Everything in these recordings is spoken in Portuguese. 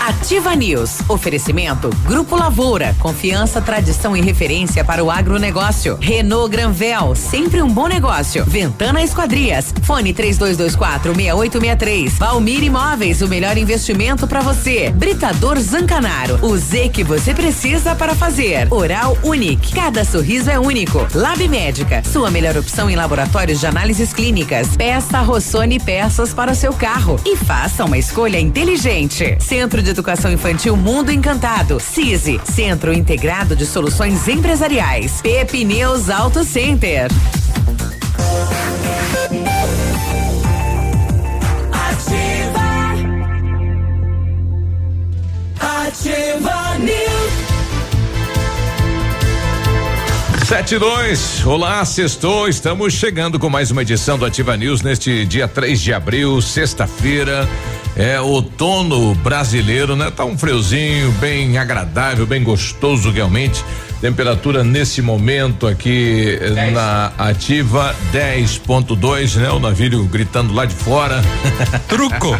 Ativa News. Oferecimento Grupo Lavoura. Confiança, tradição e referência para o agronegócio. Renault Granvel. Sempre um bom negócio. Ventana Esquadrias. Fone 3224 6863. Valmir Imóveis. O melhor investimento para você. Britador Zancanaro. O Z que você precisa para fazer. Oral Unique. Cada sorriso é único. Lab Médica. Sua melhor opção em laboratórios de análises clínicas. Peça Rossoni peças para o seu carro. E faça uma escolha inteligente. Centro de Educação Infantil Mundo Encantado. CISI, Centro Integrado de Soluções Empresariais. Pepineus Auto Center. Ativa. Ativa News. Sete dois, olá, sextou, estamos chegando com mais uma edição do Ativa News neste dia 3 de abril, sexta-feira. É outono brasileiro, né? Tá um friozinho bem agradável, bem gostoso realmente. Temperatura nesse momento aqui eh, na ativa 10.2, né? O navio gritando lá de fora. Truco!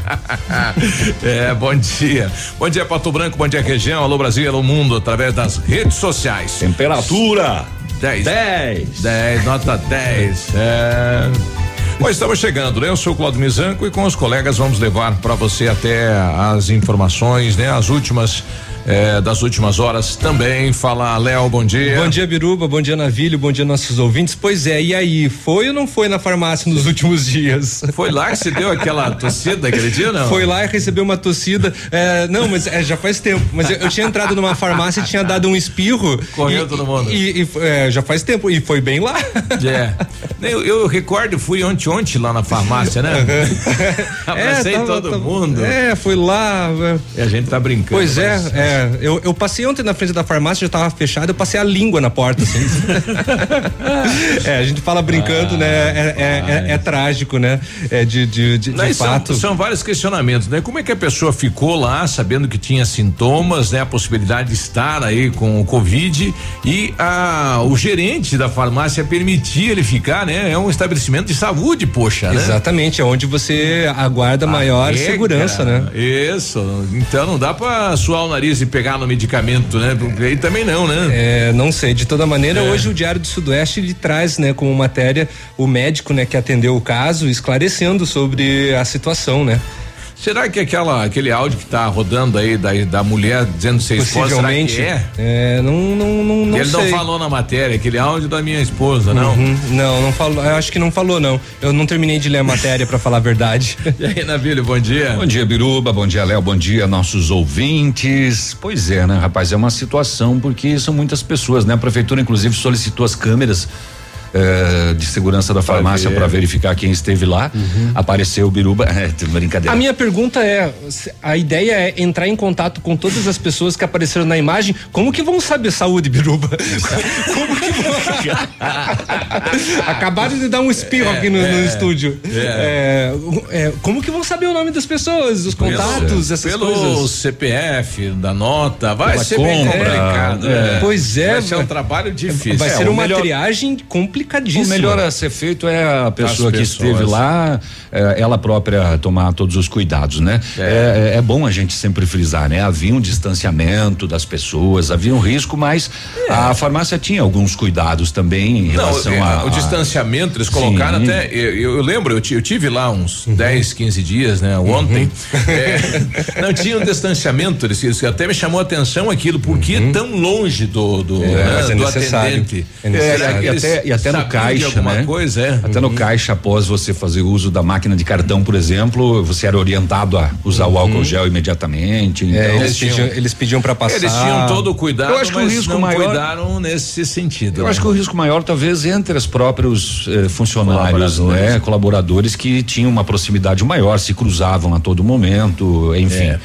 é, bom dia. Bom dia, Pato Branco, bom dia, região. Alô, Brasil, alô, mundo, através das redes sociais. Temperatura 10. 10. 10, nota 10. É. Bom, estamos chegando, né? Eu sou o Claudio Mizanco e com os colegas vamos levar para você até as informações, né? As últimas eh, das últimas horas também. Fala, Léo, bom dia. Bom dia, Biruba, bom dia, Navilho, bom dia, nossos ouvintes. Pois é, e aí, foi ou não foi na farmácia nos últimos dias? Foi lá que você deu aquela tossida aquele dia, não? Foi lá e recebeu uma tossida. É, não, mas é, já faz tempo. Mas eu, eu, tinha entrado numa farmácia e tinha dado um espirro. Correu todo mundo. E, e é, já faz tempo. E foi bem lá. É. Eu, eu recordo, fui ontem, ontem lá na farmácia, né? Uhum. Abracei é, tava, todo tava, mundo. É, foi lá. E a gente tá brincando. Pois é, mas, é. Eu, eu passei ontem na frente da farmácia, já tava fechado, eu passei a língua na porta, assim. é, a gente fala brincando, ah, né? É, é, é, trágico, né? É de, de, de, de fato. São, são, vários questionamentos, né? Como é que a pessoa ficou lá sabendo que tinha sintomas, né? A possibilidade de estar aí com o Covid e a, o gerente da farmácia permitir ele ficar, né? É um estabelecimento de saúde, poxa, né? Exatamente, é onde você aguarda a maior regra, segurança, né? Isso, então não dá pra suar o nariz e pegar no medicamento, né? Porque aí também não, né? É, não sei, de toda maneira, é. hoje o Diário do Sudoeste ele traz, né, como matéria o médico, né, que atendeu o caso, esclarecendo sobre a situação, né? Será que aquela, aquele áudio que tá rodando aí da, da mulher dizendo ser esposa, será que é? É, não, não, não, não Ele sei. não falou na matéria, aquele áudio da minha esposa, não? Uhum, não, não falou, eu acho que não falou não. Eu não terminei de ler a matéria para falar a verdade. E aí, Navílio, bom dia. Bom dia, Biruba, bom dia, Léo, bom dia, nossos ouvintes. Pois é, né, rapaz, é uma situação porque são muitas pessoas, né? A prefeitura inclusive solicitou as câmeras eh, de segurança da farmácia para verificar quem esteve lá. Uhum. Apareceu o Biruba. É, brincadeira. A minha pergunta é: a ideia é entrar em contato com todas as pessoas que apareceram na imagem. Como que vão saber saúde, Biruba? Como que vão? Acabaram de dar um espirro é, aqui no, é, no estúdio. É. é. como que vão saber o nome das pessoas, os contatos, essas pelo coisas? Pelo CPF, da nota, vai Pela ser compra, bem complicado. Pois é. Vai ser um trabalho difícil. Vai ser uma melhor... triagem complicada O melhor a ser feito é a pessoa que esteve lá, é, ela própria tomar todos os cuidados, né? É. é. É, bom a gente sempre frisar, né? Havia um distanciamento das pessoas, havia um risco, mas é. a farmácia tinha alguns cuidados também em relação Não, a, o distanciamento eles colocaram Sim. até eu, eu, lembro eu, eu, tive lá uns uhum. 10, 15 dias, né? Ontem uhum. É, não tinha um distanciamento eles, eles, até me chamou a atenção aquilo porque uhum. tão longe do do, é, né, do atendente. e até, e até no caixa, né? Coisa, é. Até uhum. no caixa, após você fazer uso da máquina de cartão, por exemplo, você era orientado a usar uhum. o álcool gel imediatamente. É, então, é, eles, pediam, eles pediam para passar. Eles tinham todo o cuidado, eu acho que o risco maior, cuidaram nesse sentido. Eu né? acho que o risco maior, talvez, entre os próprios eh, funcionários, colaboradores. né? Colaboradores que tinham uma proximidade maior, se cruzavam a todo momento, enfim. É.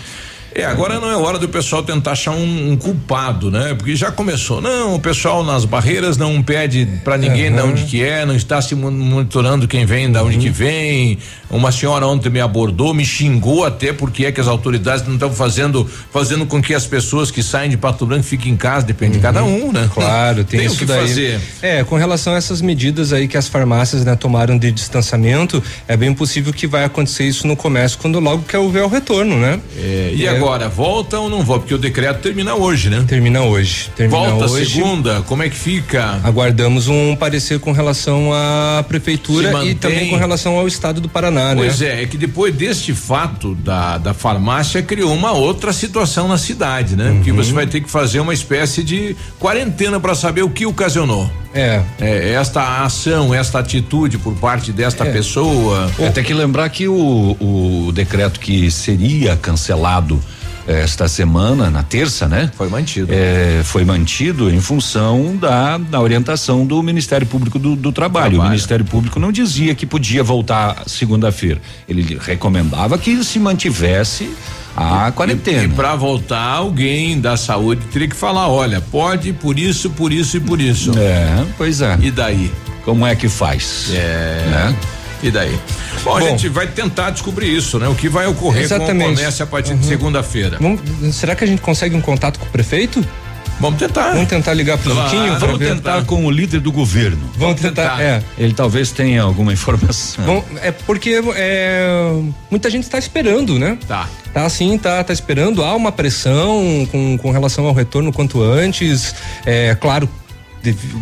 É, agora não é hora do pessoal tentar achar um, um culpado, né? Porque já começou. Não, o pessoal nas barreiras não pede para ninguém uhum. de onde que é, não está se monitorando quem vem, da onde uhum. que vem. Uma senhora ontem me abordou, me xingou até porque é que as autoridades não estão fazendo fazendo com que as pessoas que saem de Pato Branco fiquem em casa, depende uhum. de cada um, né? Claro, tem, tem isso que daí. fazer. É, com relação a essas medidas aí que as farmácias né, tomaram de distanciamento, é bem possível que vai acontecer isso no comércio quando logo quer houver o retorno, né? É, e é, agora, volta ou não volta? Porque o decreto termina hoje, né? Termina hoje. Termina volta hoje. segunda, como é que fica? Aguardamos um parecer com relação à prefeitura e também com relação ao estado do Paraná, pois né? Pois é, é que depois deste fato da, da farmácia criou uma outra situação na cidade, né? Uhum. Que você vai ter que fazer uma espécie de quarentena para saber o que ocasionou. É. é. Esta ação, esta atitude por parte desta é. pessoa. Tem que lembrar que o, o decreto que seria cancelado esta semana, na terça, né? Foi mantido. É, foi mantido em função da, da orientação do Ministério Público do, do Trabalho. Trabalho. O Ministério Público não dizia que podia voltar segunda-feira. Ele recomendava que se mantivesse a quarentena. E, e para voltar, alguém da saúde teria que falar: olha, pode por isso, por isso e por isso. É, pois é. E daí? Como é que faz? É. Né? E daí? Bom, Bom, a gente vai tentar descobrir isso, né? O que vai ocorrer exatamente. com o comércio a partir uhum. de segunda-feira. Será que a gente consegue um contato com o prefeito? Vamos tentar. Vamos tentar ligar pro claro, Luquinho? Vamos tentar com o líder do governo. Vamos, vamos tentar, tentar, é. Ele talvez tenha alguma informação. Bom, é porque é, muita gente está esperando, né? Tá. Tá sim, tá, tá esperando. Há uma pressão com, com relação ao retorno quanto antes. É claro,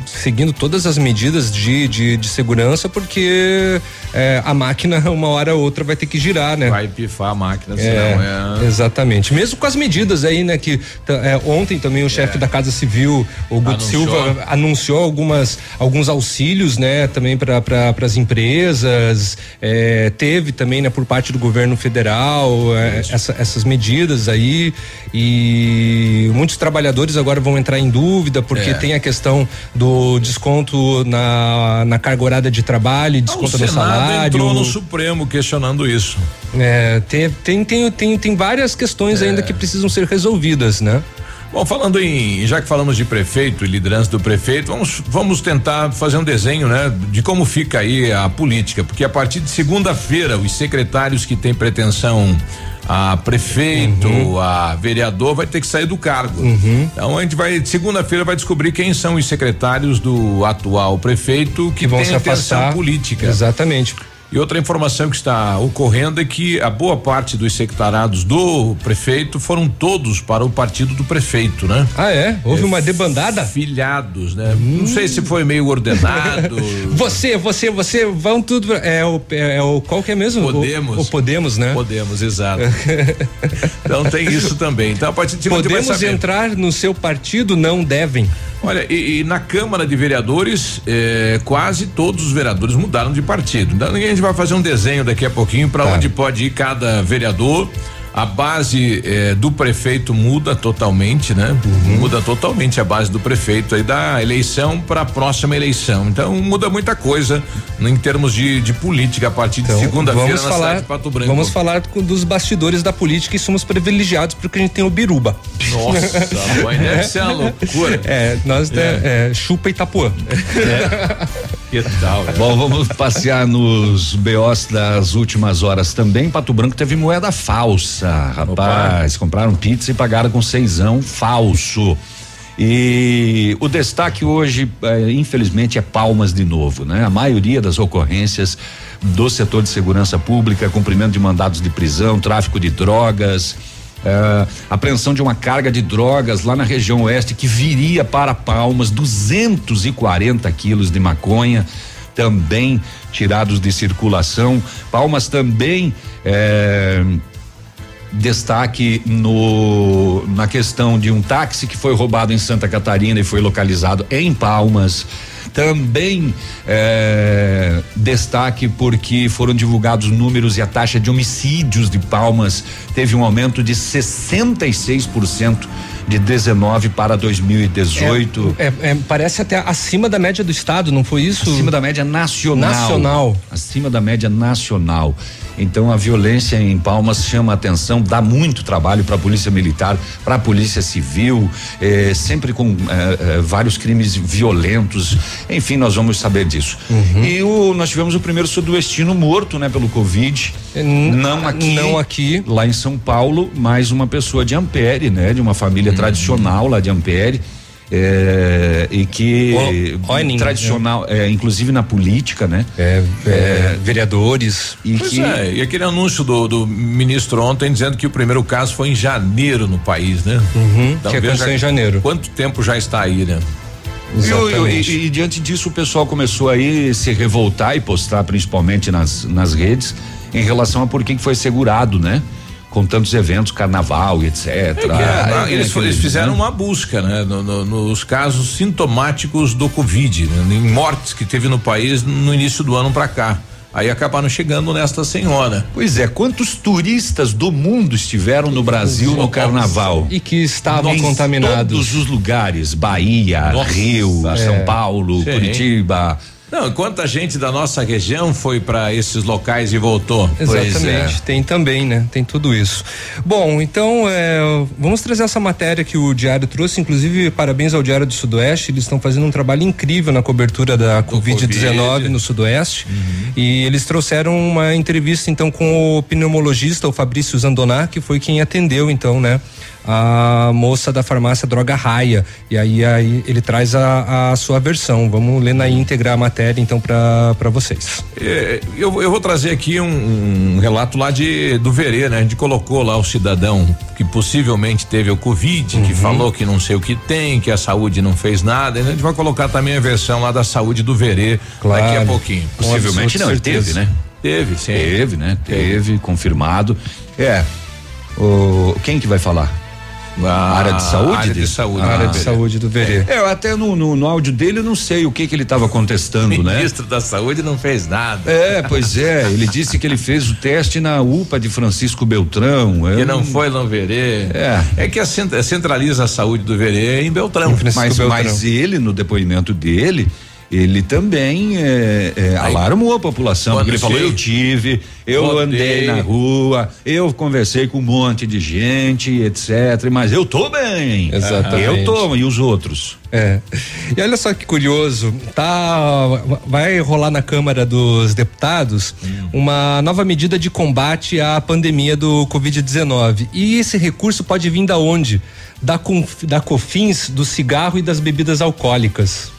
seguindo todas as medidas de, de, de segurança, porque é, a máquina, uma hora ou outra, vai ter que girar, né? Vai pifar a máquina, é, é... Exatamente. Mesmo com as medidas aí, né? Que é, ontem também o chefe é. da Casa Civil, o Guto Silva, anunciou algumas, alguns auxílios, né? Também para pra, as empresas. É, teve também, né, por parte do governo federal, essa, essas medidas aí. E muitos trabalhadores agora vão entrar em dúvida, porque tem a questão do desconto na, na carga horária de trabalho, ah, desconto no salário. entrou no Supremo questionando isso. É, tem, tem, tem, tem, tem várias questões é. ainda que precisam ser resolvidas, né? Bom, falando em, já que falamos de prefeito e liderança do prefeito, vamos, vamos tentar fazer um desenho, né, de como fica aí a política, porque a partir de segunda-feira os secretários que têm pretensão a prefeito, uhum. a vereador vai ter que sair do cargo. Uhum. Então a gente vai segunda-feira vai descobrir quem são os secretários do atual prefeito que, que vão tem se afastar política. Exatamente. E outra informação que está ocorrendo é que a boa parte dos secretariados do prefeito foram todos para o partido do prefeito, né? Ah, é? Houve é, uma debandada? Filiados, né? Hum. Não sei se foi meio ordenado. você, você, você, vão tudo. É o, é, é o qual que é mesmo? Podemos. O, o Podemos, né? Podemos, exato. então tem isso também. Então a partir de Podemos entrar no seu partido? Não devem. Olha, e, e, na Câmara de Vereadores, eh, quase todos os vereadores mudaram de partido. Então a gente vai fazer um desenho daqui a pouquinho para tá. onde pode ir cada vereador a base eh, do prefeito muda totalmente, né? Uhum. Muda totalmente a base do prefeito aí da eleição para a próxima eleição. Então muda muita coisa em termos de, de política a partir então, de segunda-feira na falar, cidade de Pato Branco. Vamos falar dos bastidores da política e somos privilegiados porque a gente tem o Biruba. Nossa, mãe, deve ser uma loucura. É, nós é. é chupa Itapuã. É. Que tal? Né? Bom, vamos passear nos BOs das últimas horas também. Pato Branco teve moeda falsa, rapaz. Opa. Compraram pizza e pagaram com seisão falso. E o destaque hoje, é, infelizmente, é Palmas de novo, né? A maioria das ocorrências do setor de segurança pública, cumprimento de mandados de prisão, tráfico de drogas, é, apreensão de uma carga de drogas lá na região oeste que viria para Palmas, 240 quilos de maconha também tirados de circulação. Palmas também é, destaque no na questão de um táxi que foi roubado em Santa Catarina e foi localizado em Palmas. Também é, destaque porque foram divulgados números e a taxa de homicídios de Palmas teve um aumento de 66% de 19 para 2018. É, é, é, parece até acima da média do estado, não foi isso? Acima da média nacional. Nacional. Acima da média nacional. Então a violência em Palmas chama atenção, dá muito trabalho para a polícia militar, para a polícia civil, eh, sempre com eh, eh, vários crimes violentos. Enfim, nós vamos saber disso. Uhum. E o, nós tivemos o primeiro sudoestino morto, né, pelo Covid. não aqui. Não aqui. Lá em São Paulo, mais uma pessoa de Ampere, né, de uma família uhum. Tradicional lá de Ampere é, e que o, tradicional, né? é, inclusive na política, né? É, é, é vereadores. E pois que é, e aquele anúncio do, do, ministro ontem dizendo que o primeiro caso foi em janeiro no país, né? Uhum, então, que aconteceu em janeiro. Quanto tempo já está aí, né? E, e, e, diante disso o pessoal começou aí se revoltar e postar principalmente nas, nas redes em relação a por que foi segurado, né? Com tantos eventos, carnaval e etc. É que, ah, é, eles, eles, fizeram né? uma busca, né? No, no, nos casos sintomáticos do Covid, né? em mortes que teve no país no início do ano para cá. Aí acabaram chegando nesta senhora. Pois é, quantos turistas do mundo estiveram no Brasil no carnaval? E que estavam em contaminados. Todos os lugares, Bahia, Nossa, Rio, é. São Paulo, Sim. Curitiba. Não, quanta gente da nossa região foi para esses locais e voltou? Exatamente, é. tem também, né? Tem tudo isso. Bom, então é, vamos trazer essa matéria que o Diário trouxe, inclusive parabéns ao Diário do Sudoeste, eles estão fazendo um trabalho incrível na cobertura da Covid-19 COVID. no Sudoeste uhum. e eles trouxeram uma entrevista então com o pneumologista, o Fabrício Zandoná, que foi quem atendeu então, né? A moça da farmácia Droga Raia. E aí, aí ele traz a, a sua versão. Vamos ler na íntegra a matéria então para vocês. É, eu, eu vou trazer aqui um, um, relato lá de do Verê, né? A gente colocou lá o cidadão que possivelmente teve o Covid, uhum. que falou que não sei o que tem, que a saúde não fez nada. A gente vai colocar também a versão lá da saúde do Verê claro. daqui a pouquinho. Possivelmente não, ele teve, né? Teve, sim. Teve, né? Teve, teve confirmado. É. O, quem que vai falar? A área de saúde? Área de saúde. A área de saúde do Verê. É, eu até no, no, no, áudio dele eu não sei o que que ele estava contestando, o né? O ministro da saúde não fez nada. É, pois é, ele disse que ele fez o teste na UPA de Francisco Beltrão. Que não foi no Verê. É. É que a centraliza a saúde do Verê em Beltrão. Mas, Beltrão. mas ele, no depoimento dele, ele também é, é, alarmou a população, porque ele falou, eu tive, eu andei na rua, eu conversei com um monte de gente, etc. Mas eu tô bem. Exatamente. Eu tô, e os outros? É. E olha só que curioso, tá vai rolar na Câmara dos Deputados hum. uma nova medida de combate à pandemia do COVID-19. E esse recurso pode vir da onde? Da, da COFINS, do cigarro e das bebidas alcoólicas.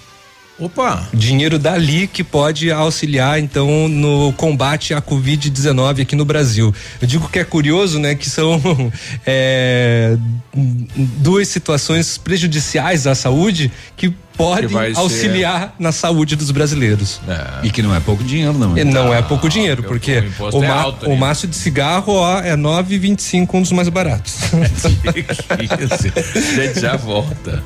Opa! Dinheiro dali que pode auxiliar então no combate à Covid-19 aqui no Brasil. Eu digo que é curioso, né, que são é, duas situações prejudiciais à saúde que podem auxiliar ser... na saúde dos brasileiros. É. E que não é pouco dinheiro, não. E não é pouco dinheiro, porque o, o, é alto, o maço de cigarro ó, é 9,25, um dos mais baratos. A gente já volta.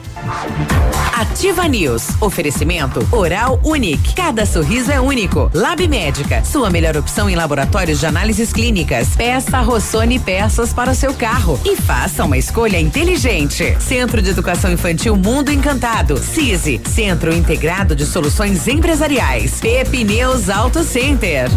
Ativa News. Oferecimento Oral Unique. Cada sorriso é único. Lab Médica. Sua melhor opção em laboratórios de análises clínicas. Peça Rossoni peças para o seu carro. E faça uma escolha inteligente. Centro de Educação Infantil Mundo Encantado. CISI. Centro Integrado de Soluções Empresariais. Pepineus Auto Center.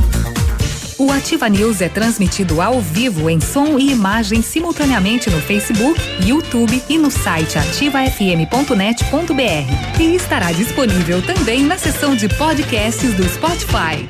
O Ativa News é transmitido ao vivo em som e imagem simultaneamente no Facebook, YouTube e no site ativafm.net.br. E estará disponível também na seção de podcasts do Spotify.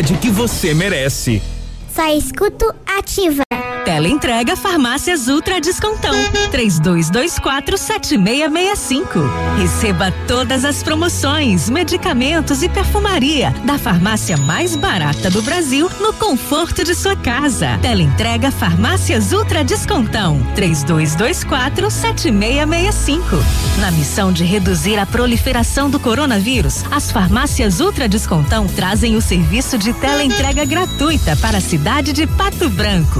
qualidade que você merece. Só escuto ativa. Teleentrega Farmácias Ultra Descontão. 3224 7665. Receba todas as promoções, medicamentos e perfumaria da farmácia mais barata do Brasil no conforto de sua casa. Teleentrega Farmácias Ultra Descontão. 3224 7665. Na missão de reduzir a proliferação do coronavírus, as farmácias Ultra Descontão trazem o serviço de teleentrega gratuita para a cidade de Pato Branco.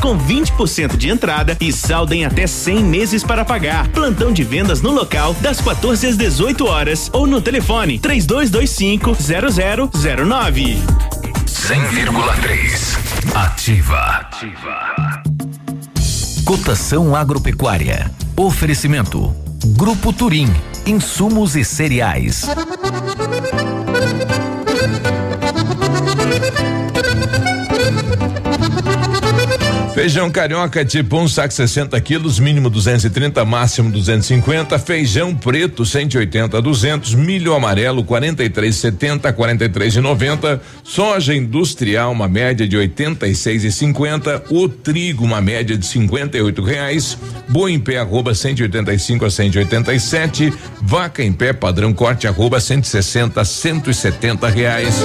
com 20% de entrada e saldo em até 100 meses para pagar. Plantão de vendas no local das 14 às 18 horas ou no telefone 3225 0009. 100,3. Ativa. Ativa. Cotação agropecuária. Oferecimento. Grupo Turim. Insumos e cereais. Feijão carioca tipo 1, um, saco 60 quilos, mínimo 230, máximo 250. Feijão preto 180 a 200. Milho amarelo 43,70 a 43,90. Soja industrial uma média de 86,50. O trigo uma média de 58 reais. Boi em pé arroba 185 a 187. Vaca em pé padrão corte arroba 160 a 170 reais.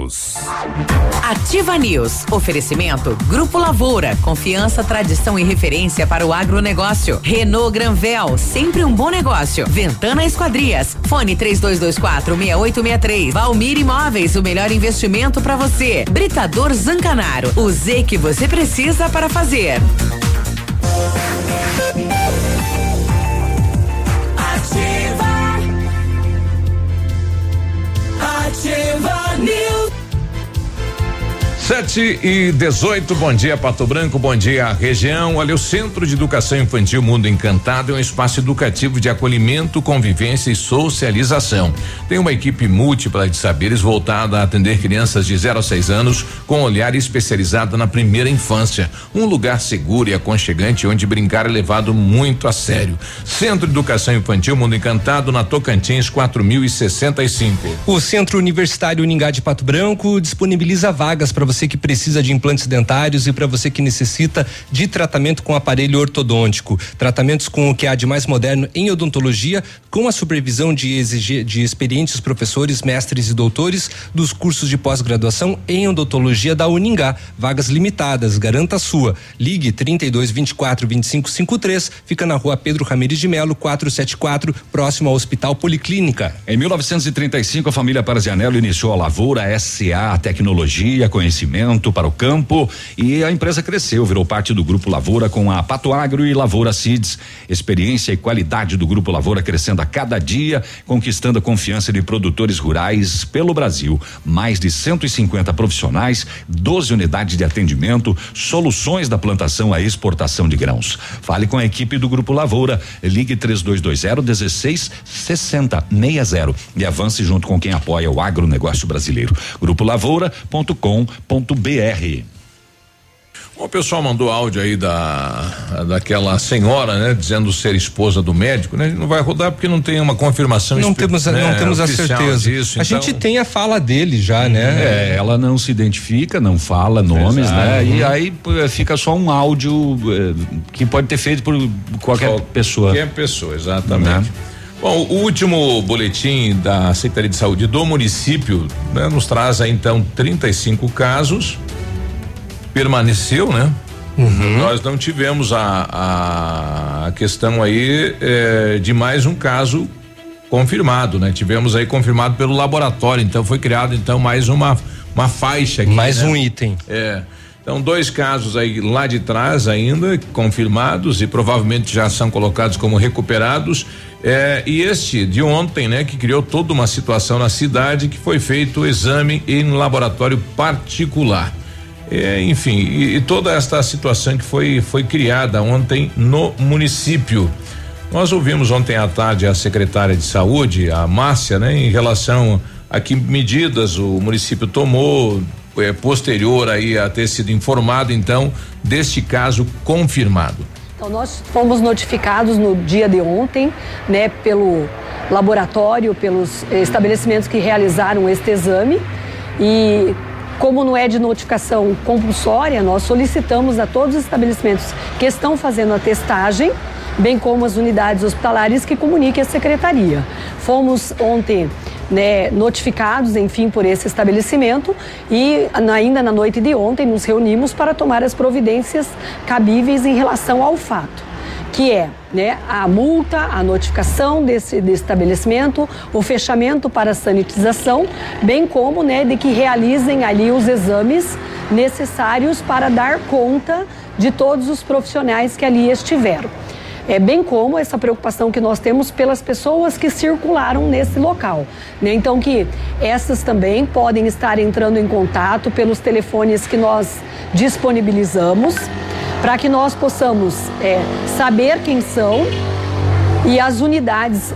News. Ativa News. Oferecimento Grupo Lavoura. Confiança, tradição e referência para o agronegócio. Renault Granvel. Sempre um bom negócio. Ventana Esquadrias. Fone 3224 6863. Valmir Imóveis. O melhor investimento para você. Britador Zancanaro. O Z que você precisa para fazer. Ativa. Ativa News. Sete e dezoito, bom dia Pato Branco, bom dia região. Olha, o Centro de Educação Infantil Mundo Encantado é um espaço educativo de acolhimento, convivência e socialização. Tem uma equipe múltipla de saberes voltada a atender crianças de 0 a 6 anos com olhar especializado na primeira infância. Um lugar seguro e aconchegante onde brincar é levado muito a sério. Centro de Educação Infantil Mundo Encantado na Tocantins 4065. O Centro Universitário Uningá de Pato Branco disponibiliza vagas para você você que precisa de implantes dentários e para você que necessita de tratamento com aparelho ortodôntico. Tratamentos com o que há de mais moderno em odontologia, com a supervisão de, de experientes professores, mestres e doutores dos cursos de pós-graduação em odontologia da Uningá. Vagas limitadas, garanta a sua. Ligue 32 24 25 53, fica na rua Pedro Ramirez de Melo, 474, próximo ao Hospital Policlínica. Em 1935, a família Parazianello iniciou a Lavoura SA Tecnologia, conhecimento conhecimento para o campo e a empresa cresceu, virou parte do Grupo Lavoura com a Pato Agro e Lavoura Seeds. Experiência e qualidade do Grupo Lavoura crescendo a cada dia, conquistando a confiança de produtores rurais pelo Brasil. Mais de 150 profissionais, 12 unidades de atendimento, soluções da plantação à exportação de grãos. Fale com a equipe do Grupo Lavoura. Ligue 3220 1660 60 e avance junto com quem apoia o agronegócio brasileiro. Grupo Lavoura.com.br o pessoal mandou áudio aí da daquela senhora, né, dizendo ser esposa do médico, né? Não vai rodar porque não tem uma confirmação. Não temos, né, não temos a certeza. Disso, a então... gente tem a fala dele já, né? É, ela não se identifica, não fala nomes, Exato. né? E aí fica só um áudio eh, que pode ter feito por qualquer só pessoa. Qualquer pessoa, exatamente. Né? Bom, o último boletim da Secretaria de Saúde do município né, nos traz aí, então 35 casos permaneceu, né? Uhum. Nós não tivemos a, a questão aí eh, de mais um caso confirmado, né? Tivemos aí confirmado pelo laboratório, então foi criado então mais uma uma faixa aqui, Mais né? um item. É. Então, dois casos aí lá de trás ainda confirmados e provavelmente já são colocados como recuperados. É, e este de ontem, né, que criou toda uma situação na cidade que foi feito o exame em laboratório particular. É, enfim, e, e, toda esta situação que foi foi criada ontem no município. Nós ouvimos ontem à tarde a secretária de saúde, a Márcia, né, em relação a que medidas o município tomou é, posterior aí a ter sido informado então deste caso confirmado. Então nós fomos notificados no dia de ontem, né, pelo laboratório, pelos estabelecimentos que realizaram este exame e como não é de notificação compulsória, nós solicitamos a todos os estabelecimentos que estão fazendo a testagem, bem como as unidades hospitalares que comuniquem a secretaria. Fomos ontem né, notificados, enfim, por esse estabelecimento. E ainda na noite de ontem nos reunimos para tomar as providências cabíveis em relação ao fato que é né, a multa, a notificação desse, desse, estabelecimento, o fechamento para sanitização, bem como né, de que realizem ali os exames necessários para dar conta de todos os profissionais que ali estiveram é, bem como essa preocupação que nós temos pelas pessoas que circularam nesse local. Né? Então, que essas também podem estar entrando em contato pelos telefones que nós disponibilizamos, para que nós possamos é, saber quem são e as unidades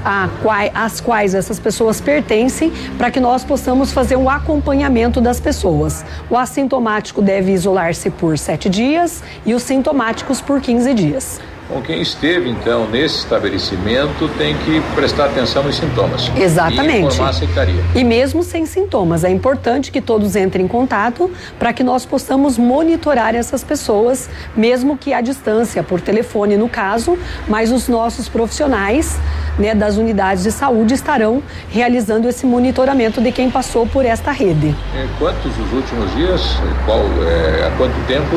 às quais essas pessoas pertencem, para que nós possamos fazer um acompanhamento das pessoas. O assintomático deve isolar-se por sete dias e os sintomáticos por 15 dias. Bom, quem esteve então nesse estabelecimento tem que prestar atenção nos sintomas. Exatamente. E informar a secretaria. E mesmo sem sintomas, é importante que todos entrem em contato para que nós possamos monitorar essas pessoas, mesmo que à distância, por telefone no caso, mas os nossos profissionais né, das unidades de saúde estarão realizando esse monitoramento de quem passou por esta rede. É, quantos os últimos dias? Qual, é, há quanto tempo?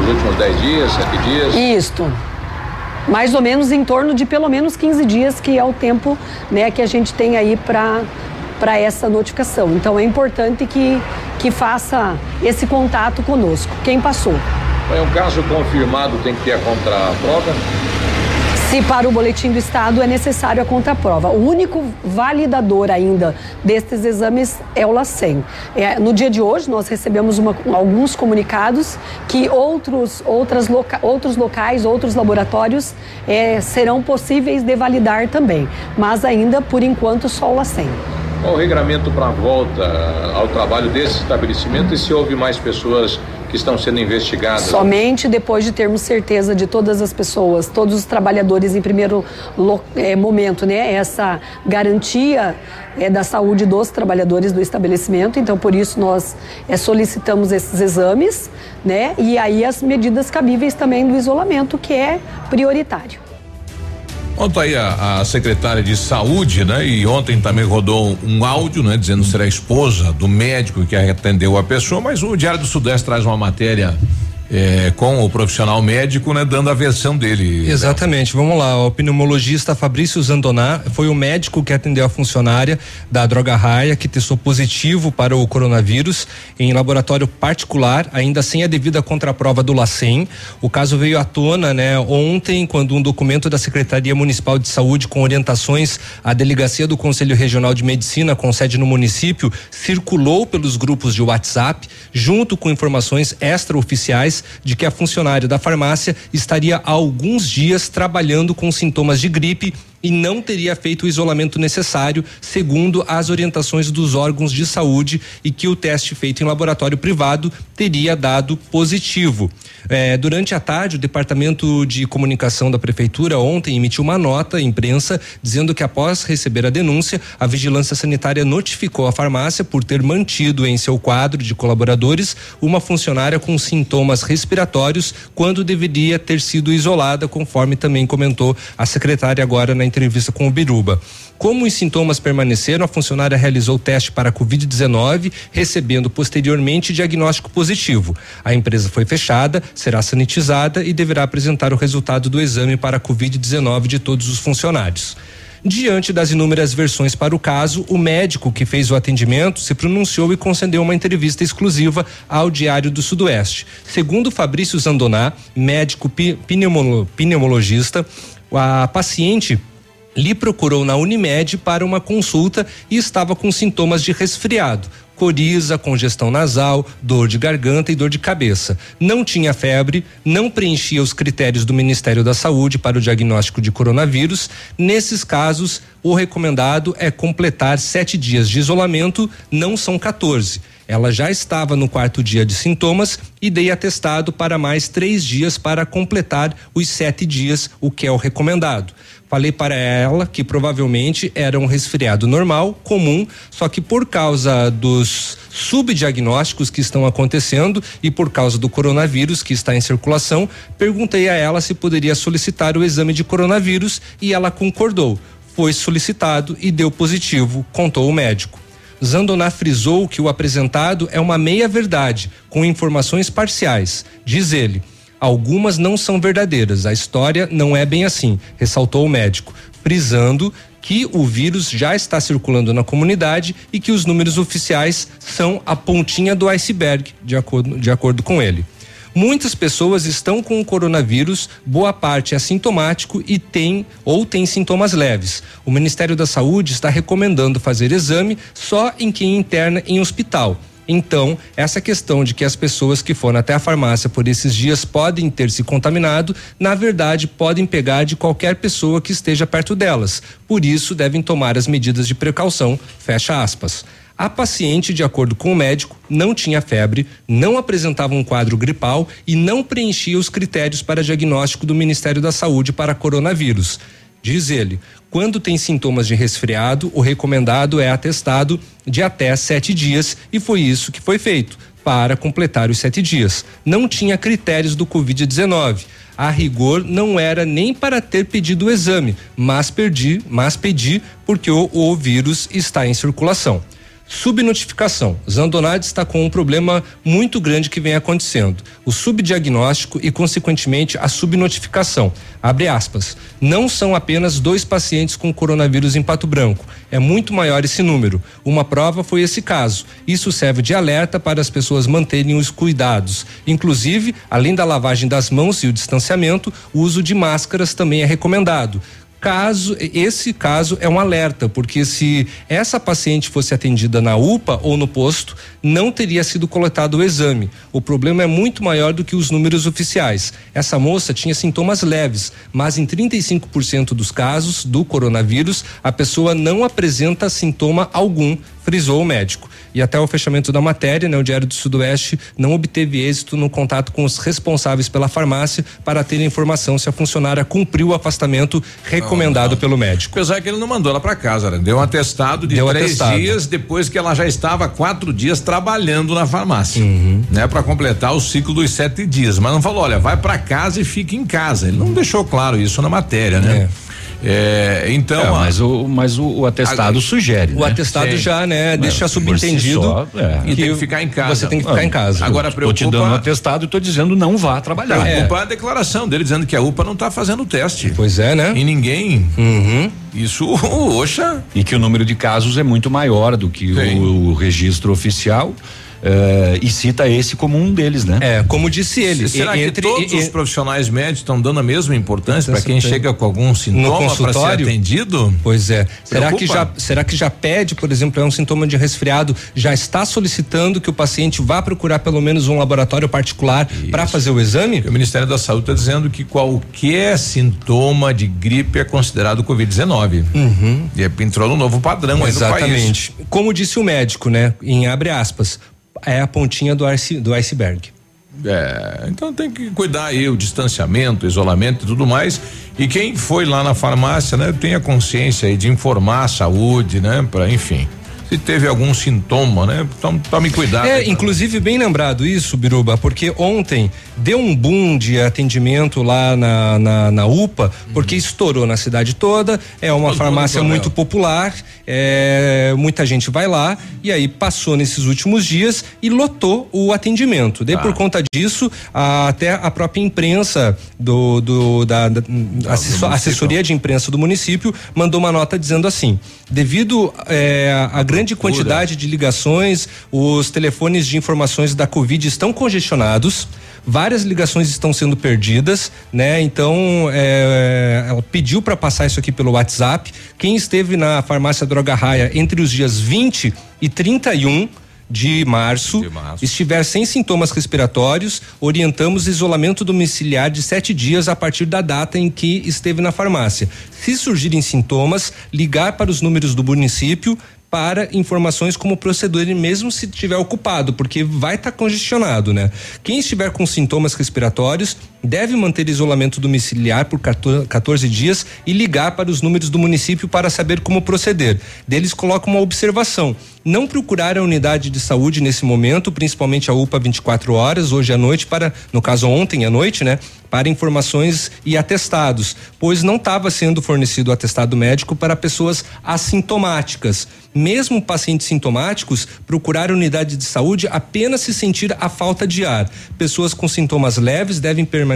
Os últimos 10 dias, 7 dias? Isto. Mais ou menos em torno de pelo menos 15 dias, que é o tempo né, que a gente tem aí para para essa notificação. Então é importante que, que faça esse contato conosco. Quem passou? É um caso confirmado, tem que ter a contraprova? Se para o boletim do Estado é necessário a contraprova. O único validador ainda destes exames é o LACEN. É, no dia de hoje, nós recebemos uma, alguns comunicados que outros, outras loca, outros locais, outros laboratórios é, serão possíveis de validar também, mas ainda, por enquanto, só o LACEN. Qual o regramento para a volta ao trabalho desse estabelecimento e se houve mais pessoas que estão sendo investigadas? Somente depois de termos certeza de todas as pessoas, todos os trabalhadores em primeiro é, momento, né? Essa garantia é, da saúde dos trabalhadores do estabelecimento. Então, por isso nós é, solicitamos esses exames, né? E aí as medidas cabíveis também do isolamento, que é prioritário. Ontem aí a, a, secretária de saúde, né? E ontem também rodou um áudio, né? Dizendo ser a esposa do médico que atendeu a pessoa, mas o Diário do Sudeste traz uma matéria é, com o profissional médico, né, dando a versão dele. Exatamente. Vamos lá. O pneumologista Fabrício Zandoná foi o médico que atendeu a funcionária da Droga Raia que testou positivo para o coronavírus em laboratório particular, ainda sem a devida contraprova do LACEN. O caso veio à tona, né, ontem, quando um documento da Secretaria Municipal de Saúde com orientações à delegacia do Conselho Regional de Medicina com sede no município circulou pelos grupos de WhatsApp, junto com informações extraoficiais de que a funcionária da farmácia estaria há alguns dias trabalhando com sintomas de gripe e não teria feito o isolamento necessário, segundo as orientações dos órgãos de saúde, e que o teste feito em laboratório privado teria dado positivo. É, durante a tarde, o Departamento de Comunicação da Prefeitura ontem emitiu uma nota à imprensa dizendo que após receber a denúncia, a Vigilância Sanitária notificou a farmácia por ter mantido em seu quadro de colaboradores uma funcionária com sintomas respiratórios quando deveria ter sido isolada, conforme também comentou a secretária agora na entrevista com o Biruba. Como os sintomas permaneceram, a funcionária realizou o teste para Covid-19, recebendo posteriormente diagnóstico positivo. A empresa foi fechada, será sanitizada e deverá apresentar o resultado do exame para Covid-19 de todos os funcionários. Diante das inúmeras versões para o caso, o médico que fez o atendimento se pronunciou e concedeu uma entrevista exclusiva ao Diário do Sudoeste. Segundo Fabrício Zandoná, médico pneumologista, a paciente lhe procurou na Unimed para uma consulta e estava com sintomas de resfriado coriza, congestão nasal, dor de garganta e dor de cabeça. Não tinha febre, não preenchia os critérios do Ministério da Saúde para o diagnóstico de coronavírus. Nesses casos, o recomendado é completar sete dias de isolamento, não são 14. Ela já estava no quarto dia de sintomas e dei atestado para mais três dias para completar os sete dias, o que é o recomendado. Falei para ela que provavelmente era um resfriado normal, comum, só que por causa dos subdiagnósticos que estão acontecendo e por causa do coronavírus que está em circulação, perguntei a ela se poderia solicitar o exame de coronavírus e ela concordou. Foi solicitado e deu positivo, contou o médico. Zandoná frisou que o apresentado é uma meia-verdade, com informações parciais. Diz ele. Algumas não são verdadeiras. A história não é bem assim, ressaltou o médico, frisando que o vírus já está circulando na comunidade e que os números oficiais são a pontinha do iceberg, de acordo, de acordo com ele. Muitas pessoas estão com o coronavírus, boa parte é assintomático e tem ou tem sintomas leves. O Ministério da Saúde está recomendando fazer exame só em quem interna em hospital então, essa questão de que as pessoas que foram até a farmácia por esses dias podem ter se contaminado, na verdade, podem pegar de qualquer pessoa que esteja perto delas. Por isso, devem tomar as medidas de precaução. Fecha aspas. A paciente, de acordo com o médico, não tinha febre, não apresentava um quadro gripal e não preenchia os critérios para diagnóstico do Ministério da Saúde para coronavírus. Diz ele, quando tem sintomas de resfriado, o recomendado é atestado de até sete dias e foi isso que foi feito para completar os sete dias. Não tinha critérios do Covid-19. A rigor não era nem para ter pedido o exame, mas perdi, mas pedi porque o, o vírus está em circulação. Subnotificação. Zandoná destacou um problema muito grande que vem acontecendo: o subdiagnóstico e, consequentemente, a subnotificação. Abre aspas. Não são apenas dois pacientes com coronavírus em Pato Branco. É muito maior esse número. Uma prova foi esse caso. Isso serve de alerta para as pessoas manterem os cuidados. Inclusive, além da lavagem das mãos e o distanciamento, o uso de máscaras também é recomendado caso esse caso é um alerta, porque se essa paciente fosse atendida na UPA ou no posto, não teria sido coletado o exame. O problema é muito maior do que os números oficiais. Essa moça tinha sintomas leves, mas em 35% dos casos do coronavírus, a pessoa não apresenta sintoma algum, frisou o médico e até o fechamento da matéria, né, o Diário do Sudoeste não obteve êxito no contato com os responsáveis pela farmácia para ter informação se a funcionária cumpriu o afastamento recomendado não, não. pelo médico. Apesar que ele não mandou ela para casa, né? deu um atestado de deu três atestado. dias depois que ela já estava quatro dias trabalhando na farmácia, uhum. né, para completar o ciclo dos sete dias. Mas não falou, olha, vai para casa e fique em casa. Ele não deixou claro isso na matéria, né? É. É, então. É, mas o, mas o, o atestado a, sugere. O né? atestado Sim. já, né, deixa subentendido. Si é. E tem que ficar em casa. Você tem que ficar em casa. Agora, preocupa. Estou te dando um atestado e estou dizendo não vá trabalhar. Preocupa é. a declaração dele dizendo que a UPA não está fazendo o teste. Pois é, né? E ninguém. Uhum. Isso, oxa. E que o número de casos é muito maior do que o, o registro oficial. Uh, e cita esse como um deles, né? É, como disse ele. será e, que entre, todos e, os profissionais médicos estão dando a mesma importância para quem chega com algum sintoma para ser atendido? Pois é. Será que, já, será que já pede, por exemplo, é um sintoma de resfriado, já está solicitando que o paciente vá procurar pelo menos um laboratório particular para fazer o exame? O Ministério da Saúde está dizendo que qualquer sintoma de gripe é considerado Covid-19. Uhum. E entrou no novo padrão Exatamente. Como disse o médico, né? Em abre aspas é a pontinha do, do iceberg. É, então tem que cuidar aí o distanciamento, isolamento e tudo mais. E quem foi lá na farmácia, né, tenha consciência aí de informar a saúde, né, para enfim. Se teve algum sintoma, né? Então tome cuidado. É, inclusive bem lembrado isso, Biruba, porque ontem deu um boom de atendimento lá na, na, na UPA, porque uhum. estourou na cidade toda, é uma Todo farmácia muito popular, é, muita gente vai lá, e aí passou nesses últimos dias e lotou o atendimento. Daí ah. por conta disso, a, até a própria imprensa do, do da, da assessor, assessoria de imprensa do município mandou uma nota dizendo assim: devido é, à grande quantidade de ligações, os telefones de informações da Covid estão congestionados várias ligações estão sendo perdidas, né? Então, é, ela pediu para passar isso aqui pelo WhatsApp. Quem esteve na farmácia Droga Raia entre os dias 20 e 31 de março, de março, estiver sem sintomas respiratórios, orientamos isolamento domiciliar de sete dias a partir da data em que esteve na farmácia. Se surgirem sintomas, ligar para os números do município para informações como proceder mesmo se estiver ocupado, porque vai estar tá congestionado, né? Quem estiver com sintomas respiratórios deve manter isolamento domiciliar por 14 dias e ligar para os números do município para saber como proceder. Deles colocam uma observação: não procurar a unidade de saúde nesse momento, principalmente a UPA 24 horas hoje à noite para, no caso ontem à noite, né? para informações e atestados, pois não estava sendo fornecido atestado médico para pessoas assintomáticas. Mesmo pacientes sintomáticos, procurar a unidade de saúde apenas se sentir a falta de ar. Pessoas com sintomas leves devem permanecer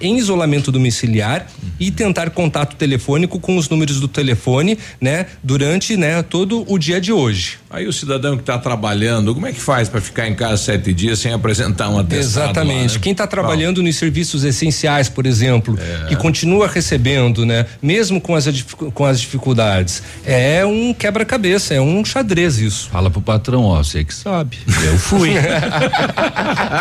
em isolamento domiciliar e tentar contato telefônico com os números do telefone, né, durante, né, todo o dia de hoje. Aí o cidadão que está trabalhando, como é que faz para ficar em casa sete dias sem apresentar um atestado? Exatamente. Lá, né? Quem está trabalhando nos serviços essenciais, por exemplo, é. que continua recebendo, né? Mesmo com as, com as dificuldades, é um quebra-cabeça, é um xadrez isso. Fala pro patrão, ó, você que sabe. Eu fui.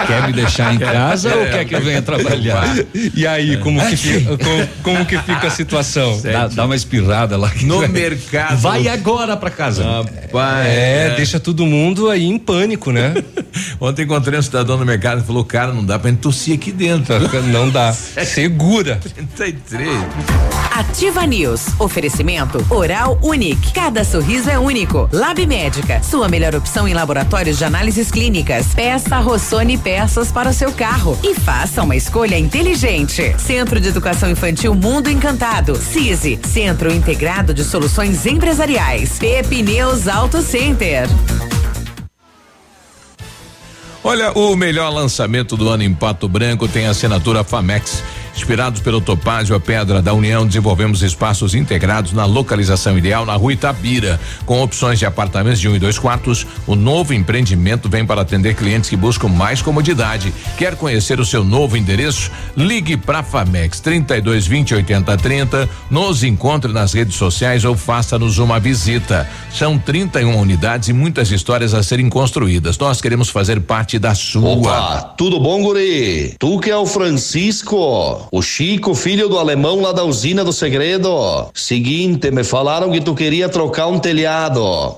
quer me deixar em casa é, ou quer que eu venha trabalhar? E aí, como que fica, como, como, que fica a situação? Dá, dá, uma espirrada lá. No mercado. Vai agora para casa. Rapaz. É, é, deixa todo mundo aí em pânico, né? Ontem encontrei um cidadão no mercado e falou: cara, não dá pra gente tossir aqui dentro. Não dá. Segura. 33. Ativa News. Oferecimento Oral Unique. Cada sorriso é único. Lab Médica. Sua melhor opção em laboratórios de análises clínicas. Peça Rossoni peças para o seu carro. E faça uma escolha inteligente. Centro de Educação Infantil Mundo Encantado. CISI. Centro Integrado de Soluções Empresariais. Pepineus Auto Center. Olha, o melhor lançamento do ano em Pato Branco tem a assinatura Famex. Inspirados pelo Topázio, a Pedra da União, desenvolvemos espaços integrados na localização ideal na rua Itabira, com opções de apartamentos de um e dois quartos. O novo empreendimento vem para atender clientes que buscam mais comodidade. Quer conhecer o seu novo endereço? Ligue para Famex 32 20 80 30. Nos encontre nas redes sociais ou faça-nos uma visita. São 31 unidades e muitas histórias a serem construídas. Nós queremos fazer parte da sua. Opa, tudo bom, guri? Tu que é o Francisco? O Chico, filho do alemão lá da usina do segredo. Seguinte, me falaram que tu queria trocar um telhado.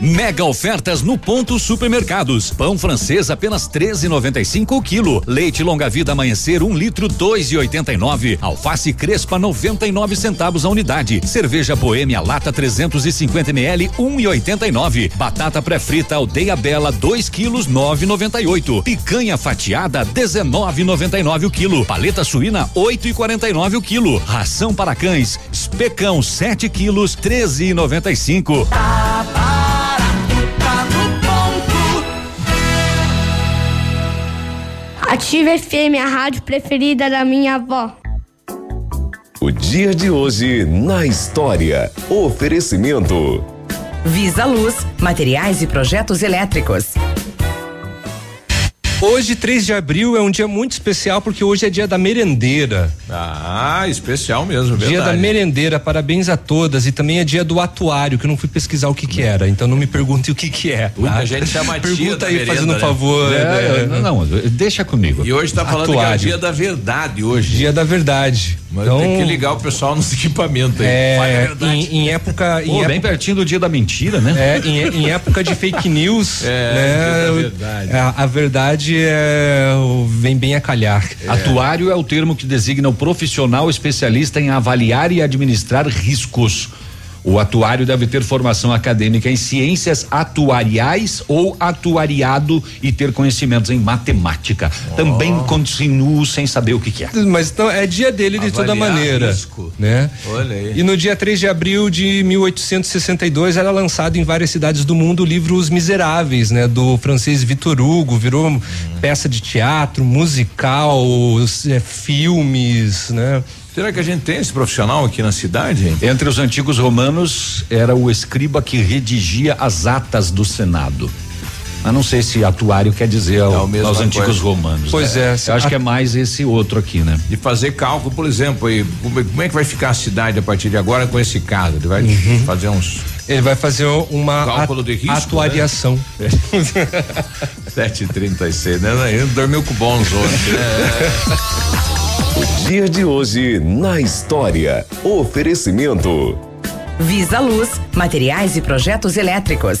Mega ofertas no ponto supermercados. Pão francês apenas 13,95 o quilo. Leite longa vida amanhecer um litro 2,89. Alface crespa 99 centavos a unidade. Cerveja boêmia lata 350 ml 1,89. Batata pré-frita aldeia bela 2 quilos 9,98. Picanha fatiada 19,99 o quilo. Paleta suína 8,49 o quilo. Ração para cães especão 7 quilos 13,95. Ative FM, a rádio preferida da minha avó. O dia de hoje na história. Oferecimento. Visa Luz, materiais e projetos elétricos. Hoje, 3 de abril, é um dia muito especial porque hoje é dia da merendeira. Ah, especial mesmo, Dia verdade. da merendeira, parabéns a todas. E também é dia do atuário, que eu não fui pesquisar o que que era, então não me pergunte o que que é. Muita gente chama tia Pergunta aí, merenda, fazendo um né? favor. É, né? não, não, deixa comigo. E hoje tá falando que é Atuário. dia da verdade hoje. Dia da verdade. Mas então, tem que ligar o pessoal nos equipamentos aí. A é, verdade. em, em época. Pô, em bem época pertinho do dia da mentira, né? é, em, em época de fake news, É, né, dia da o- verdade. A, a verdade é, vem bem a calhar. Atuário é o termo que designa o profissional especialista em avaliar e administrar riscos. O atuário deve ter formação acadêmica em ciências atuariais ou atuariado e ter conhecimentos em matemática. Também continuo sem saber o que, que é. Mas então é dia dele de toda maneira, risco. né? Olha aí. E no dia 3 de abril de 1862 era lançado em várias cidades do mundo o livro Os Miseráveis, né, do francês Victor Hugo, virou peça de teatro, musical, é, filmes, né? Será que a gente tem esse profissional aqui na cidade? Entre os antigos romanos era o escriba que redigia as atas do Senado. Mas não sei se atuário quer dizer ao, É aos antigos coisa. romanos. Pois né? é, Eu acho que é mais esse outro aqui, né? De fazer cálculo, por exemplo, aí, como é- como é que vai ficar a cidade a partir de agora com esse caso? Ele vai Uhum. fazer uns Ele vai fazer uma Cálculo de risco, né? atuariação. 7h36, né? Ele dormiu com bons ontem, né? O dia de hoje na história. Oferecimento. Visa Luz, materiais e projetos elétricos.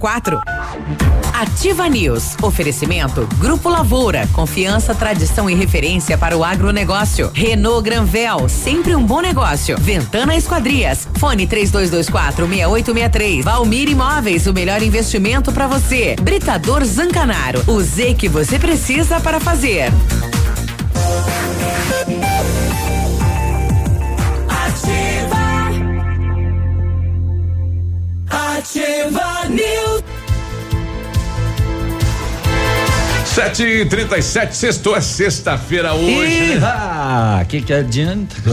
Ativa News. Oferecimento Grupo Lavoura. Confiança, tradição e referência para o agronegócio. Renault Granvel. Sempre um bom negócio. Ventana Esquadrias. Fone 3224 6863. Valmir Imóveis. O melhor investimento para você. Britador Zancanaro. O Z que você precisa para fazer. Ativa News. 7 e 37 sextou, é sexta-feira hoje, né? Ah, que que adianta?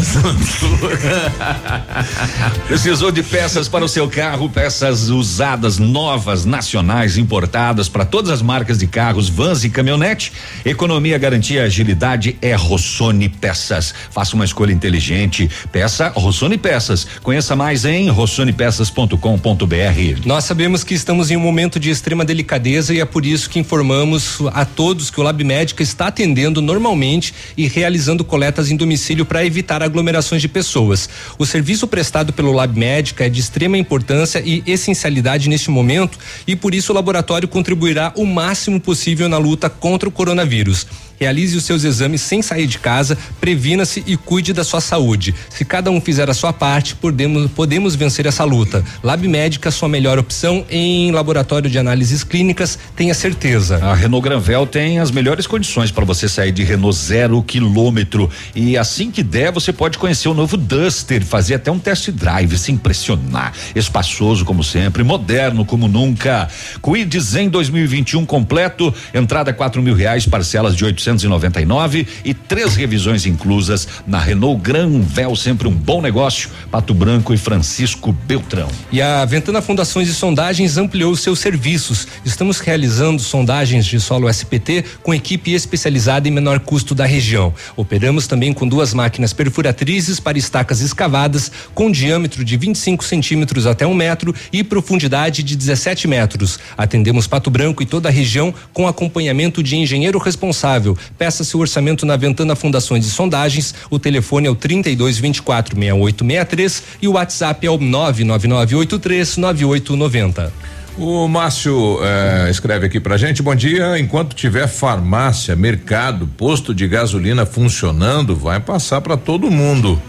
Precisou de peças para o seu carro, peças usadas, novas, nacionais, importadas para todas as marcas de carros, vans e caminhonete. Economia, garantia, agilidade é Rossoni Peças. Faça uma escolha inteligente. Peça Rossoni Peças. Conheça mais em rossonepeças.com.br. Nós sabemos que estamos em um momento de extrema delicadeza e é por isso que informamos a todos que o Lab Médica está atendendo normalmente e realizando coletas em domicílio para evitar aglomerações de pessoas. O serviço prestado pelo Lab Médica é de extrema importância e essencialidade neste momento e por isso o laboratório contribuirá o máximo possível na luta contra o coronavírus. Realize os seus exames sem sair de casa, previna-se e cuide da sua saúde. Se cada um fizer a sua parte, podemos, podemos vencer essa luta. Lab Médica, sua melhor opção em laboratório de análises clínicas, tenha certeza. A Renault Granvel tem as melhores condições para você sair de Renault zero quilômetro. E assim que der, você pode conhecer o novo Duster, fazer até um test drive, se impressionar. Espaçoso como sempre, moderno como nunca. Quid Zen 2021 completo, entrada quatro mil reais, parcelas de 899 e três revisões inclusas na Renault Granvel, sempre um bom negócio. Pato Branco e Francisco Beltrão. E a Ventana Fundações e Sondagens ampliou seus serviços. Estamos realizando sondagens de solo SPT com equipe especializada em menor custo da região. Operamos também com duas máquinas perfuratrizes para estacas escavadas com diâmetro de 25 centímetros até um metro e profundidade de 17 metros. Atendemos Pato Branco e toda a região com acompanhamento de engenheiro responsável. Peça seu orçamento na Ventana Fundações e Sondagens. O telefone é o 32 24 6863 e o WhatsApp é o 99983 9890. O Márcio eh, escreve aqui pra gente: bom dia. Enquanto tiver farmácia, mercado, posto de gasolina funcionando, vai passar para todo mundo.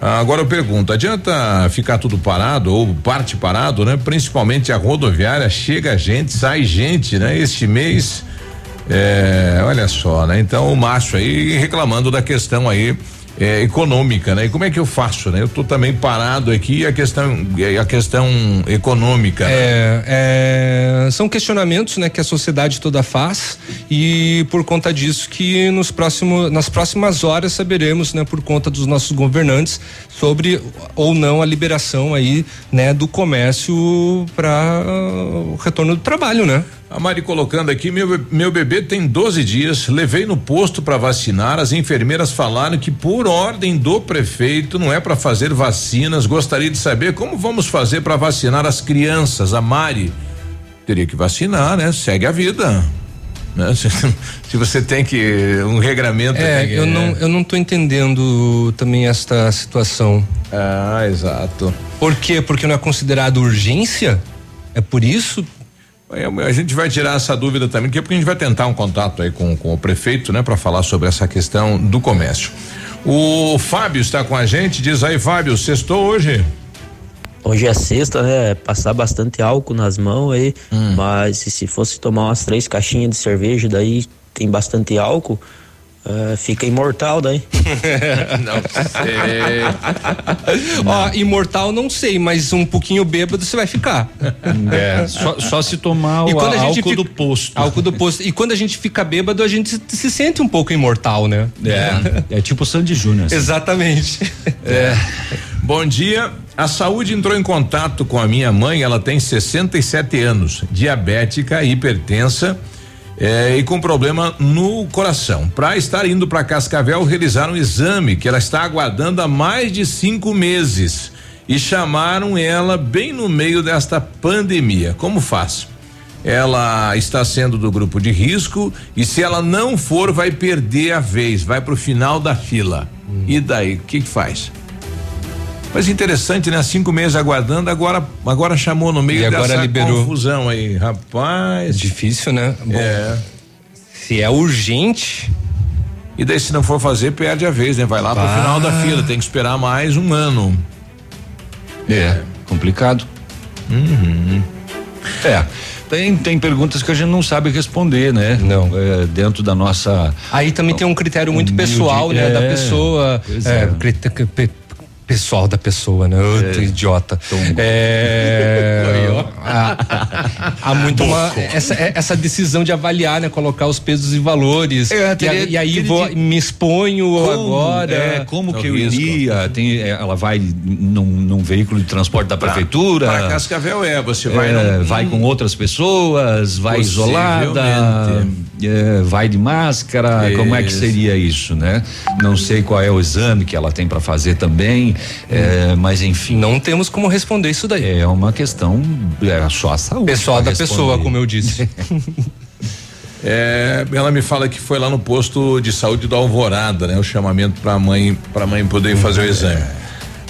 Agora eu pergunto: adianta ficar tudo parado ou parte parado, né? Principalmente a rodoviária, chega gente, sai gente, né? Este mês É, olha só, né? Então o Márcio aí reclamando da questão aí é, econômica, né? E como é que eu faço, né? Eu tô também parado aqui a questão a questão econômica. Né? É, é, são questionamentos, né, que a sociedade toda faz e por conta disso que nos próximos nas próximas horas saberemos, né, por conta dos nossos governantes sobre ou não a liberação aí, né, do comércio para uh, o retorno do trabalho, né? A Mari colocando aqui, meu, meu bebê tem 12 dias, levei no posto para vacinar. As enfermeiras falaram que, por ordem do prefeito, não é para fazer vacinas. Gostaria de saber como vamos fazer para vacinar as crianças. A Mari teria que vacinar, né? Segue a vida. Né? Se, se, você tem que um regramento. É, eu não eu não tô entendendo também esta situação. Ah, exato. Por quê? Porque não é considerado urgência? É por isso? A gente vai tirar essa dúvida também, é porque a gente vai tentar um contato aí com, com o prefeito, né, para falar sobre essa questão do comércio. O Fábio está com a gente, diz aí, Fábio, sextou hoje? Hoje é sexta, né? Passar bastante álcool nas mãos aí, hum. mas se fosse tomar umas três caixinhas de cerveja, daí tem bastante álcool, Uh, fica imortal daí. não sei. Ó, imortal não sei, mas um pouquinho bêbado você vai ficar. É, só, só, se tomar o álcool fica, do posto. Álcool do posto. E quando a gente fica bêbado, a gente se, se sente um pouco imortal, né? É. É tipo Sandy Júnior. Assim. Exatamente. É. Bom dia. A saúde entrou em contato com a minha mãe, ela tem 67 anos, diabética, hipertensa é, e com problema no coração. Para estar indo para Cascavel realizar um exame que ela está aguardando há mais de cinco meses e chamaram ela bem no meio desta pandemia. Como faz? Ela está sendo do grupo de risco e se ela não for, vai perder a vez, vai para o final da fila. Hum. E daí, o que, que faz? Mas interessante, né? Cinco meses aguardando, agora agora chamou no meio e agora dessa liberou. confusão aí, rapaz. Difícil, né? Bom, é. Se é urgente. E daí se não for fazer, perde a vez, né? Vai lá ah. pro final da fila, tem que esperar mais um ano. É, é. complicado. Uhum. É. Tem, tem perguntas que a gente não sabe responder, né? Não. É, dentto da nossa. Aí também tem um critério muito pessoal, né? É, da pessoa. É, é pessoal da pessoa, né? Outro é. idiota. É, há, há muito uma, essa, é, essa decisão de avaliar, né? Colocar os pesos e valores. É, teria, e, e, aí vou, me exponho como, agora. É, como que eu risco. iria? Tem, é, ela vai num, num, veículo de transporte da pra, prefeitura. Para Cascavel é, você vai. Num, vai com outras pessoas, vai isolada, vai de máscara. Isso. Como é que seria isso, né? Não sei qual é o exame que ela tem para fazer também. É, mas enfim. Não temos como responder isso daí. É uma questão é só a saúde. Pessoal da responder. pessoa, como eu disse. É, ela me fala que foi lá no posto de saúde do Alvorada, né? O chamamento para a mãe, para mãe poder fazer o exame.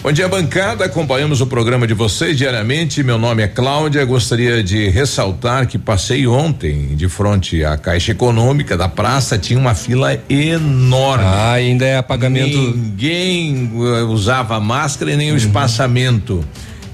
Bom dia, bancada. Acompanhamos o programa de vocês diariamente. Meu nome é Cláudia. Gostaria de ressaltar que passei ontem de frente à Caixa Econômica da praça. Tinha uma fila enorme. Ah, ainda é pagamento. Ninguém uh, usava máscara e nem uhum. o espaçamento.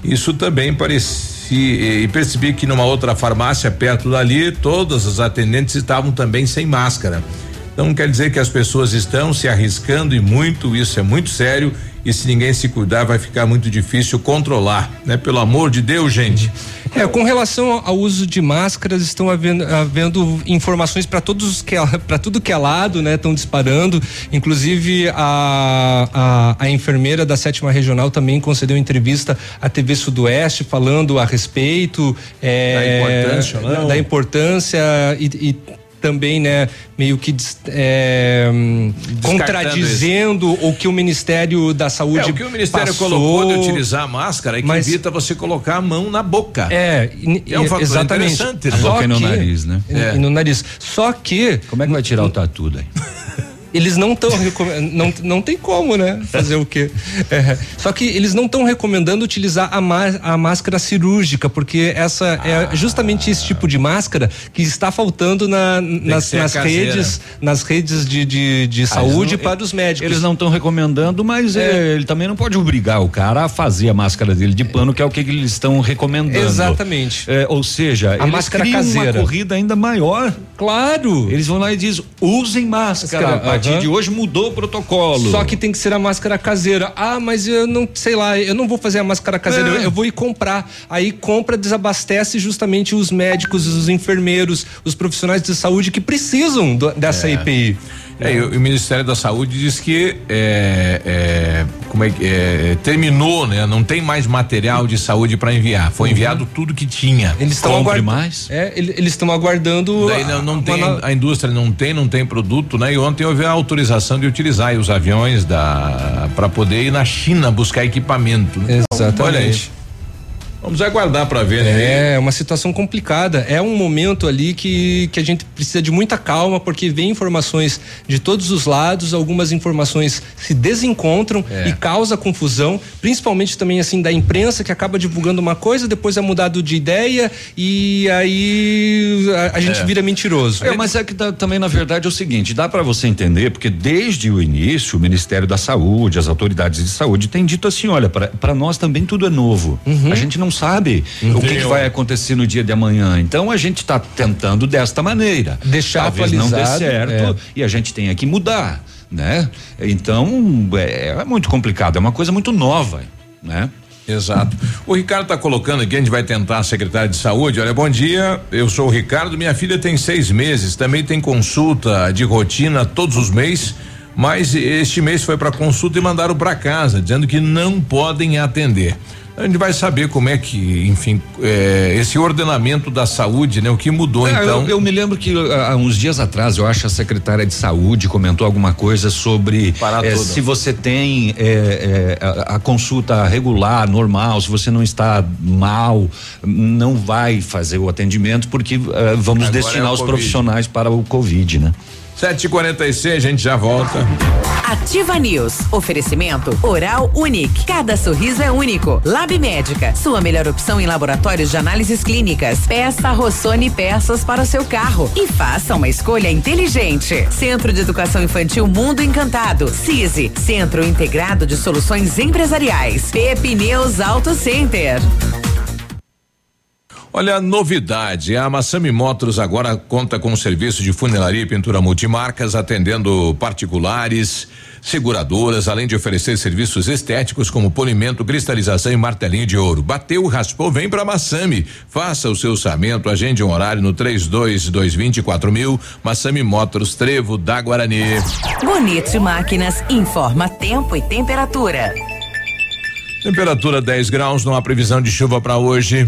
Isso também parecia. E percebi que numa outra farmácia perto dali, todas as atendentes estavam também sem máscara. Então quer dizer que as pessoas estão se arriscando e muito, isso é muito sério e se ninguém se cuidar vai ficar muito difícil controlar, né? Pelo amor de Deus, gente. É, com relação ao uso de máscaras, estão havendo, havendo informações para todos que para tudo que é lado, né? Estão disparando. Inclusive a, a, a enfermeira da sétima regional também concedeu entrevista à TV Sudoeste falando a respeito é, da importância, não? da importância e, e também, né, meio que é, contradizendo o que o Ministério da Saúde. É, o que o Ministério passou, colocou de utilizar a máscara é que mas, evita você colocar a mão na boca. É, é um fator exatamente. interessante. Né? A boca e no nariz, né? É. E no nariz. Só que. Como é que vai tirar o tatu daí? eles não estão não, não tem como, né? Fazer o quê? É, só que eles não estão recomendando utilizar a, a máscara cirúrgica, porque essa ah. é justamente esse tipo de máscara que está faltando na, nas, nas redes, nas redes de, de, de ah, saúde não, para os médicos. Eles não estão recomendando, mas é. É, ele também não pode obrigar o cara a fazer a máscara dele de pano, que é o que eles estão recomendando. Exatamente. É, ou seja, a máscara caseira. uma corrida ainda maior. Claro. Eles vão lá e dizem: usem máscara. máscara. Partir de hoje mudou o protocolo. Só que tem que ser a máscara caseira. Ah, mas eu não sei lá, eu não vou fazer a máscara caseira, é. eu, eu vou ir comprar. Aí compra, desabastece justamente os médicos, os enfermeiros, os profissionais de saúde que precisam do, dessa é. É, e o Ministério da Saúde diz que é, é, como é, é, terminou, né? Não tem mais material de saúde para enviar. Foi uhum. enviado tudo que tinha. Eles estão aguardando mais. É, eles estão aguardando. Daí não, não tem, a indústria não tem, não tem produto, né? E ontem houve a autorização de utilizar os aviões da para poder ir na China buscar equipamento. Né? Exatamente. Olha aí. Vamos aguardar para ver, né? É uma situação complicada. É um momento ali que, que a gente precisa de muita calma, porque vem informações de todos os lados, algumas informações se desencontram é. e causa confusão, principalmente também assim da imprensa que acaba divulgando uma coisa, depois é mudado de ideia e aí a, a gente é. vira mentiroso. É, mas é que dá, também na verdade é o seguinte, dá para você entender, porque desde o início o Ministério da Saúde, as autoridades de saúde têm dito assim, olha, para nós também tudo é novo. Uhum. A gente não sabe o que, que, vai acontecer no dia de amanhã. Então a gente está tentando desta maneira. Deixar Talvez não dê certo é. e a gente tenha que mudar, né? Então é, é muito complicado, é uma coisa muito nova, né? Exato. O Ricardo está colocando aqui, a gente vai tentar a secretária de saúde. Olha, bom dia. Eu sou o Ricardo. Minha filha tem seis meses. Também tem consulta de rotina todos os meses. Mas este mês foi para consulta e mandaram para casa, dizendo que não podem atender a gente vai saber como é que, enfim, é, esse ordenamento da saúde, né? O que mudou é, então. Eu, eu, me lembro que há uns dias atrás, eu acho a secretária de saúde comentou alguma coisa sobre é, se você tem é, é, a, a, consulta regular, normal, se você não está mal, não vai fazer o atendimento porque é, vamos Agora destinar os profissionais para o Covid, né? 7h46, a gente já volta. Ativa News. Oferecimento Oral Unique. Cada sorriso é único. Lab Médica. Sua melhor opção em laboratórios de análises clínicas. Peça Rossoni peças para o seu carro. E faça uma escolha inteligente. Centro de Educação Infantil Mundo Encantado. CISI. Centro Integrado de Soluções Empresariais. Pepineus Auto Center. Olha a novidade, a Massami Motors agora conta com um serviço de funilaria e pintura multimarcas, atendendo particulares, seguradoras, além de oferecer serviços estéticos como polimento, cristalização e martelinho de ouro. Bateu, raspou, vem para Massami. Faça o seu orçamento, agende um horário no três dois dois vinte e quatro mil, Massami Motors, Trevo da Guarani. Bonito Máquinas informa tempo e temperatura. Temperatura 10 graus, não há previsão de chuva para hoje.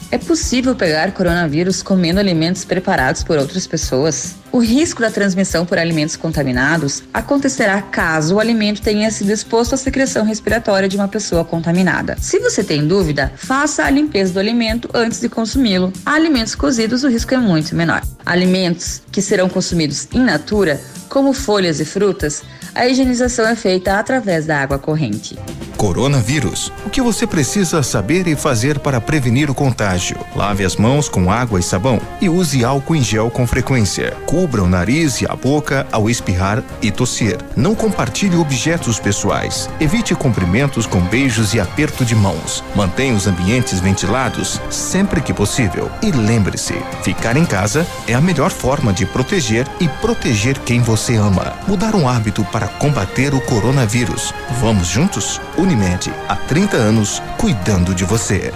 É possível pegar coronavírus comendo alimentos preparados por outras pessoas? O risco da transmissão por alimentos contaminados acontecerá caso o alimento tenha sido exposto à secreção respiratória de uma pessoa contaminada. Se você tem dúvida, faça a limpeza do alimento antes de consumi-lo. Alimentos cozidos, o risco é muito menor. Alimentos que serão consumidos in natura, como folhas e frutas, a higienização é feita através da água corrente. Coronavírus. O que você precisa saber e fazer para prevenir o contágio? Lave as mãos com água e sabão e use álcool em gel com frequência. Cubra o nariz e a boca ao espirrar e tossir. Não compartilhe objetos pessoais. Evite cumprimentos com beijos e aperto de mãos. Mantenha os ambientes ventilados sempre que possível. E lembre-se, ficar em casa é a melhor forma de proteger e proteger quem você ama. Mudar um hábito para combater o coronavírus. Vamos juntos? Unimed, há 30 anos cuidando de você.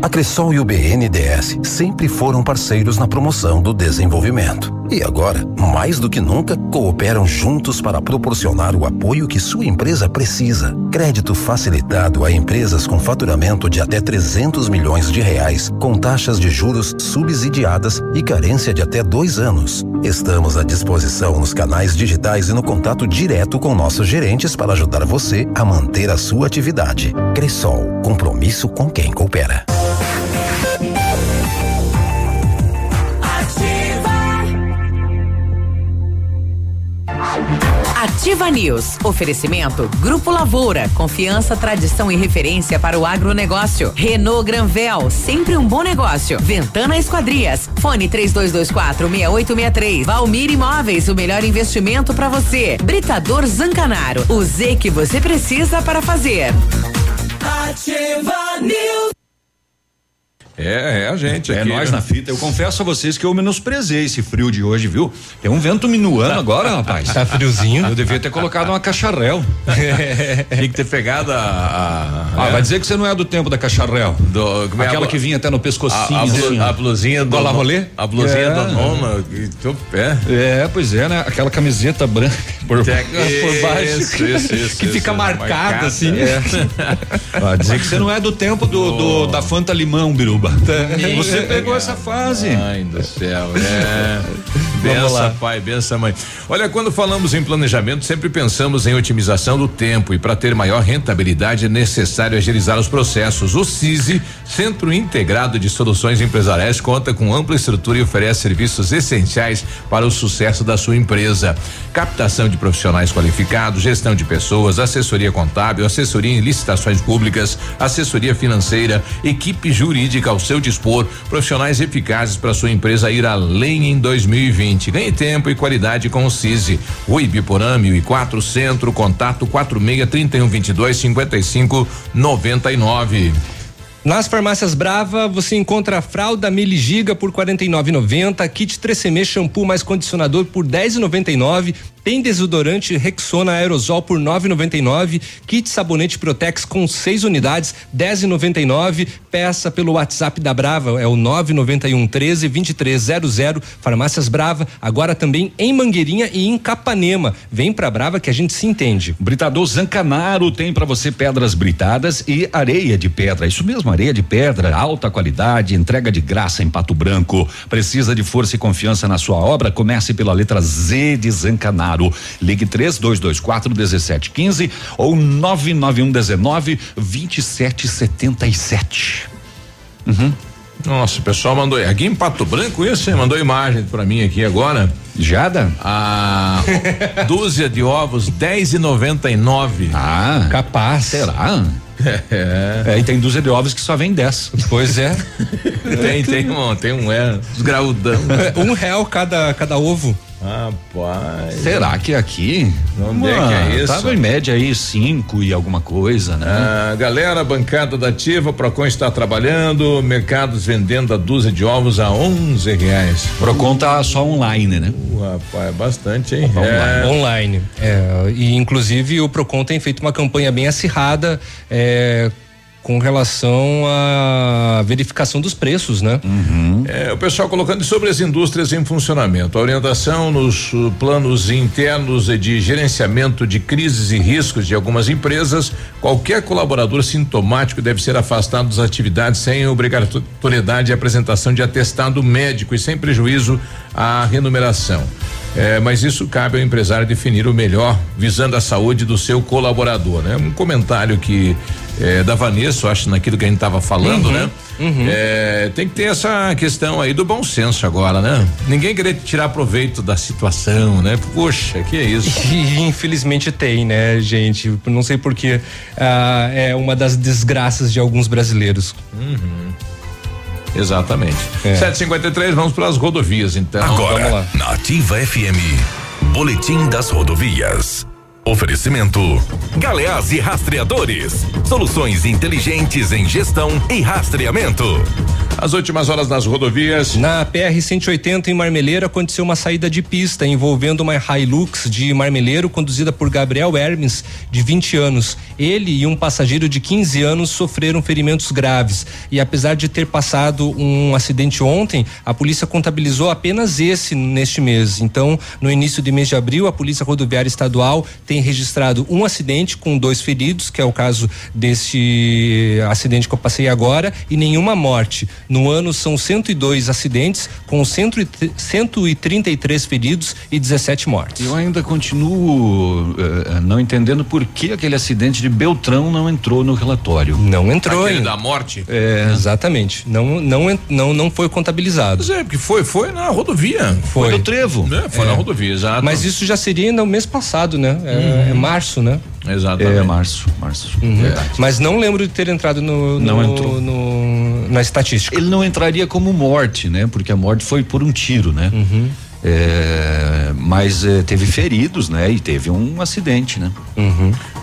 A Cressol e o BNDES sempre foram parceiros na promoção do desenvolvimento. E agora, mais do que nunca, cooperam juntos para proporcionar o apoio que sua empresa precisa. Crédito facilitado a empresas com faturamento de até 300 milhões de reais, com taxas de juros subsidiadas e carência de até dois anos. Estamos à disposição nos canais digitais e no contato direto com nossos gerentes para ajudar você a manter a sua atividade. Cressol, compromisso com quem coopera. Ativa News. Oferecimento Grupo Lavoura. Confiança, tradição e referência para o agronegócio. Renault Granvel. Sempre um bom negócio. Ventana Esquadrias. Fone 3224 6863. Valmir Imóveis. O melhor investimento para você. Britador Zancanaro. O Z que você precisa para fazer. Ativa News. É, é a gente é aqui. É nós né? na fita. Eu confesso a vocês que eu menosprezei esse frio de hoje, viu? Tem um vento minuano agora, rapaz. Tá friozinho. Eu devia ter colocado uma cacharel. Tem que ter pegado a. a ah, é. vai dizer que você não é do tempo da cacharel. Do, é Aquela a, que vinha até no pescocinho. A, a, assim. a blusinha do. Gola rolê? A blusinha é. do nona. Do pé. É, pois é, né? Aquela camiseta branca por, por baixo. Isso, isso, isso, que fica marcada, marcada, assim. É. Vai dizer que você não é do tempo do, do da Fanta Limão, Biruba. Você pegou essa fase. Ai do céu, é. Benção, pai, benção, mãe. Olha, quando falamos em planejamento, sempre pensamos em otimização do tempo e para ter maior rentabilidade é necessário agilizar os processos. O CISI, Centro Integrado de Soluções Empresariais, conta com ampla estrutura e oferece serviços essenciais para o sucesso da sua empresa. Captação de profissionais qualificados, gestão de pessoas, assessoria contábil, assessoria em licitações públicas, assessoria financeira, equipe jurídica ao seu dispor, profissionais eficazes para sua empresa ir além em 2020. Ganhe tempo e qualidade com o CISI. O Ibiporã 1004 Centro, contato 46 31 22 55 99. Nas farmácias Brava você encontra a fralda Mili Giga por 49,90, kit 3CM shampoo mais condicionador por 10,99, tem desodorante Rexona aerosol por 9,99, kit sabonete Protex com 6 unidades 10,99. Peça pelo WhatsApp da Brava é o 991 13 2300. Farmácias Brava agora também em Mangueirinha e em Capanema. Vem pra Brava que a gente se entende. Britador Zancanaro tem para você pedras britadas e areia de pedra. Isso mesmo, areia de pedra, alta qualidade, entrega de graça em Pato Branco. Precisa de força e confiança na sua obra? Comece pela letra Z de Zancanaro. Ligue 3224 1715 ou 991 19 2777. Uhum. Nossa, o pessoal mandou aqui em Pato Branco isso, hein? mandou imagem para mim aqui agora. Jada? A dúzia de ovos 10 e 99. Ah, capaz. Será? É. é. E tem dúzia de ovos que só vem 10. Pois é. tem, tem um, tem um, é, os graudão. um real cada, cada ovo. Rapaz. Será que aqui? Onde é que é isso? Tava em média aí cinco e alguma coisa, né? Ah, galera, bancada da Ativa, Procon está trabalhando, mercados vendendo a dúzia de ovos a onze reais. Procon tá só online, né? Uh, rapaz, bastante, hein? É. Online. É, e inclusive o Procon tem feito uma campanha bem acirrada, é, com relação à verificação dos preços, né? Uhum. É, o pessoal colocando sobre as indústrias em funcionamento, a orientação nos planos internos de gerenciamento de crises e riscos de algumas empresas, qualquer colaborador sintomático deve ser afastado das atividades sem obrigatoriedade de apresentação de atestado médico e sem prejuízo à remuneração. É, mas isso cabe ao empresário definir o melhor, visando a saúde do seu colaborador, né? Um comentário que é, da Vanessa, acho naquilo que a gente estava falando, uhum, né? Uhum. É, tem que ter essa questão aí do bom senso agora, né? Ninguém querer tirar proveito da situação, né? Poxa, que é isso? E, infelizmente tem, né, gente? Não sei porque ah, é uma das desgraças de alguns brasileiros. Uhum. Exatamente. É. 753, vamos para as rodovias, então. Agora, na Ativa FM, Boletim das Rodovias. Oferecimento: Galeás e Rastreadores. Soluções inteligentes em gestão e rastreamento. As últimas horas das rodovias. Na PR 180 em Marmeleiro aconteceu uma saída de pista envolvendo uma Hilux de Marmeleiro conduzida por Gabriel Hermes, de 20 anos. Ele e um passageiro de 15 anos sofreram ferimentos graves. E apesar de ter passado um acidente ontem, a polícia contabilizou apenas esse neste mês. Então, no início de mês de abril, a Polícia Rodoviária Estadual tem registrado um acidente com dois feridos, que é o caso desse acidente que eu passei agora, e nenhuma morte. No ano são 102 acidentes, com 133 feridos e 17 mortes. Eu ainda continuo uh, não entendendo por que aquele acidente de Beltrão não entrou no relatório. Não entrou. Aquele da morte? É. Exatamente. Não, não, não, não foi contabilizado. Pois é, porque foi, foi na rodovia. Foi, foi no trevo. É, foi é. na rodovia, exato. Mas isso já seria no mês passado, né? É, uhum. é março, né? Exatamente. É março, março. Uhum. Mas não lembro de ter entrado no, no, não entrou. No, na estatística. Ele não entraria como morte, né? Porque a morte foi por um tiro, né? Uhum. É, mas é, teve feridos, né? E teve um acidente, né? Uhum.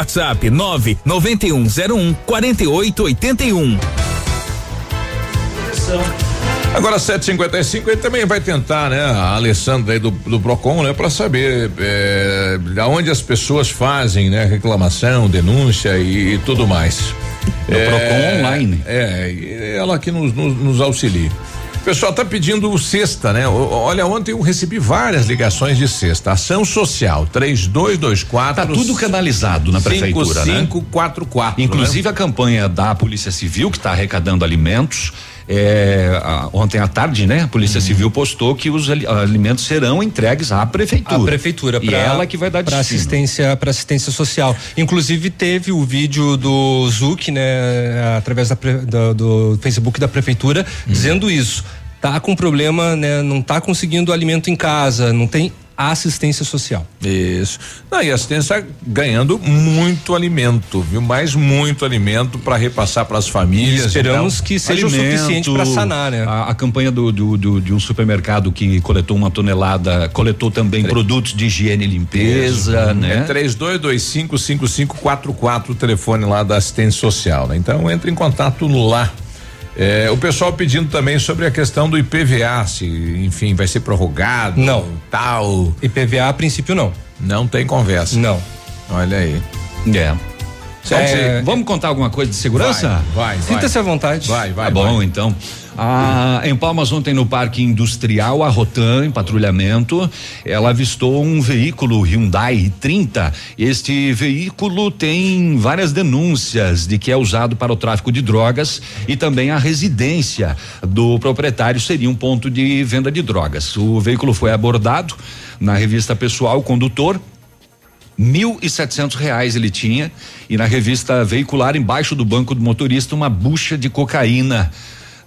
WhatsApp 99101 4881. Agora 7:55 ele também vai tentar, né? A Alessandra aí do, do Procon, né? Para saber é, aonde as pessoas fazem, né? Reclamação, denúncia e, e tudo mais. No é, Procon online. É, ela que nos, nos, nos auxilia. O pessoal está pedindo cesta, né? Olha, ontem eu recebi várias ligações de cesta. Ação social, 3224. Tá tudo canalizado na prefeitura, 5544, né? Inclusive né? a campanha da Polícia Civil, que está arrecadando alimentos. É, a, ontem à tarde, né? A Polícia uhum. Civil postou que os alimentos serão entregues à prefeitura. A prefeitura, pra, e ela que vai dar para assistência, para assistência social. Inclusive teve o vídeo do Zuc, né? Através da, do, do Facebook da prefeitura, uhum. dizendo isso tá com problema, né? Não tá conseguindo alimento em casa, não tem assistência social. Isso. Não, e a assistência ganhando muito alimento, viu? Mais muito alimento para repassar para as famílias. E esperamos então, que seja alimento, o suficiente para sanar, né? A, a campanha do, do, do, de um supermercado que coletou uma tonelada, coletou também produtos de higiene e limpeza, Isso. né? É 32255544 o telefone lá da assistência social, né? Então entre em contato lá. É, o pessoal pedindo também sobre a questão do IPVA, se, enfim, vai ser prorrogado. Não. Tal. IPVA, a princípio, não. Não tem conversa. Não. Olha aí. É. É, vamos contar alguma coisa de segurança? Vai, vai. Sinta-se à vontade. Vai, vai. Tá bom, vai. então. Em Palmas ontem no Parque Industrial, a Rotan, em patrulhamento, ela avistou um veículo Hyundai 30. Este veículo tem várias denúncias de que é usado para o tráfico de drogas e também a residência do proprietário seria um ponto de venda de drogas. O veículo foi abordado na revista pessoal, o condutor mil e setecentos reais ele tinha e na revista veicular embaixo do banco do motorista uma bucha de cocaína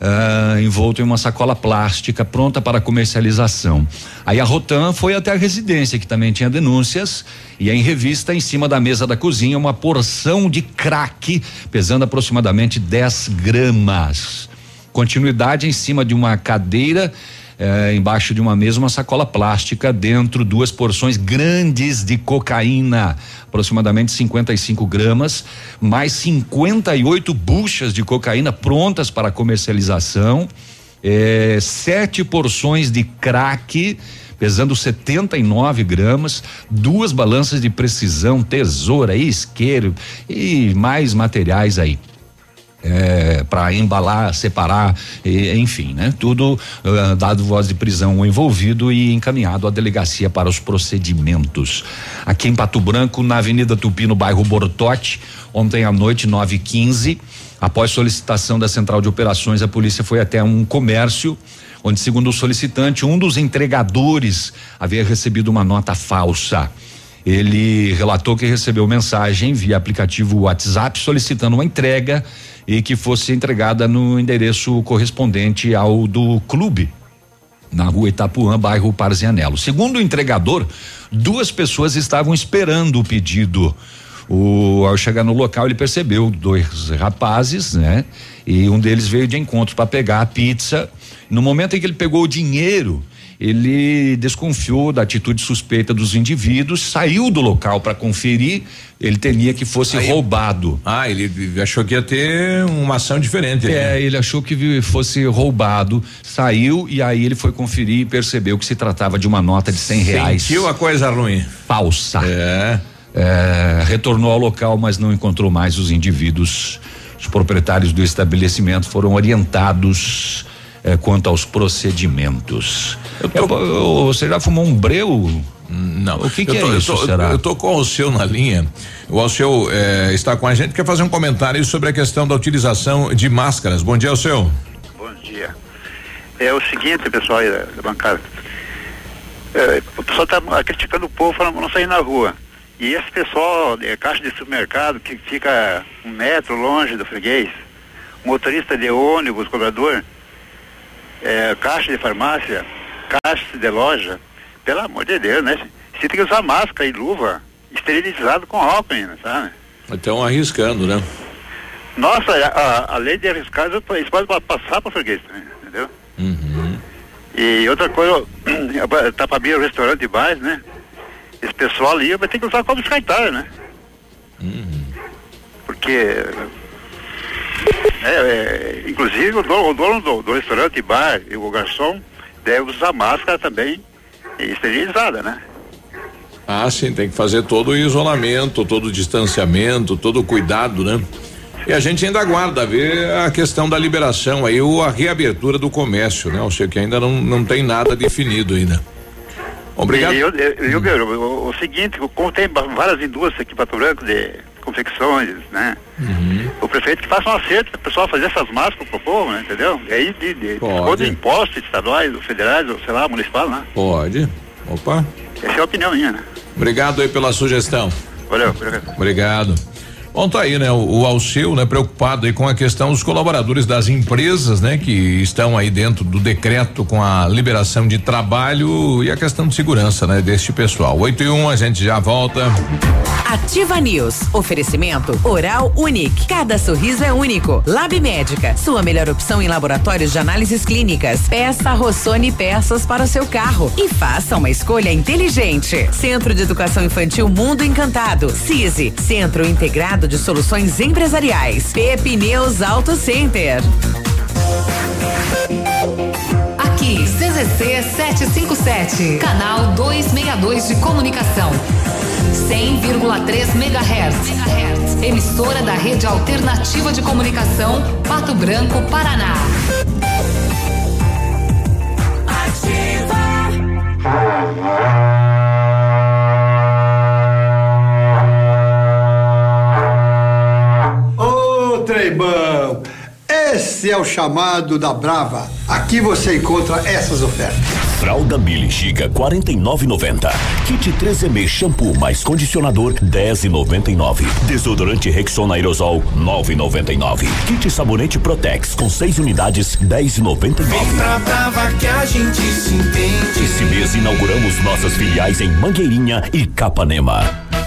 uh, envolto em uma sacola plástica pronta para comercialização. Aí a Rotan foi até a residência que também tinha denúncias e em revista em cima da mesa da cozinha uma porção de crack pesando aproximadamente 10 gramas. Continuidade em cima de uma cadeira é, embaixo de uma mesa uma sacola plástica, dentro duas porções grandes de cocaína, aproximadamente 55 gramas, mais 58 buchas de cocaína prontas para comercialização, é, sete porções de crack pesando 79 gramas, duas balanças de precisão, tesoura, isqueiro e mais materiais aí é, para embalar, separar, e, enfim, né? Tudo uh, dado voz de prisão ao envolvido e encaminhado à delegacia para os procedimentos. Aqui em Pato Branco, na Avenida Tupi, no bairro Bortote, ontem à noite, 9:15, após solicitação da Central de Operações, a polícia foi até um comércio onde, segundo o solicitante, um dos entregadores havia recebido uma nota falsa. ele relatou que recebeu mensagem via aplicativo WhatsApp solicitando uma entrega e que fosse entregada no endereço correspondente ao do clube, na rua Itapuã, bairro Parzianello. Segundo o entregador, duas pessoas estavam esperando o pedido. O, ao chegar no local, ele percebeu dois rapazes, né? E um deles veio de encontro para pegar a pizza. No momento em que ele pegou o dinheiro, ele desconfiou da atitude suspeita dos indivíduos, saiu do local para conferir, ele temia que fosse Aí, roubado. Ah, ele achou que ia ter uma ação diferente. É, né? ele achou que fosse roubado, saiu e aí ele foi conferir e percebeu que se tratava de uma nota de cem reais. Sentiu a coisa ruim. Falsa. É. é. Retornou ao local, mas não encontrou mais os indivíduos. Os proprietários do estabelecimento foram orientados eh, quanto aos procedimentos. Tô... Eu, você já fumou um breu? Não. O que, que tô, é isso, eu tô, será? Eu tô com o Alceu na linha. O Alceu eh, está com a gente, quer fazer um comentário sobre a questão da utilização de máscaras. Bom dia, Alceu. Bom dia. É o seguinte, pessoal aí da, da bancada. É, o pessoal está criticando o povo para não sair na rua. E esse pessoal, é, caixa de supermercado, que fica um metro longe do freguês, motorista de ônibus, cobrador, é, caixa de farmácia, caixa de loja, pelo amor de Deus, né? Você tem que usar máscara e luva, esterilizado com álcool ainda, sabe? Estão arriscando, né? Nossa, a, a lei de arriscar, isso pode passar para o freguês também, entendeu? Uhum. E outra coisa, tá para abrir o restaurante e bares, né? Esse pessoal ali vai ter que usar como descartável, né? Uhum. Porque é, é, inclusive o dono, o dono do, do, restaurante bar e o garçom deve usar máscara também esterilizada, né? Ah, sim, tem que fazer todo o isolamento, todo o distanciamento, todo o cuidado, né? E a gente ainda aguarda ver a questão da liberação aí, ou a reabertura do comércio, né? Eu sei que ainda não, não tem nada definido ainda. Obrigado. E eu, eu, eu, o, o, seguinte, como tem várias indústrias aqui em Pato Branco de confecções, né? Uhum. O prefeito que faça um acerto para o pessoal fazer essas máscaras pro povo, né? Entendeu? E aí de, de, de impostos estaduais, ou federais, ou sei lá, municipal, né? Pode. Opa. Essa é a opinião minha, né? Obrigado aí pela sugestão. Valeu, obrigado. Obrigado. Bom, tá aí, né? O, o Alceu, né? Preocupado aí com a questão dos colaboradores das empresas, né? Que estão aí dentro do decreto com a liberação de trabalho e a questão de segurança, né? Deste pessoal. 8 e 1, um, a gente já volta. Ativa News. Oferecimento Oral Unique. Cada sorriso é único. Lab Médica. Sua melhor opção em laboratórios de análises clínicas. Peça Rossoni peças para o seu carro e faça uma escolha inteligente. Centro de Educação Infantil Mundo Encantado. CISI. Centro Integrado de Soluções Empresariais. Pepineus Auto Center. Aqui, CZC 757, canal 262 de comunicação. 100,3 MHz. Emissora da Rede Alternativa de Comunicação, Pato Branco, Paraná. Ô, esse é o chamado da Brava. Aqui você encontra essas ofertas. Fralda Mili Giga 49,90. Kit 3M shampoo mais condicionador 10,99. Desodorante Rexona aerosol 9,99. Kit sabonete Protex com 6 unidades 10,99. Pra Brava que a gente se entende. Esse mês inauguramos nossas filiais em Mangueirinha e Capanema.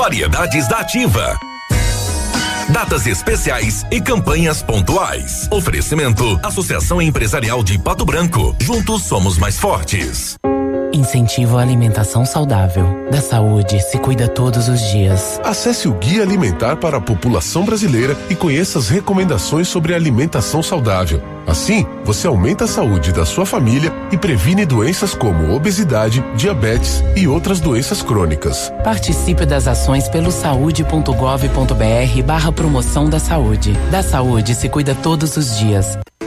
Variedades da Ativa. Datas especiais e campanhas pontuais. Oferecimento: Associação Empresarial de Pato Branco. Juntos somos mais fortes. Incentivo a alimentação saudável. Da saúde se cuida todos os dias. Acesse o Guia Alimentar para a População Brasileira e conheça as recomendações sobre alimentação saudável. Assim, você aumenta a saúde da sua família e previne doenças como obesidade, diabetes e outras doenças crônicas. Participe das ações pelo saúde.gov.br barra promoção da saúde. Da saúde se cuida todos os dias.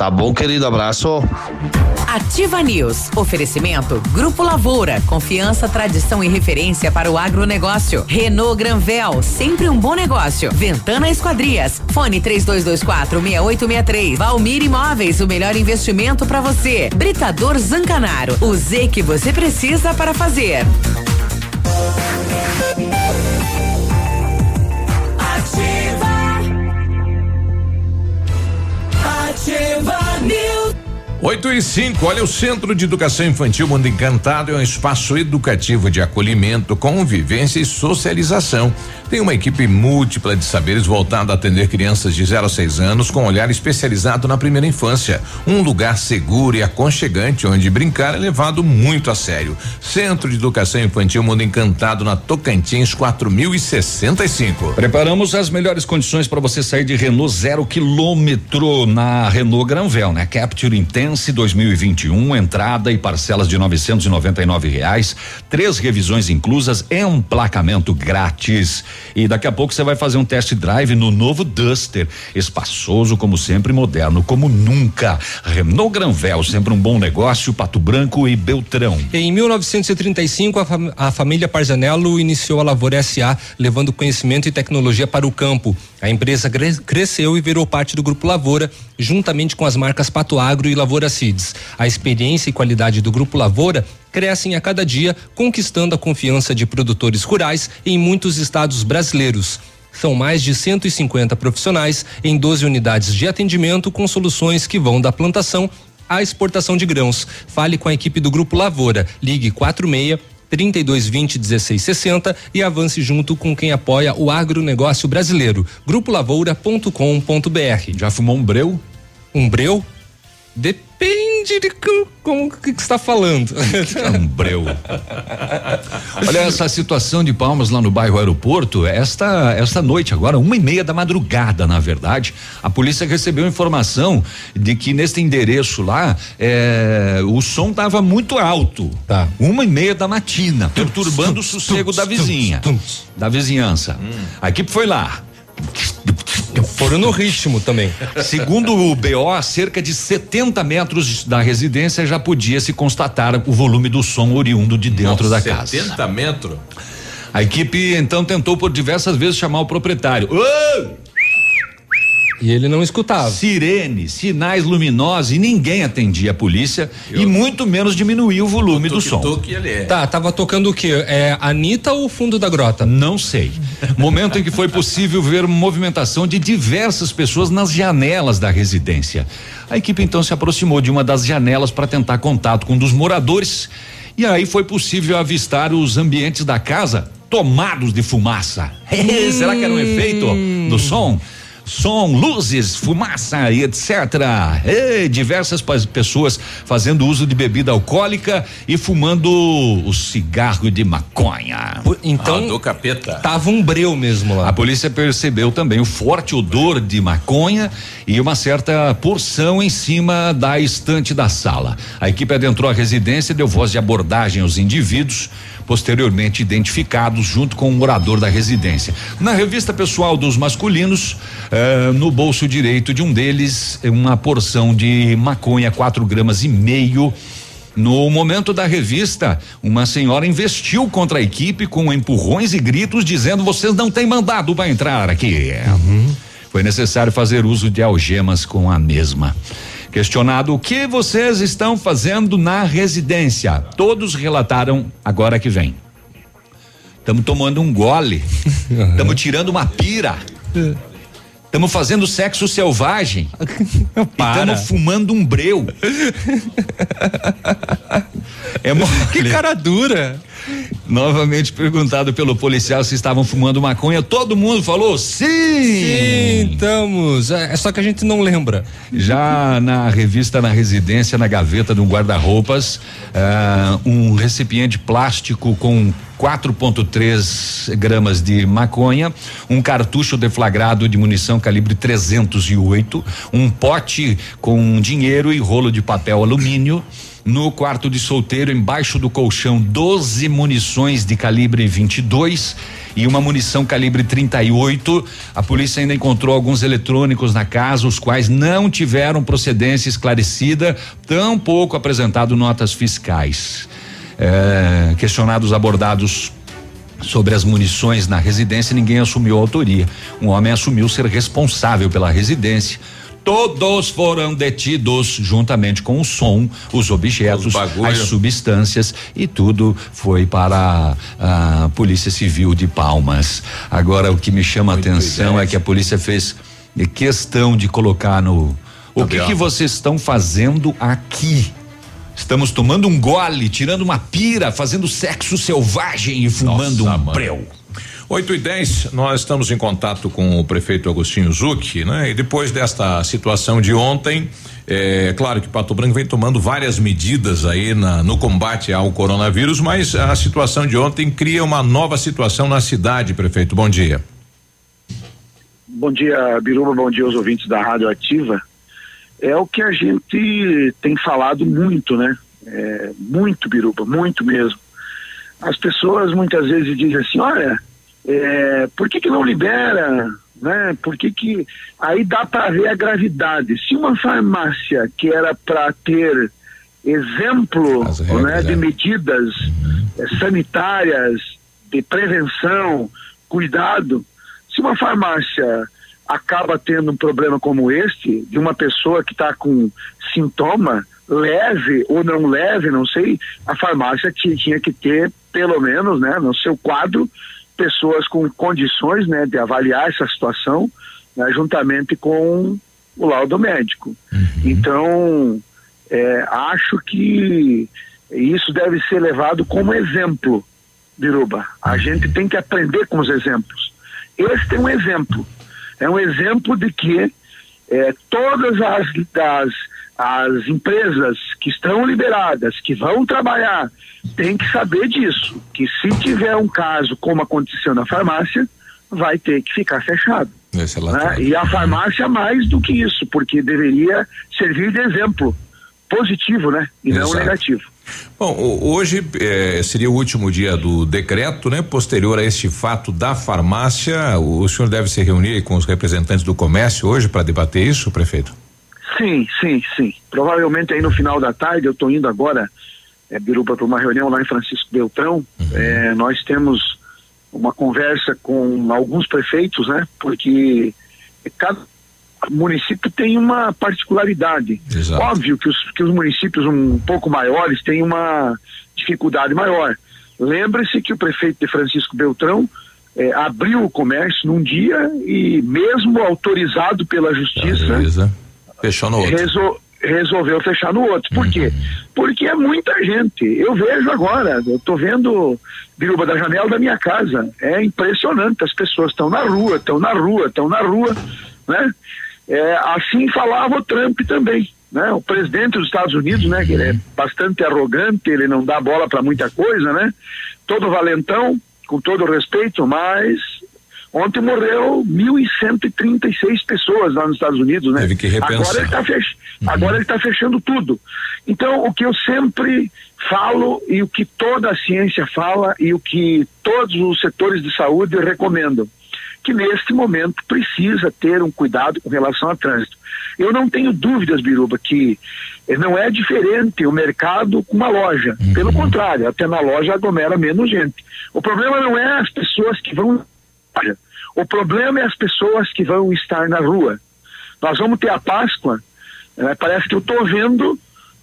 Tá bom, querido? Abraço. Ativa News. Oferecimento Grupo Lavoura. Confiança, tradição e referência para o agronegócio. Renault Granvel. Sempre um bom negócio. Ventana Esquadrias. Fone 3224 6863. Valmir Imóveis. O melhor investimento para você. Britador Zancanaro. O Z que você precisa para fazer. Ativa News. 8 e 5, olha, o Centro de Educação Infantil Mundo Encantado é um espaço educativo de acolhimento, convivência e socialização. Tem uma equipe múltipla de saberes voltada a atender crianças de 0 a 6 anos com olhar especializado na primeira infância. Um lugar seguro e aconchegante onde brincar é levado muito a sério. Centro de Educação Infantil Mundo Encantado na Tocantins 4065. Preparamos as melhores condições para você sair de Renault zero quilômetro na Renault Granvel, né? Capture Intense 2021, entrada e parcelas de 999 reais, três revisões inclusas, emplacamento grátis. E daqui a pouco você vai fazer um test drive no novo Duster, espaçoso como sempre, moderno como nunca. Renault Granvel, sempre um bom negócio, Pato Branco e Beltrão. Em 1935, a, fam a família Parzanello iniciou a Lavoura SA, levando conhecimento e tecnologia para o campo. A empresa cresceu e virou parte do Grupo Lavoura, juntamente com as marcas Pato Agro e Lavoura Seeds. A experiência e qualidade do Grupo Lavoura crescem a cada dia, conquistando a confiança de produtores rurais em muitos estados brasileiros. São mais de 150 profissionais em 12 unidades de atendimento com soluções que vão da plantação à exportação de grãos. Fale com a equipe do Grupo Lavoura. Ligue 46 3220 1660 e avance junto com quem apoia o agronegócio brasileiro. Grupolavoura.com.br. Já fumou um breu? Um breu? Depende de como que está falando. Um breu. Olha essa situação de Palmas lá no bairro Aeroporto. Esta esta noite agora uma e meia da madrugada, na verdade, a polícia recebeu informação de que neste endereço lá é, o som estava muito alto. Tá. Uma e meia da matina, perturbando o sossego da vizinha, da vizinhança. A equipe foi lá. Foram no ritmo também. Segundo o BO, a cerca de 70 metros da residência já podia se constatar o volume do som oriundo de dentro Nossa, da casa. 70 metros? A equipe então tentou por diversas vezes chamar o proprietário. Ô! E ele não escutava. Sirene, sinais luminosos e ninguém atendia a polícia e muito menos diminuía o volume do som. é. Tá, tava tocando o quê? É Anitta ou o fundo da grota? Não sei. Momento em que foi possível ver movimentação de diversas pessoas nas janelas da residência. A equipe então se aproximou de uma das janelas para tentar contato com um dos moradores e aí foi possível avistar os ambientes da casa tomados de fumaça. Será que era um efeito do som? Som, luzes, fumaça e etc. E diversas pessoas fazendo uso de bebida alcoólica e fumando o cigarro de maconha. Então, Ah, do capeta. tava um breu mesmo lá. A polícia percebeu também o forte odor de maconha e uma certa porção em cima da estante da sala. A equipe adentrou a residência e deu voz de abordagem aos indivíduos. Posteriormente identificados junto com o morador da residência. Na revista pessoal dos masculinos, eh, no bolso direito de um deles, uma porção de maconha, 4 gramas e meio. No momento da revista, uma senhora investiu contra a equipe com empurrões e gritos dizendo: vocês não têm mandado para entrar aqui. Uhum. Foi necessário fazer uso de algemas com a mesma. Questionado o que vocês estão fazendo na residência, todos relataram agora que vem. Estamos tomando um gole, estamos tirando uma pira. Estamos fazendo sexo selvagem. Estamos fumando um breu. é que cara dura. Novamente perguntado pelo policial se estavam fumando maconha, todo mundo falou sim. Sim, estamos. É, é só que a gente não lembra. Já na revista na residência, na gaveta de um guarda-roupas, uh, um recipiente plástico com 4,3 gramas de maconha, um cartucho deflagrado de munição calibre 308, um pote com dinheiro e rolo de papel alumínio. No quarto de solteiro, embaixo do colchão, 12 munições de calibre 22 e uma munição calibre 38. A polícia ainda encontrou alguns eletrônicos na casa, os quais não tiveram procedência esclarecida, tampouco apresentado notas fiscais. É, questionados abordados sobre as munições na residência, ninguém assumiu a autoria. Um homem assumiu ser responsável pela residência Todos foram detidos juntamente com o som, os objetos, os as substâncias e tudo foi para a, a Polícia Civil de Palmas. Agora o que me chama a atenção é que a polícia fez questão de colocar no o que, que vocês estão fazendo aqui? Estamos tomando um gole, tirando uma pira, fazendo sexo selvagem e fumando Nossa, um mano. breu. 8 e 10, nós estamos em contato com o prefeito Agostinho Zucchi, né? E depois desta situação de ontem, é claro que Pato Branco vem tomando várias medidas aí na, no combate ao coronavírus, mas a situação de ontem cria uma nova situação na cidade, prefeito. Bom dia. Bom dia, Biruba, bom dia aos ouvintes da Rádio Ativa. É o que a gente tem falado muito, né? É, muito, Biruba, muito mesmo. As pessoas muitas vezes dizem assim, olha, é, por que, que não libera? Né? Por que, que. Aí dá para ver a gravidade. Se uma farmácia que era para ter exemplo né, de é. medidas é, sanitárias, de prevenção, cuidado, se uma farmácia acaba tendo um problema como este, de uma pessoa que está com sintoma leve ou não leve, não sei, a farmácia tinha que ter, pelo menos, né, no seu quadro, pessoas com condições né, de avaliar essa situação, né, juntamente com o laudo médico. Uhum. Então, é, acho que isso deve ser levado como exemplo, Biruba. A uhum. gente tem que aprender com os exemplos. Este é um exemplo. É um exemplo de que é, todas as, as, as empresas que estão liberadas, que vão trabalhar, têm que saber disso, que se tiver um caso como aconteceu na farmácia, vai ter que ficar fechado. Né? E a farmácia mais do que isso, porque deveria servir de exemplo positivo, né? E Exato. não negativo. Bom, hoje eh, seria o último dia do decreto, né? Posterior a este fato da farmácia, o senhor deve se reunir com os representantes do comércio hoje para debater isso, prefeito? Sim, sim, sim. Provavelmente aí no final da tarde, eu estou indo agora, é, Biruba, para uma reunião lá em Francisco Beltrão. Uhum. É, nós temos uma conversa com alguns prefeitos, né? Porque cada município tem uma particularidade. Exato. Óbvio que os, que os municípios um pouco maiores têm uma dificuldade maior. Lembre-se que o prefeito de Francisco Beltrão é, abriu o comércio num dia e mesmo autorizado pela justiça Fechou no outro. Resol, resolveu fechar no outro. Por uhum. quê? Porque é muita gente. Eu vejo agora, eu tô vendo Biruba da janela da minha casa. É impressionante. As pessoas estão na rua, estão na rua, estão na rua, né? É, assim falava o Trump também. Né? O presidente dos Estados Unidos, né, que ele é bastante arrogante, ele não dá bola para muita coisa, né? Todo valentão, com todo respeito, mas Ontem morreu 1.136 pessoas lá nos Estados Unidos, né? Teve que repensar. Agora ele está fech... uhum. Tá fechando tudo. Então, o que eu sempre falo e o que toda a ciência fala e o que todos os setores de saúde recomendam, que neste momento precisa ter um cuidado com relação ao trânsito. Eu não tenho dúvidas, Biruba, que não é diferente o mercado com uma loja. Uhum. Pelo contrário, até na loja aglomera menos gente. O problema não é as pessoas que vão o problema é as pessoas que vão estar na rua. Nós vamos ter a Páscoa, né? parece que eu estou vendo,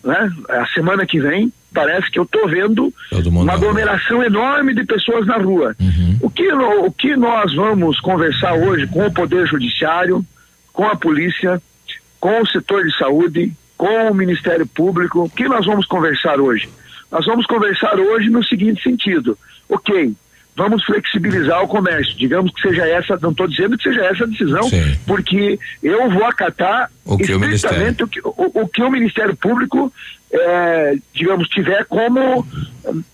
né? a semana que vem, parece que eu estou vendo uma aglomeração enorme de pessoas na rua. Uhum. O, que, o que nós vamos conversar hoje com o Poder Judiciário, com a polícia, com o setor de saúde, com o Ministério Público, o que nós vamos conversar hoje? Nós vamos conversar hoje no seguinte sentido: ok, vamos flexibilizar o comércio. Digamos que seja essa, não estou dizendo que seja essa a decisão, Sim. porque eu vou acatar o que o Ministério, o que o, o, que o Ministério Público, é, digamos, tiver como,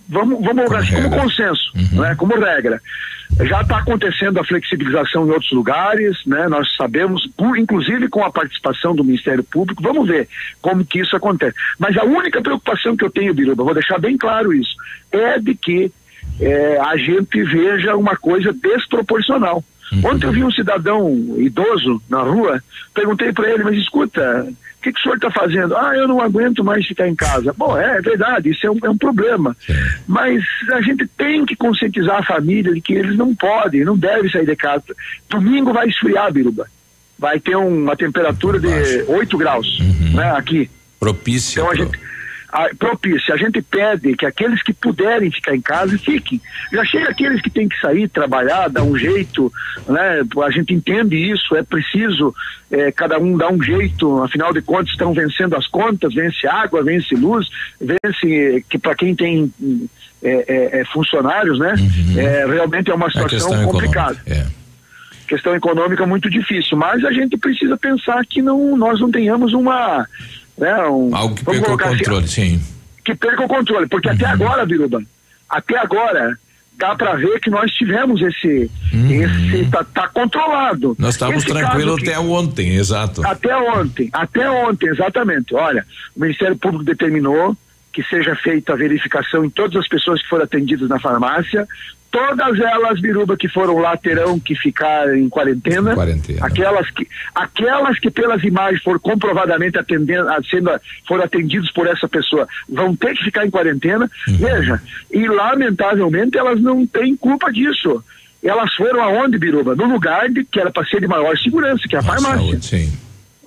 vamos, vamos como, assim, como consenso, uhum. né, como regra. Já está acontecendo a flexibilização em outros lugares, né? Nós sabemos, inclusive com a participação do Ministério Público, vamos ver como que isso acontece. Mas a única preocupação que eu tenho, Biruba, vou deixar bem claro isso, é de que é, a gente veja uma coisa desproporcional. Uhum. Ontem eu vi um cidadão idoso na rua, perguntei para ele, mas escuta, o que, que, o senhor está fazendo? Ah, eu não aguento mais ficar em casa. Bom, é, é verdade, isso é um, é um problema. Mas a gente tem que conscientizar a família de que eles não podem, não devem sair de casa. Domingo vai esfriar, Biruba. Vai ter uma temperatura de 8 graus uhum. né, aqui. Propícia. Então a gente a, propícia. A gente pede que aqueles que puderem ficar em casa fiquem. Já chega aqueles que têm que sair, trabalhar, dar um jeito, né? A gente entende isso, é preciso é, cada um dar um jeito, afinal de contas estão vencendo as contas, vence água, vence luz, vence que para quem tem é, é, é, funcionários, né? Uhum. É, realmente é uma situação complicada. É. Questão econômica muito difícil, mas a gente precisa pensar que não, nós não tenhamos uma né? Um, Algo que perca o assim, controle, assim, sim. Que perca o controle, porque uhum. até agora, Biruba, até agora dá para ver que nós tivemos esse, uhum. esse tá, tá, controlado. Nós estávamos tranquilos até ontem, exato. Até ontem, até ontem, exatamente. Olha, o Ministério Público determinou que seja feita a verificação em todas as pessoas que foram atendidas na farmácia, Todas elas, Biruba, que foram lá terão que ficar em quarentena. quarentena. Aquelas que, aquelas que pelas imagens foram comprovadamente atendendo, sendo, foram atendidos por essa pessoa, vão ter que ficar em quarentena. Uhum. Veja, e lamentavelmente elas não têm culpa disso. Elas foram aonde, Biruba? No lugar de, que era para ser de maior segurança, que é a farmácia. Saúde, sim.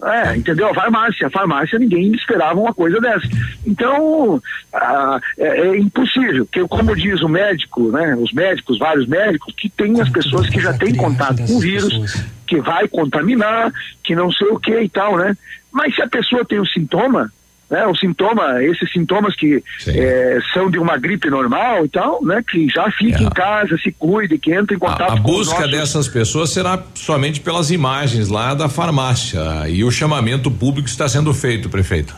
É, entendeu? A farmácia, a farmácia ninguém esperava uma coisa dessa. Então, ah, é, é, impossível, que como diz o médico, né, os médicos, vários médicos, que tem as pessoas que já têm contato com o vírus, que vai contaminar, que não sei o que e tal, né? Mas se a pessoa tem o sintoma, né, o sintoma, esses sintomas que é, são de uma gripe normal e tal, né, que já fique é. em casa, se cuide, que entre em contato a, a busca nossos... dessas pessoas será somente pelas imagens lá da farmácia e o chamamento público está sendo feito, prefeito.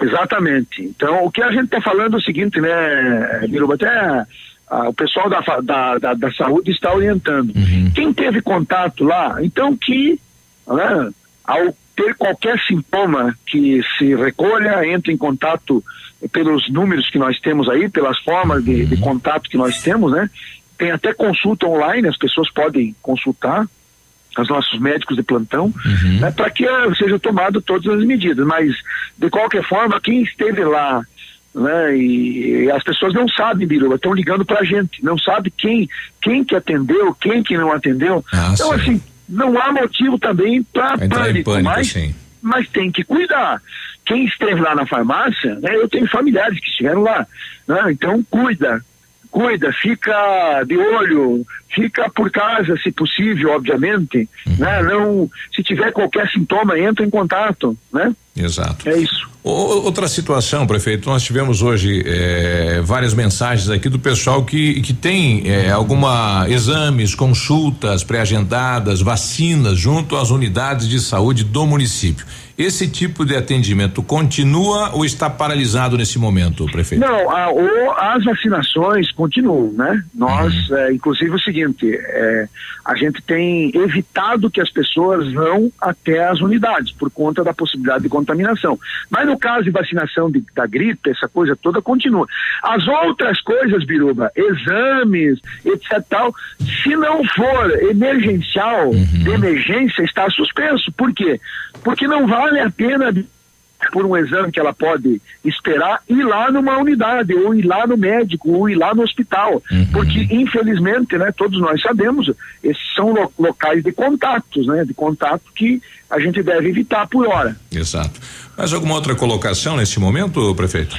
Exatamente. Então, o que a gente está falando é o seguinte, né, Miruba, até a, o pessoal da, da, da, da, saúde está orientando. Uhum. Quem teve contato lá, então que, né, ao ter qualquer sintoma que se recolha, entre em contato pelos números que nós temos aí, pelas formas de, de contato que nós temos, né? Tem até consulta online, as pessoas podem consultar os nossos médicos de plantão, uhum. né, para que seja tomado todas as medidas. Mas, de qualquer forma, quem esteve lá, né, e, e as pessoas não sabem, Biruba, estão ligando para a gente, não sabe quem, quem que atendeu, quem que não atendeu. Ah, então, sim. assim, não há motivo também para pânico, pânico, mas, sim. mas tem que cuidar. Quem esteve lá na farmácia, né, eu tenho familiares que estiveram lá, né, então cuida, cuida, fica de olho, fica por casa, se possível, obviamente, uhum. né? Não, se tiver qualquer sintoma, entra em contato, né? Exato. É isso. Outra situação, prefeito, nós tivemos hoje eh, várias mensagens aqui do pessoal que, que tem eh, alguma exames, consultas pré-agendadas, vacinas junto às unidades de saúde do município. Esse tipo de atendimento continua ou está paralisado nesse momento, prefeito? Não, a, o, as vacinações continuam, né? Nós, uhum. é, inclusive o seguinte, é, a gente tem evitado que as pessoas vão até as unidades por conta da possibilidade de contaminação. Mas no caso de vacinação de, da gripe, essa coisa toda continua. As outras coisas, Biruba, exames, etc. Tal, se não for emergencial, uhum. de emergência, está suspenso. Por quê? Porque não vale a pena por um exame que ela pode esperar ir lá numa unidade, ou ir lá no médico, ou ir lá no hospital. Uhum. Porque, infelizmente, né, todos nós sabemos, esses são lo locais de contatos, né? De contato que a gente deve evitar por hora. Exato. Mais alguma outra colocação nesse momento, prefeito?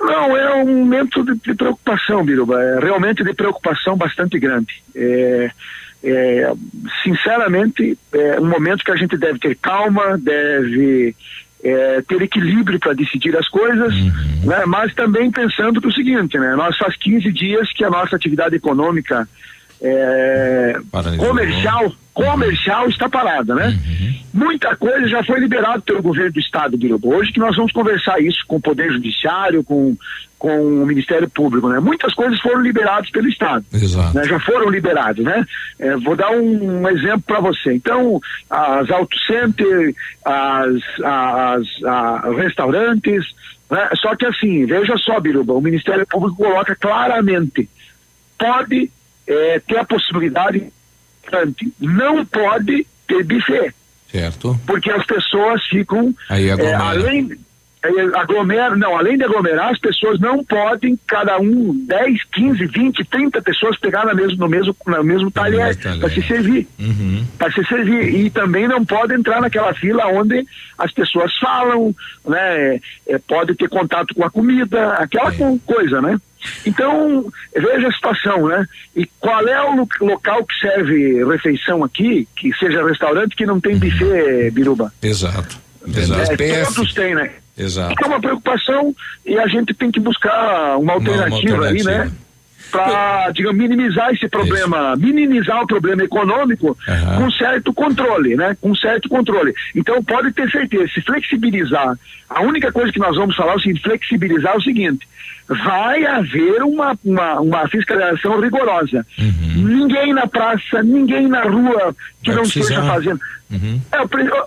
Não, é um momento de, de preocupação, Biruba. É realmente de preocupação bastante grande. É, é, sinceramente, é um momento que a gente deve ter calma, deve é, ter equilíbrio para decidir as coisas, uhum. né? mas também pensando que o seguinte, né? nós faz 15 dias que a nossa atividade econômica é, comercial comercial está parada, né? Uhum. Muita coisa já foi liberada pelo governo do estado de Urubu. Hoje que nós vamos conversar isso com o Poder Judiciário, com, com o Ministério Público, né? Muitas coisas foram liberadas pelo estado. Exato. Né? Já foram liberadas, né? É, vou dar um, um exemplo para você. Então, as auto center, as, as, as restaurantes, né? Só que assim, veja só, Biruba, o Ministério Público coloca claramente, pode é, ter a possibilidade não pode ter buffet. Certo. Porque as pessoas ficam. Aí é, além aglomera, não, além de aglomerar, as pessoas não podem, cada um, 10, 15, 20, 30 pessoas pegar na mesmo, no mesmo, no mesmo talher para se servir. Uhum. Para se servir. E também não pode entrar naquela fila onde as pessoas falam, né? É, pode ter contato com a comida, aquela é. coisa, né? Então, veja a situação, né? E qual é o local que serve refeição aqui, que seja restaurante, que não tem buffet, Biruba? Exato. Exato. É, todos têm, né? Exato. É uma preocupação e a gente tem que buscar uma alternativa, uma, uma alternativa. aí, né? Para, digamos, minimizar esse problema, Isso. minimizar o problema econômico uhum. com certo controle, né? Com certo controle. Então pode ter certeza, se flexibilizar, a única coisa que nós vamos falar é seguinte, flexibilizar é o seguinte, vai haver uma, uma, uma fiscalização rigorosa. Uhum. Ninguém na praça, ninguém na rua que vai não precisar. esteja fazendo. Uhum. É,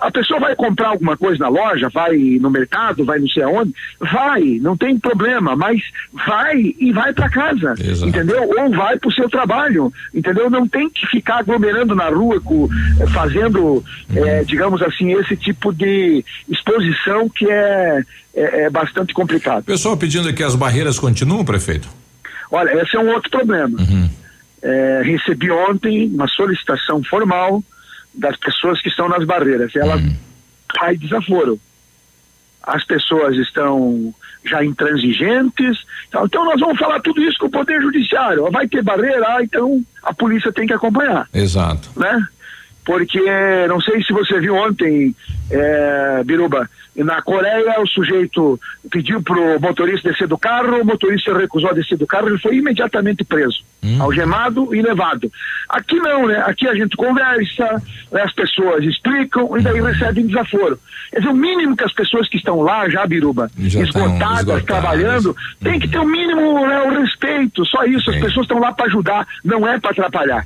a pessoa vai comprar alguma coisa na loja, vai no mercado, vai não sei aonde, vai, não tem problema, mas vai e vai para casa, Exato. entendeu? Ou vai para o seu trabalho, entendeu? Não tem que ficar aglomerando na rua, com, fazendo, uhum. é, digamos assim, esse tipo de exposição que é, é, é bastante complicado. Pessoal pedindo que as barreiras continuam, prefeito? Olha, esse é um outro problema. Uhum. É, recebi ontem uma solicitação formal das pessoas que estão nas barreiras. Ela uhum. cai desaforo. As pessoas estão já intransigentes. Então, então, nós vamos falar tudo isso com o Poder Judiciário. Vai ter barreira, ah, então a polícia tem que acompanhar. Exato. Né? Porque não sei se você viu ontem, é, Biruba, na Coreia, o sujeito pediu pro motorista descer do carro, o motorista recusou a descer do carro, ele foi imediatamente preso, hum. algemado e levado. Aqui não, né? Aqui a gente conversa, né? as pessoas explicam e daí recebem desaforo. Quer dizer, o mínimo que as pessoas que estão lá, já, Biruba, já esgotadas, esgotadas, trabalhando, tem que ter o mínimo, né, o respeito, só isso. As pessoas estão lá para ajudar, não é para atrapalhar.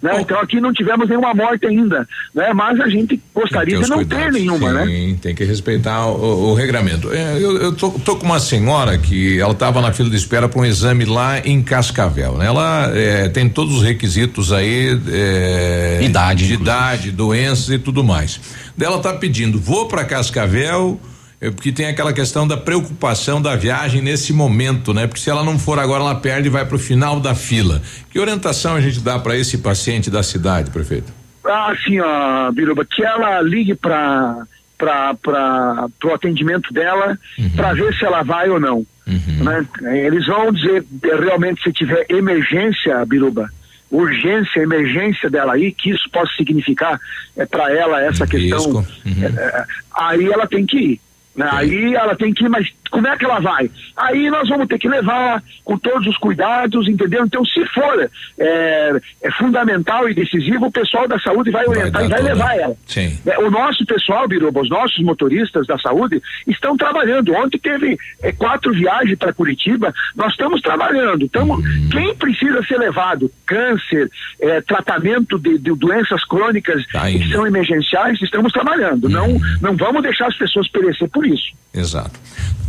Né? Então aqui não tivemos nenhuma morte ainda, né? Mas a gente gostaria de não cuidados. ter nenhuma, né? Sim, né? Tem que respeitar o, o regramento. É, eu, eu tô, tô, com uma senhora que ela estava na fila de espera para um exame lá em Cascavel, né? Ela é, tem todos os requisitos aí, é, idade, de idade, doenças e tudo mais. Ela está pedindo, vou para Cascavel é porque tem aquela questão da preocupação da viagem nesse momento, né? Porque se ela não for agora, ela perde e vai para o final da fila. Que orientação a gente dá para esse paciente da cidade, prefeito? Ah, sim, ó, Biruba, que ela ligue para para o atendimento dela uhum. para ver se ela vai ou não. Uhum. Né? Eles vão dizer realmente se tiver emergência, Biruba, urgência, emergência dela aí, que isso possa significar é para ela essa questão. Uhum. É, aí ela tem que ir Né? Aí ela tem que ir, mas como é que ela vai? Aí nós vamos ter que levar com todos os cuidados, entendeu? Então, se for é, é fundamental e decisivo, o pessoal da saúde vai orientar vai e vai toda. levar ela. Sim. É, o nosso pessoal, Biruba, os nossos motoristas da saúde estão trabalhando. Ontem teve é, quatro viagens para Curitiba, nós estamos trabalhando. Tamo, hum. Quem precisa ser levado, câncer, é, tratamento de, de, doenças crônicas tá que são emergenciais, estamos trabalhando. Hum. Não, não vamos deixar as pessoas perecer por isso. Exato.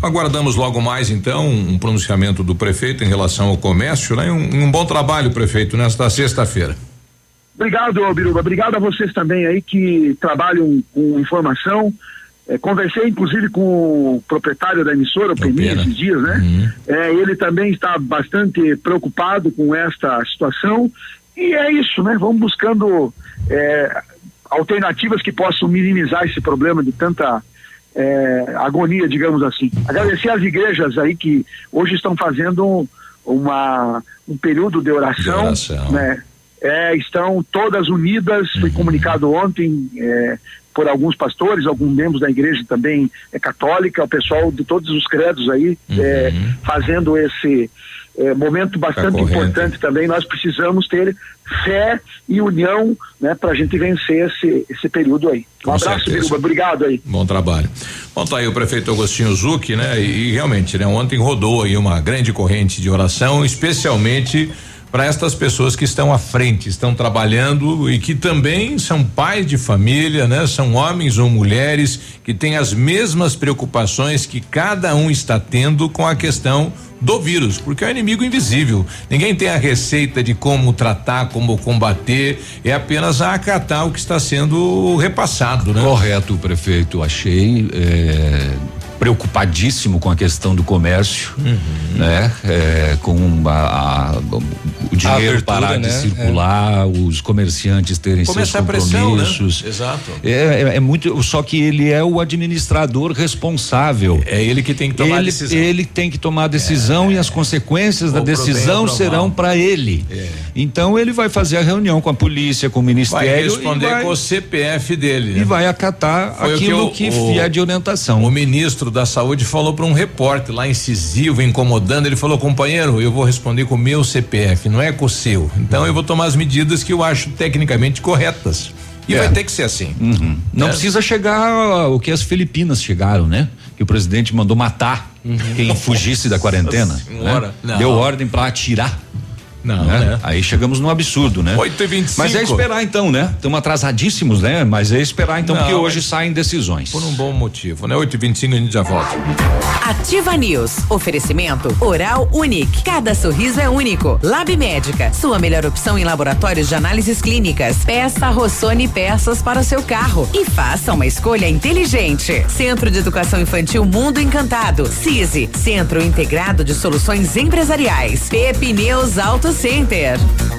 Aguardamos logo mais, então, um pronunciamento do prefeito em relação ao comércio, né? Um, um bom trabalho, prefeito, nesta sexta-feira. Obrigado, Biruba. Obrigado a vocês também aí que trabalham com informação. É, conversei, inclusive, com o proprietário da emissora, o Peninha, esses dias, né? Uhum. É, ele também está bastante preocupado com esta situação. E é isso, né? Vamos buscando é, alternativas que possam minimizar esse problema de tanta é, agonia, digamos assim. Agradecer às igrejas aí que hoje estão fazendo uma, um período de oração, de oração. né? É, estão todas unidas, uhum. foi comunicado ontem é, por alguns pastores, alguns membros da igreja também é católica, o pessoal de todos os credos aí é, uhum. fazendo esse é, momento bastante tá importante também. Nós precisamos ter fé e união né, para a gente vencer esse, esse período aí. Um Com abraço, Biruba. Obrigado aí. Bom trabalho. Bom, tá aí o prefeito Agostinho Zucchi, né? E, e realmente, né? Ontem rodou aí uma grande corrente de oração, especialmente para estas pessoas que estão à frente, estão trabalhando e que também são pais de família, né? São homens ou mulheres que têm as mesmas preocupações que cada um está tendo com a questão do vírus, porque é um inimigo invisível. Ninguém tem a receita de como tratar, como combater, é apenas acatar o que está sendo repassado, né? Correto, prefeito, achei. É preocupadíssimo com a questão do comércio, uhum. né? É, com a, a, o dinheiro abertura, parar né? de circular, é. os comerciantes terem Começar seus compromissos. Pressão, né? Exato. É, é, é, muito, só que ele é o administrador responsável. É ele que tem que tomar ele, a decisão. Ele tem que tomar a decisão e as consequências da decisão serão para ele. É. Então ele vai fazer a reunião com a polícia, com o ministério. Vai responder vai, com o CPF dele. Né? E vai acatar Foi aquilo que, o, que é de orientação. O ministro ministro da Saúde falou para um repórter lá incisivo, incomodando, ele falou: "Companheiro, eu vou responder com o meu CPF, não é com o seu. Então eu vou tomar as medidas que eu acho tecnicamente corretas." E é. vai ter que ser assim. Uhum. Não é. precisa chegar o que as Filipinas chegaram, né? Que o presidente mandou matar uhum. quem fugisse da quarentena. Né? Deu ordem para atirar. Não, né? né? Aí chegamos no absurdo, né? 8 e 25 Mas é esperar então, né? Estamos atrasadíssimos, né? Mas é esperar então, Não, porque hoje saem decisões. Por um bom motivo, né? 8 e 25 a gente já volta. Ativa News. Oferecimento Oral Unique. Cada sorriso é único. Lab Médica. Sua melhor opção em laboratórios de análises clínicas. Peça Rossoni peças para o seu carro. E faça uma escolha inteligente. Centro de Educação Infantil Mundo Encantado. CISI. Centro Integrado de Soluções Empresariais. Pepineus Auto Auto Center.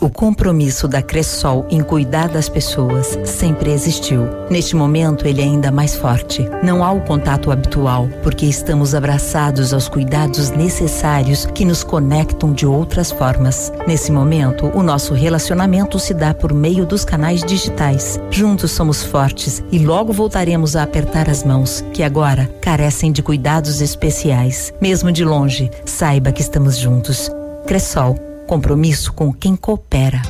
O compromisso da Cressol em cuidar das pessoas sempre existiu. Neste momento, ele é ainda mais forte. Não há o contato habitual, porque estamos abraçados aos cuidados necessários que nos conectam de outras formas. Nesse momento, o nosso relacionamento se dá por meio dos canais digitais. Juntos somos fortes e logo voltaremos a apertar as mãos, que agora carecem de cuidados especiais. Mesmo de longe, saiba que estamos juntos. Cressol Compromisso com quem coopera.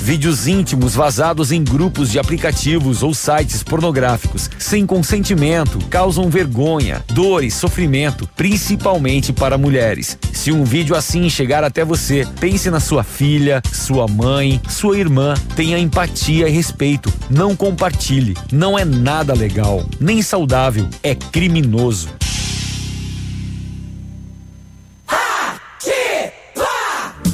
Vídeos íntimos vazados em grupos de aplicativos ou sites pornográficos, sem consentimento, causam vergonha, dor e sofrimento, principalmente para mulheres. Se um vídeo assim chegar até você, pense na sua filha, sua mãe, sua irmã. Tenha empatia e respeito. Não compartilhe. Não é nada legal, nem saudável. É criminoso.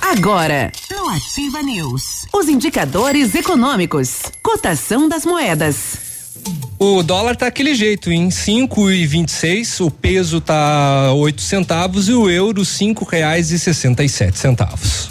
Agora, no Ativa News, os indicadores econômicos, cotação das moedas. O dólar tá aquele jeito, em cinco e vinte e seis, o peso tá oito centavos e o euro cinco reais e sessenta e sete centavos.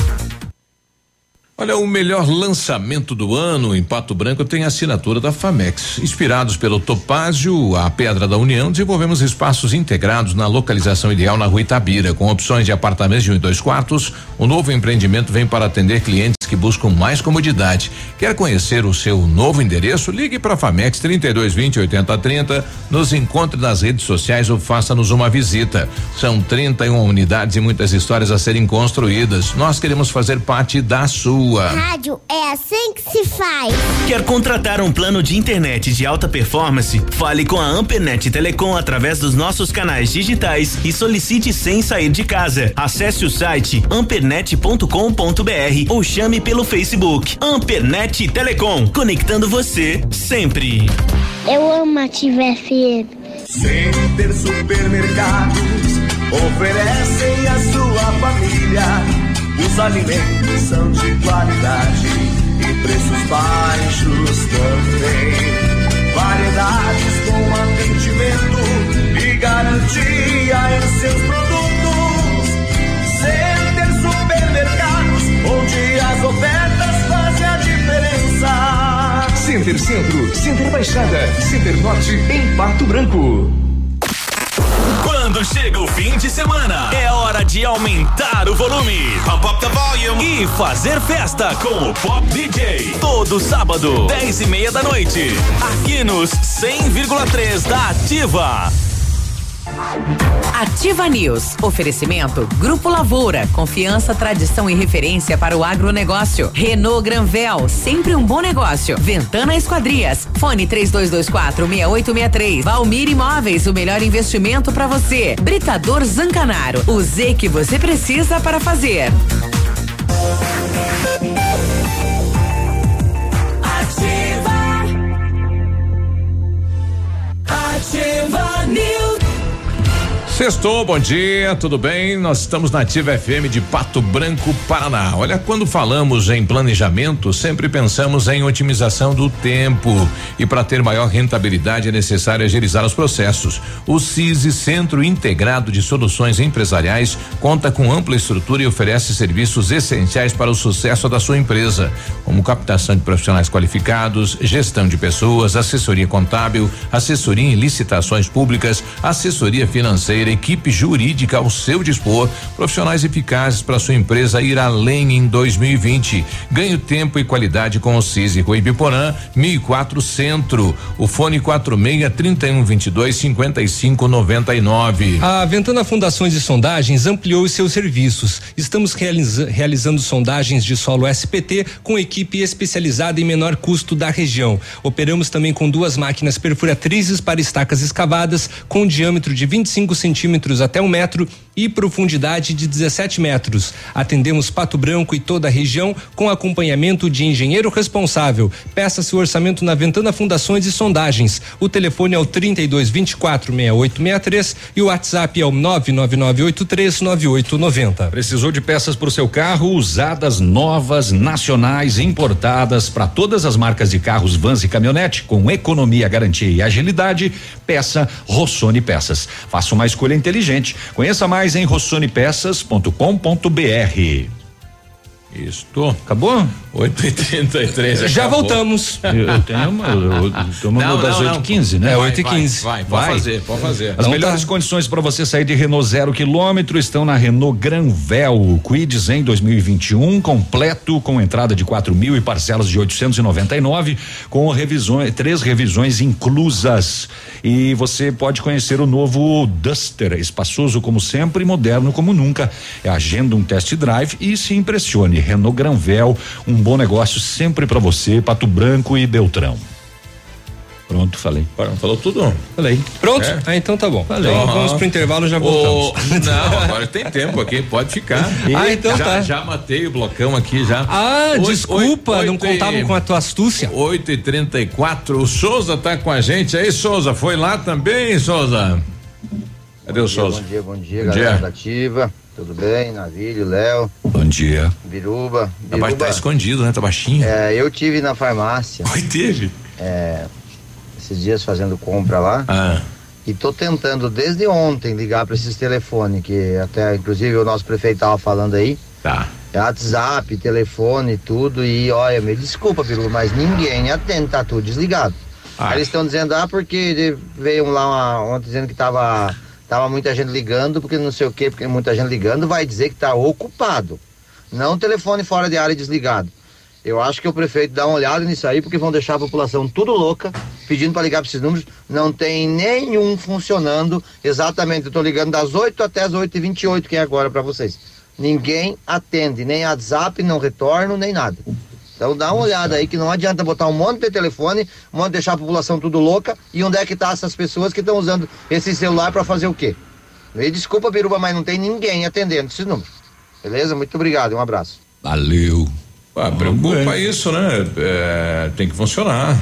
Olha, o melhor lançamento do ano em Pato Branco tem a assinatura da Famex. Inspirados pelo Topázio, a Pedra da União, desenvolvemos espaços integrados na localização ideal na rua Itabira, com opções de apartamentos de um e dois quartos. O novo empreendimento vem para atender clientes que buscam mais comodidade. Quer conhecer o seu novo endereço? Ligue para a Famex 3220 8030, nos encontre nas redes sociais ou faça-nos uma visita. São 31 unidades e muitas histórias a serem construídas. Nós queremos fazer parte da sua. Rádio é assim que se faz. Quer contratar um plano de internet de alta performance? Fale com a Ampernet Telecom através dos nossos canais digitais e solicite sem sair de casa. Acesse o site ampernet.com.br ou chame pelo Facebook. Ampernet Telecom, conectando você sempre. Eu amo a Ativa FM. Center Supermercados oferecem a sua família os alimentos são de qualidade e preços baixos também. Variedades com atendimento e garantia em seus produtos. Onde as ofertas fazem a diferença. Center Centro, Center Baixada, Center Norte, em Pato Branco. Quando chega o fim de semana, é hora de aumentar o volume. Pump up the volume. E fazer festa com o Pop DJ. Todo sábado, 10 e meia da noite. Aqui nos 100,3 da Ativa. Ativa News. Oferecimento Grupo Lavoura. Confiança, tradição e referência para o agronegócio. Renault Granvel. Sempre um bom negócio. Ventana Esquadrias. Fone 3224 6863. Valmir Imóveis. O melhor investimento para você. Britador Zancanaro. O Z que você precisa para fazer. Sextou, bom dia, tudo bem? Nós estamos na Ativa FM de Pato Branco, Paraná. Olha, quando falamos em planejamento, sempre pensamos em otimização do tempo. E para ter maior rentabilidade é necessário agilizar os processos. O CISI, Centro Integrado de Soluções Empresariais, conta com ampla estrutura e oferece serviços essenciais para o sucesso da sua empresa, como captação de profissionais qualificados, gestão de pessoas, assessoria contábil, assessoria em licitações públicas, assessoria financeira equipe jurídica ao seu dispor, profissionais eficazes para sua empresa ir além em 2020. Ganhe tempo e qualidade com o CISI Rui Biporã, 1004 Centro. O fone 46 31 22 55 99. A Ventana Fundações e Sondagens ampliou os seus serviços. Estamos realiza realizando sondagens de solo SPT com equipe especializada em menor custo da região. Operamos também com duas máquinas perfuratrizes para estacas escavadas com diâmetro de 25 centímetros até um metro e profundidade de 17 metros. Atendemos Pato Branco e toda a região com acompanhamento de engenheiro responsável. Peça seu orçamento na Ventana Fundações e Sondagens. O telefone é o 32 24 6863 e o WhatsApp é o 99983 9890. Precisou de peças para o seu carro usadas, novas, nacionais, importadas para todas as marcas de carros, vans e caminhonete com economia, garantia e agilidade? Peça Rossoni Peças. Faça uma escolha inteligente. Conheça mais em rossonepeças.com.br. Isto. Acabou? 8 e 33 Já acabou. voltamos. Eu, eu tenho uma, eu, eu uma Não, das não, 8 não. 15 né? É, Vai, 8 e vai, 15. Vai, pode fazer, pode fazer. As Então melhores tá. condições para você sair de Renault zero quilômetro estão na Renault Granvel. Quids em 2021, completo com entrada de 4 mil e parcelas de 899, com revisões, três revisões inclusas. E você pode conhecer o novo Duster, espaçoso como sempre, moderno como nunca. Agenda um test drive e se impressione. Renault Granvel, um bom negócio sempre para você, Pato Branco e Beltrão. Pronto, falei. Falou tudo? Falei. Pronto? É. Ah, então tá bom. Falei. Então vamos pro intervalo já voltamos. Não, agora tem tempo aqui, pode ficar. Ah, então já, tá. Já matei o blocão aqui já. Ah, Oito- desculpa, oito- não oito e- contavam com a tua astúcia. 8 e 34 o Souza tá com a gente aí, Souza. Foi lá também, Souza? Cadê o Bom dia, Souza? Bom dia, bom dia, Bom galera dia. da Ativa. Tudo bem? Navilho, Léo, Bom dia. Biruba. Tá, ba- tá escondido, né? Tá baixinho. É, eu tive na farmácia. Oi, teve? É, esses dias fazendo compra lá. Ah. E tô tentando desde ontem ligar para esses telefones, que até inclusive o nosso prefeito tava falando aí. Tá. É WhatsApp, telefone, tudo. E olha, me desculpa, Biruba, mas ninguém atende, tá tudo desligado. Aí eles estão dizendo, ah, porque veio lá uma, ontem dizendo que tava, tava muita gente ligando, porque não sei o quê, porque muita gente ligando, vai dizer que tá ocupado. Não telefone fora de área desligado. Eu acho que o prefeito dá uma olhada nisso aí, porque vão deixar a população tudo louca, pedindo para ligar para esses números. Não tem nenhum funcionando. Exatamente, eu tô ligando das 8 até as 8 e 28 que é agora para vocês. Ninguém atende, nem WhatsApp, não retorno, nem nada. Então dá uma olhada aí que não adianta botar um monte de telefone, um monte de deixar a população tudo louca. E onde é que tá essas pessoas que estão usando esse celular para fazer o quê? Me desculpa, Biruba, mas não tem ninguém atendendo esses números. Beleza? Muito obrigado, um abraço. Valeu. Ah, preocupa isso, né? É, tem que funcionar.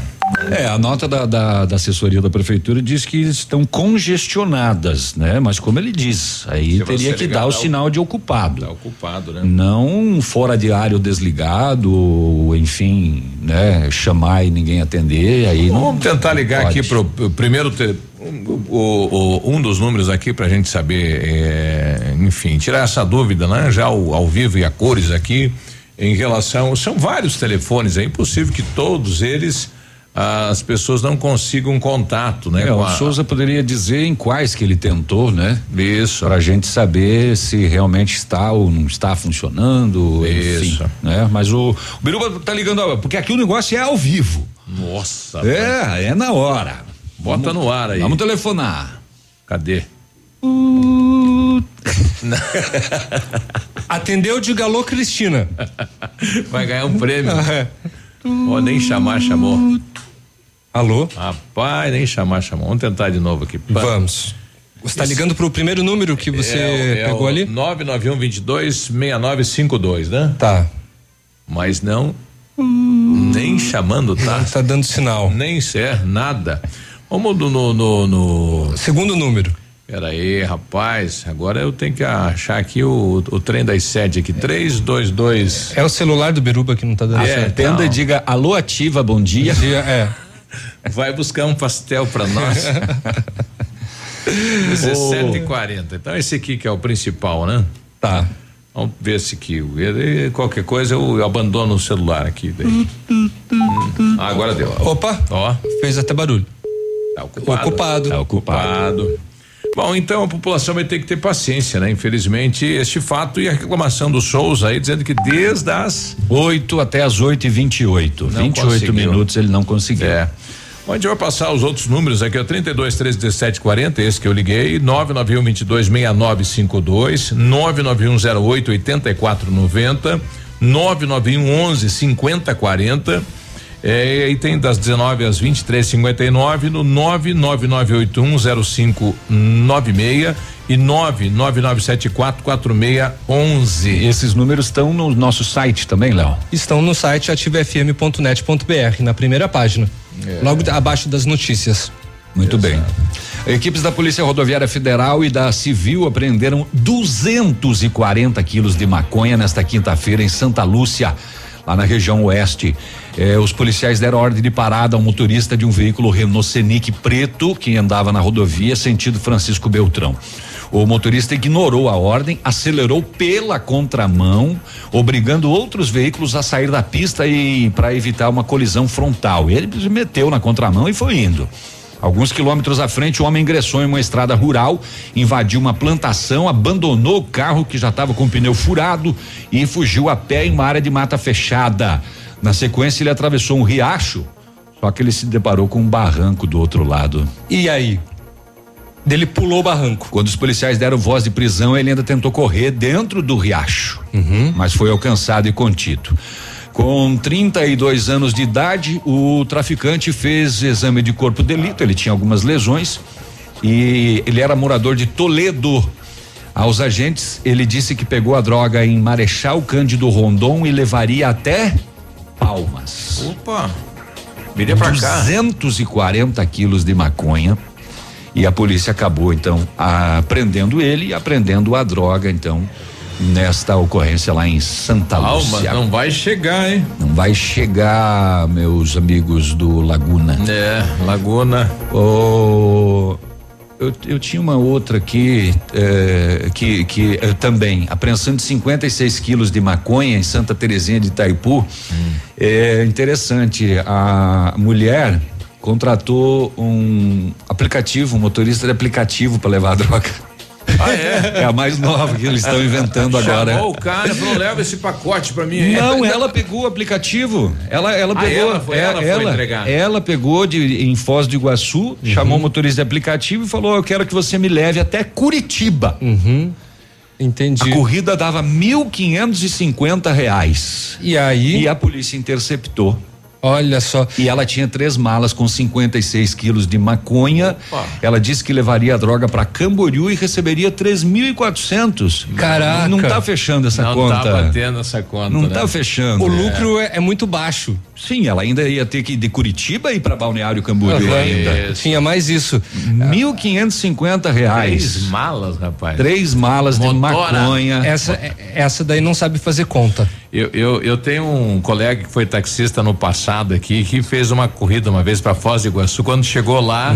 É, a nota da, da, da assessoria da prefeitura diz que estão congestionadas, né? Mas como ele diz, aí Se teria que ligar, dar o sinal de ocupado. Tá ocupado, né? Não fora de área ou desligado, ou, enfim, né? Chamar e ninguém atender, aí não. Vamos tentar ligar pode. aqui pro, primeiro te- o, o- o- um dos números aqui pra gente saber, é, enfim, tirar essa dúvida, né? Já ao, ao vivo e a cores aqui em relação, são vários telefones, é impossível que todos eles as pessoas não consigam contato, né? É, o a- Souza poderia dizer em quais que ele tentou, né? Isso. Pra gente saber se realmente está ou não está funcionando, enfim, Isso. né? Mas o, o Biruba tá ligando, ó, porque aqui o negócio é ao vivo. Nossa. É, é na hora. Bota no ar aí. Vamos telefonar. Cadê? Atendeu de Galô Cristina. Vai ganhar um prêmio. Ah, é. Nem chamar, chamou. Alô? Rapaz, nem chamar, chamou. Vamos tentar de novo aqui. Pa- Vamos. Você tá ligando pro primeiro número que você É, é pegou o ali? 991 22 6952, né? Tá. Mas não. Nem chamando, tá? Tá dando sinal. Nem ser, nada. Vamos do- no, no, no. Segundo número. Pera aí, rapaz. Agora eu tenho que achar aqui o, o trem das sete aqui. 322. É o celular do Biruba que não tá dando É, certo. Atenda não. e diga alô ativa, bom dia. Dia, é. Vai buscar um pastel pra nós. 17h40. Então esse aqui que é o principal, né? Tá. Vamos ver esse aqui. Qualquer coisa eu, eu abandono o celular aqui. daí. Hum. Ah, agora deu. Opa, Ó, fez até barulho. tá ocupado. Ocupado. Tá ocupado. Bom, então a população vai ter que ter paciência, né? Infelizmente, este fato e a reclamação do Souza aí dizendo que desde as 8 até as 8 e 28 Não 28 conseguiu. minutos ele não conseguiu. É. A gente vai passar os outros números aqui, ó, 32 17 40, esse que eu liguei, 991 22 6952, 99108 8490, 991 11 5040. É, e tem das 19 às 23:59 no 999810596 e 999744611. Esses números estão no nosso site também, Léo? Estão no site ativafm.net.br, na primeira página. É. Logo abaixo das notícias. Muito bem. Equipes da Polícia Rodoviária Federal e da Civil apreenderam 240 quilos de maconha nesta quinta-feira em Santa Lúcia, lá na região oeste. Eh, os policiais deram ordem de parada ao motorista de um veículo Renault Scenic preto que andava na rodovia sentido Francisco Beltrão. O motorista ignorou a ordem, acelerou pela contramão, obrigando outros veículos a sair da pista e para evitar uma colisão frontal. Ele meteu na contramão e foi indo. Alguns quilômetros à frente, o homem ingressou em uma estrada rural, invadiu uma plantação, abandonou o carro que já estava com o pneu furado e fugiu a pé em uma área de mata fechada. Na sequência, ele atravessou um riacho, só que ele se deparou com um barranco do outro lado. E aí? Dele pulou o barranco. Quando os policiais deram voz de prisão, ele ainda tentou correr dentro do riacho, mas foi alcançado e contido. Com 32 anos de idade, o traficante fez exame de corpo de delito. Ele tinha algumas lesões e ele era morador de Toledo. Aos agentes, ele disse que pegou a droga em Marechal Cândido Rondon e levaria até Palmas. Opa! Viria pra cá. 240 quilos de maconha. E a polícia acabou, então, a- prendendo ele e apreendendo a droga, então, nesta ocorrência lá em Santa Calma, Lúcia. não vai chegar, hein? Não vai chegar, meus amigos do Laguna. É, Laguna. O eu, eu tinha uma outra aqui eh, que, que eh, também apreensão de 56 quilos de maconha em Santa Terezinha de Itaipu. É interessante. A mulher contratou um aplicativo, um motorista de aplicativo para levar a droga. Ah, é? É a mais nova que eles estão inventando agora. Chamou o cara e falou: leva esse pacote pra mim aí. Não, ela pegou o aplicativo. Ela, ela Ah, pegou. ela foi- é, ela foi entregar. ela pegou de, em Foz do Iguaçu, chamou o motorista de aplicativo e falou: Eu quero que você me leve até Curitiba. Entendi. A corrida dava mil quinhentos e cinquenta reais. E aí? E a polícia interceptou. Olha só. E ela tinha três malas com 56 quilos de maconha. Opa. Ela disse que levaria a droga para Camboriú e receberia 3.400. Caraca. Não tá fechando essa não conta. tá batendo essa conta. Não né? tá fechando. O lucro é, é muito baixo. Sim, ela ainda ia ter que ir de Curitiba ir para Balneário Camboriú ainda. Tinha É mais isso. Mil quinhentos e cinquenta reais. Três malas, rapaz. Três malas de Motora. maconha. Essa, é- essa daí não sabe fazer conta. Eu, eu, eu tenho um colega que foi taxista no passado aqui, que fez uma corrida uma vez para Foz do Iguaçu. Quando chegou lá,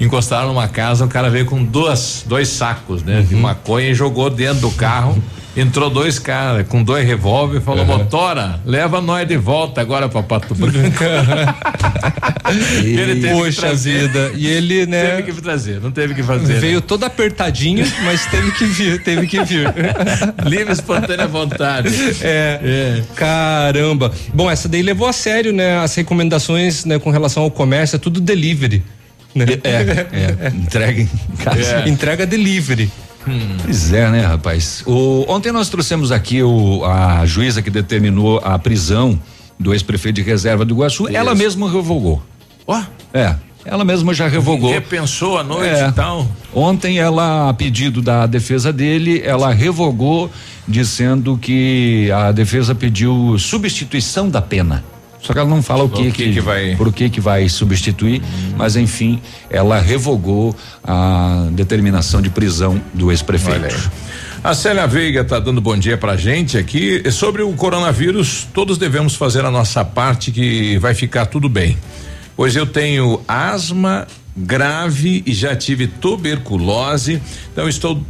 encostaram numa casa, o cara veio com duas, dois sacos, né, de maconha e jogou dentro do carro. Entrou dois caras com dois revólver e falou: Motora, leva nós de volta agora pra Pato Branco. Ele teve que Poxa trazer. vida. E ele, né? Teve que trazer, não teve que fazer. Veio né? todo apertadinho, mas teve que vir, teve que vir. Livre, espontânea vontade. É, Caramba. Bom, essa daí levou a sério, né? As recomendações, né, com relação ao comércio, é tudo delivery. Né? É, é, entrega em casa. Entrega delivery. Pois é, né, rapaz? O, ontem nós trouxemos aqui o, a juíza que determinou a prisão do ex-prefeito de reserva do Iguaçu. Ela mesma revogou. Ó, É, ela mesma já revogou. repensou a noite É. e tal. Ontem ela, a pedido da defesa dele, ela revogou dizendo que a defesa pediu substituição da pena. Só que ela não fala o que, que que vai- por que que vai substituir, mas enfim, ela revogou a determinação de prisão do ex-prefeito. A Célia Veiga tá dando bom dia pra gente aqui. Sobre o coronavírus, todos devemos fazer a nossa parte que vai ficar tudo bem. Pois eu tenho asma grave e já tive tuberculose, então estou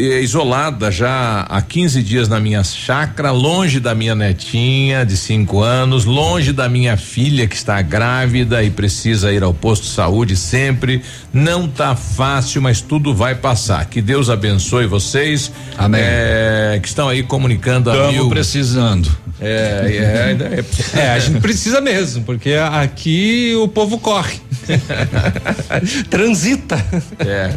isolada já há 15 dias na minha chácara, longe da minha netinha de 5 anos, longe da minha filha que está grávida e precisa ir ao posto de saúde sempre. Não tá fácil, mas tudo vai passar. Que Deus abençoe vocês. Amém. eh, que estão aí comunicando a Estamos mil. precisando. É, é, é, É, a gente precisa mesmo, porque aqui o povo corre. Transita. É.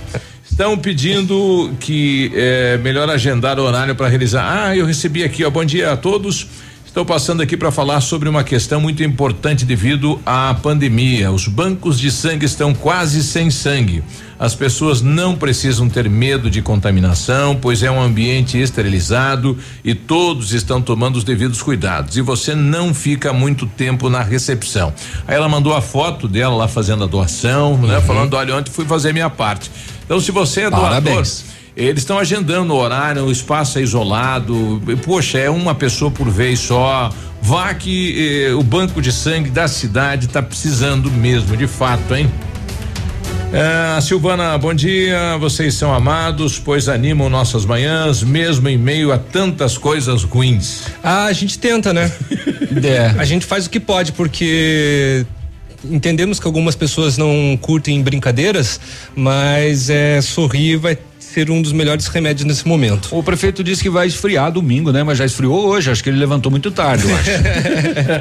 Estão pedindo que é melhor agendar o horário para realizar. Ah, eu recebi aqui, ó. Bom dia a todos. Estou passando aqui para falar sobre uma questão muito importante devido à pandemia. Os bancos de sangue estão quase sem sangue. As pessoas não precisam ter medo de contaminação, pois é um ambiente esterilizado e todos estão tomando os devidos cuidados. E você não fica muito tempo na recepção. Aí ela mandou a foto dela lá fazendo a doação, né? Falando, olha, ontem fui fazer minha parte. Então, se você é doador, Parabéns. Eles estão agendando o horário, o espaço é isolado. Poxa, é uma pessoa por vez só. Vá que eh, o banco de sangue da cidade está precisando mesmo, de fato, hein? É, Silvana, bom dia. Vocês são amados, pois animam nossas manhãs, mesmo em meio a tantas coisas ruins. Ah, a gente tenta, né? É. A gente faz o que pode, porque entendemos que algumas pessoas não curtem brincadeiras, mas é sorrir vai ser um dos melhores remédios nesse momento. O prefeito disse que vai esfriar domingo, né? Mas já esfriou hoje. Acho que ele levantou muito tarde, eu acho.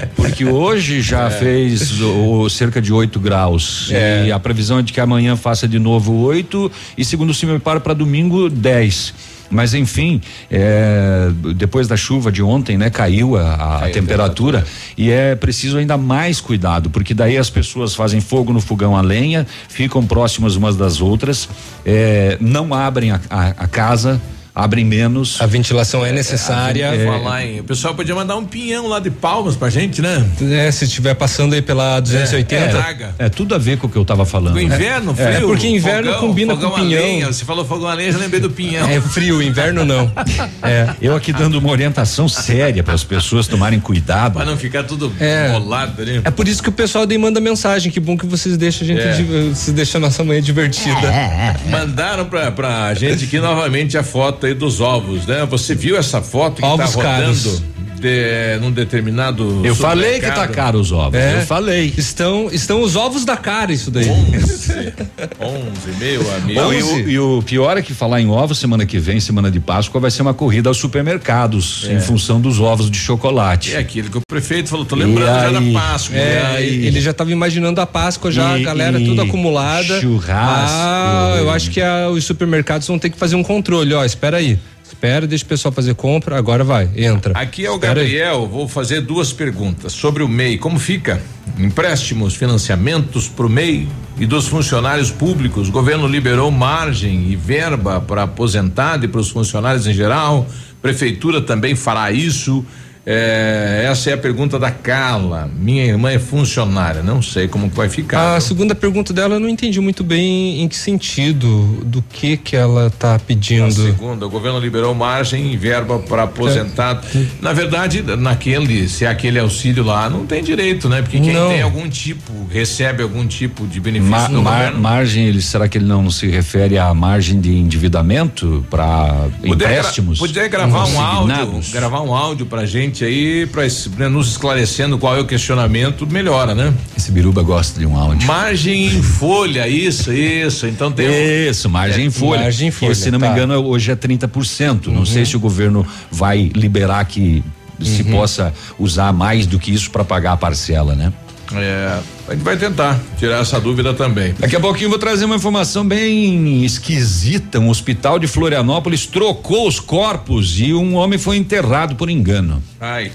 Porque hoje já fez o, cerca de 8 graus. É. E a previsão é de que amanhã faça de novo 8 e segundo o me para para domingo 10. Mas enfim, é, depois da chuva de ontem, né, caiu a, a temperatura. e é preciso ainda mais cuidado, porque daí as pessoas fazem fogo no fogão a lenha, ficam próximas umas das outras, é, não abrem a, a- a casa, abrem menos. A ventilação é necessária. É, falar em- o pessoal podia mandar um pinhão lá de palmas pra gente, né? É, se estiver passando aí pela 280. Traga. É tudo a ver com o que eu tava falando. O inverno, né? frio. É, porque inverno fogão, combina fogão com a pinhão. lenha. Você falou fogão a lenha, já lembrei do pinhão. É frio, inverno não. É. Eu aqui dando uma orientação séria para as pessoas tomarem cuidado. Pra não ficar tudo É. bolado ali. É por isso que o pessoal daí manda mensagem. Que bom que vocês deixam a gente, É. se deixa a nossa manhã divertida. Mandaram pra, pra gente aqui novamente a foto aí dos ovos, né? Você viu essa foto que Ovos tá rodando caros. De, num determinado Eu falei que tá caro os ovos. É. Eu falei. Estão, estão os ovos da cara, isso daí. 11, 11, meu amigo. Bom, e, o, e o pior é que falar em ovos semana que vem, semana de Páscoa, vai ser uma corrida aos supermercados É. em função dos ovos de chocolate. É aquilo que o prefeito falou, tô lembrando E já da? Páscoa. É, aí? ele já estava imaginando a Páscoa já, E- a galera e tudo acumulada. churrasco. Ah, eu acho que a- os supermercados vão ter que fazer um controle, ó, espera aí. Espera, deixa o pessoal fazer compra, agora vai, entra. Aqui é o Espera aí. Gabriel, vou fazer duas perguntas sobre o MEI. Como fica? Empréstimos, financiamentos para o MEI e dos funcionários públicos. O governo liberou margem e verba para aposentado e para os funcionários em geral. Prefeitura também fará isso. É, essa é a pergunta da Carla. Minha irmã é funcionária, não sei como vai ficar. A segunda pergunta dela eu não entendi muito bem em que sentido, do que que ela tá Na pedindo. segunda, o governo liberou margem e verba para aposentado. Na verdade, naquele, se é aquele auxílio lá, não tem direito, né? Porque quem Não. tem algum tipo, recebe algum tipo de benefício Ma- do mar- governo. margem, ele, será que ele não se refere à margem de endividamento para Poder gra- empréstimos? Poder gravar um áudio, gravar um áudio pra gente aí, pra, es- pra nos esclarecendo qual é o questionamento, melhora, né? Esse biruba gosta de um áudio. Margem em folha, isso, isso. Então tem. Isso, margem em folha. margem em folha, E, se não me tá. engano, hoje é 30%. Não Uhum. sei se o governo vai liberar que se Uhum. possa usar mais do que isso para pagar a parcela, né? É, a gente vai tentar tirar essa dúvida também. Daqui a pouquinho eu vou trazer uma informação bem esquisita. Um hospital de Florianópolis trocou os corpos e um homem foi enterrado por engano. Ai.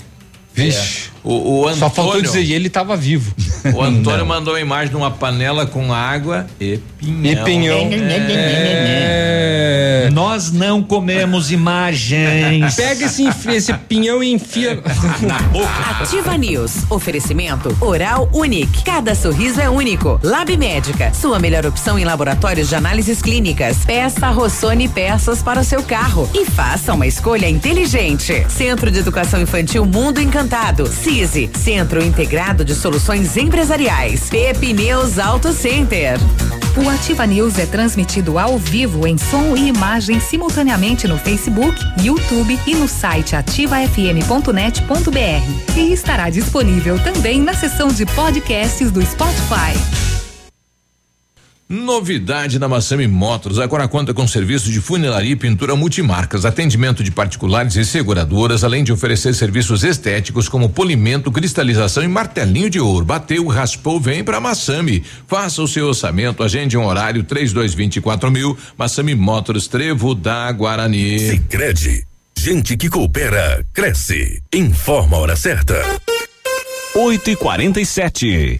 Vixe. O, o Antônio, Só faltou dizer, e ele tava vivo. O Antônio mandou uma imagem de uma panela com água e pinhão. E pinhão. É. Nós não comemos imagens. Pega esse, esse pinhão e enfia na boca. Ativa News. Oferecimento Oral Unique. Cada sorriso é único. Lab Médica. Sua melhor opção em laboratórios de análises clínicas. Peça Rossoni peças para o seu carro. E faça uma escolha inteligente. Centro de Educação Infantil Mundo Encantado. CISI. Centro Integrado de Soluções Empresariais. Pepineus Auto Center. O Ativa News é transmitido ao vivo em som e imagem simultaneamente no Facebook, YouTube e no site ativafm.net.br. E estará disponível também na seção de podcasts do Spotify. Novidade na Massami Motors. Agora conta com serviço de funilaria e pintura multimarcas, atendimento de particulares e seguradoras, além de oferecer serviços estéticos como polimento, cristalização e martelinho de ouro. Bateu, raspou, vem para Massami. Faça o seu orçamento, agende um horário três dois vinte e quatro mil. Massami Motors, Trevo da Guarani. Sicredi, gente que coopera cresce. Informa a hora certa. 8 e 47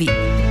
は。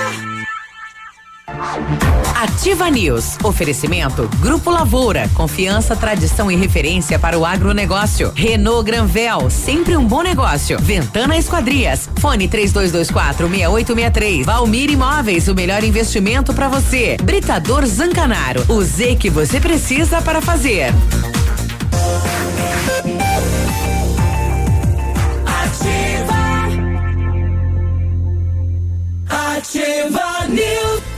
Ativa News. Oferecimento Grupo Lavoura. Confiança, tradição e referência para o agronegócio. Renault Granvel. Sempre um bom negócio. Ventana Esquadrias. Fone 3224 6863. Valmir Imóveis. O melhor investimento para você. Britador Zancanaro. O Z que você precisa para fazer. Ativa. Ativa News.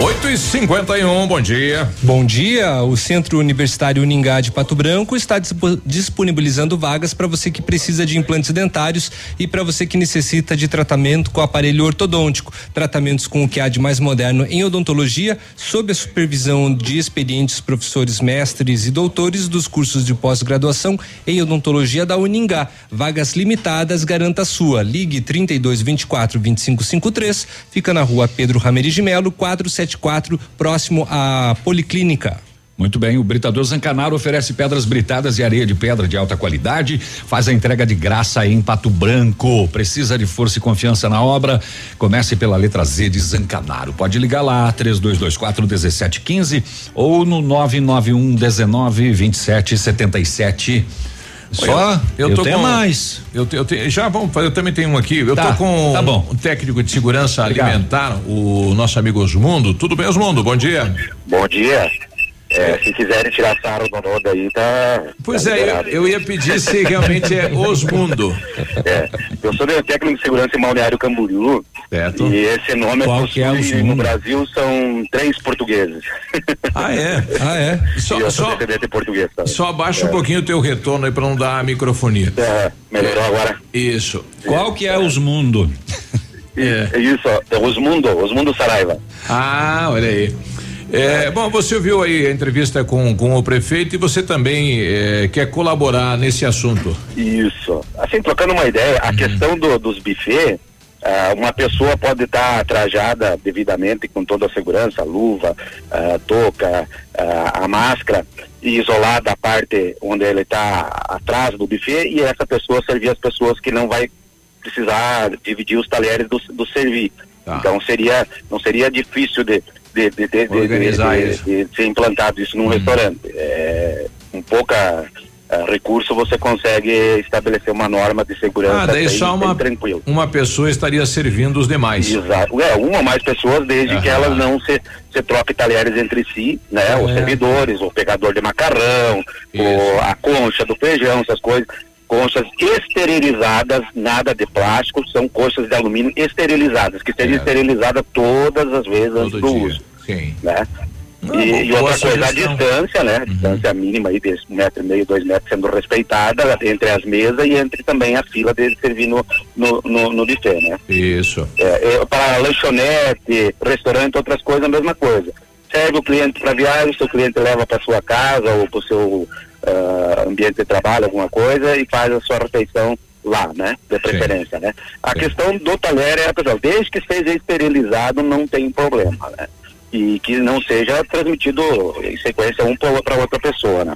8 e 51 bom dia. Bom dia. O Centro Universitário Uningá de Pato Branco está dispo- disponibilizando vagas para você que precisa de implantes dentários e para você que necessita de tratamento com aparelho ortodôntico. Tratamentos com o que há de mais moderno em odontologia, sob a supervisão de experientes professores, mestres e doutores dos cursos de pós-graduação em odontologia da Uningá. Vagas limitadas, garanta a sua. Ligue 32 24 25 53. Fica na rua Pedro Ramirez de Melo, 474, próximo à Policlínica. Muito bem, o Britador Zancanaro oferece pedras britadas e areia de pedra de alta qualidade, faz a entrega de graça em Pato Branco. Precisa de força e confiança na obra? Comece pela letra Z de Zancanaro. Pode ligar lá, 3224 1715 ou no 991 19 27 77. Só? Eu, eu tô tenho com, mais. Eu, eu tenho, já vamos fazer, eu também tenho um aqui. Eu Tá, tô com tá bom. um técnico de segurança Obrigado. alimentar, o nosso amigo Osmundo. Tudo bem, Osmundo? Bom dia. Bom dia. É, se quiserem tirar sarro do Noda aí, tá. Pois tá é, eu, eu ia pedir se realmente é Osmundo. É, eu sou técnico de segurança em Balneário Camboriú. Certo. E esse nome Qual possui, que é o no? Brasil são três portugueses. Ah, é? Ah, é? Só, e eu sou só, descendente português também. só abaixa um É. pouquinho o teu retorno aí pra não dar a microfonia. É, melhorou agora? Isso. Qual que é os mundo? É. Isso, é Osmundo, Osmundo Saraiva. Ah, olha aí. É, bom, você ouviu aí a entrevista com, com o prefeito e você também é, quer colaborar nesse assunto. Isso. Assim, trocando uma ideia, Uhum. a questão do- dos buffets, ah, uma pessoa pode estar trajada devidamente com toda a segurança, luva, ah, touca, ah, a máscara, e isolada a parte onde ele está atrás do buffet, e essa pessoa servir as pessoas que não vai precisar dividir os talheres do, do servir. Então seria, não seria difícil de, de, de, de- Organizar de- de- de ser implantado isso num restaurante. É, com pouca ah, recurso você consegue estabelecer uma norma de segurança Ah, daí só uma, tranquilo. uma pessoa estaria servindo os demais. Exato. É, uma ou mais pessoas, desde que Aham. elas não se, se troquem talheres entre si, né? Os É. servidores, o pegador de macarrão, o, a concha do feijão, essas coisas. Conchas esterilizadas, nada de plástico, são conchas de alumínio esterilizadas, que sejam esterilizadas todas as vezes antes do uso. Sim. Né? Ah, e, e outra coisa, a distância, né? A distância mínima aí de um metro e meio, dois metros sendo respeitada entre as mesas e entre também a fila de servir no, no, no, no buffet, né? Isso. É, é, para lanchonete, restaurante, outras coisas, a mesma coisa. Serve o cliente para viagem, seu cliente leva para sua casa ou para o seu ah, ambiente de trabalho, alguma coisa, e faz a sua refeição lá, né? De preferência, né? A questão do talher é, pessoal, desde que seja esterilizado, não tem problema, né? E que não seja transmitido em sequência um para outra pessoa, né?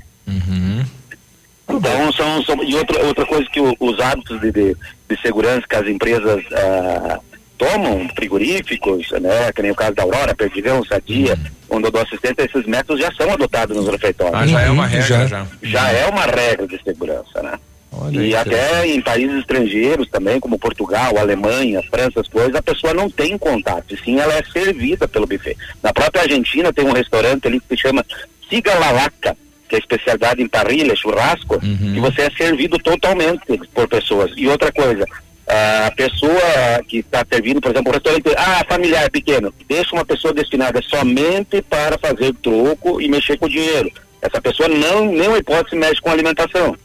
Então, são, são- e outra, outra coisa que o- os hábitos de, de, de segurança que as empresas ah, tomam, frigoríficos, né, que nem o caso da Aurora, Perdigão, Sadia, onde eu dou assistência, esses métodos já são adotados nos refeitórios. Ah, já é uma regra, já. Já é uma regra de segurança, né? Olha e até em países estrangeiros também, como Portugal, Alemanha, França, as coisas, a pessoa não tem contato, sim ela é servida pelo buffet. Na própria Argentina tem um restaurante ali que se chama Cigalalaca, que é especialidade em parrilha, churrasco, Uhum. e você é servido totalmente por pessoas. E outra coisa, a pessoa que está servindo, por exemplo, o restaurante, ah, familiar pequeno, deixa uma pessoa destinada somente para fazer troco e mexer com o dinheiro. Essa pessoa não, nem uma hipótese mexe com alimentação.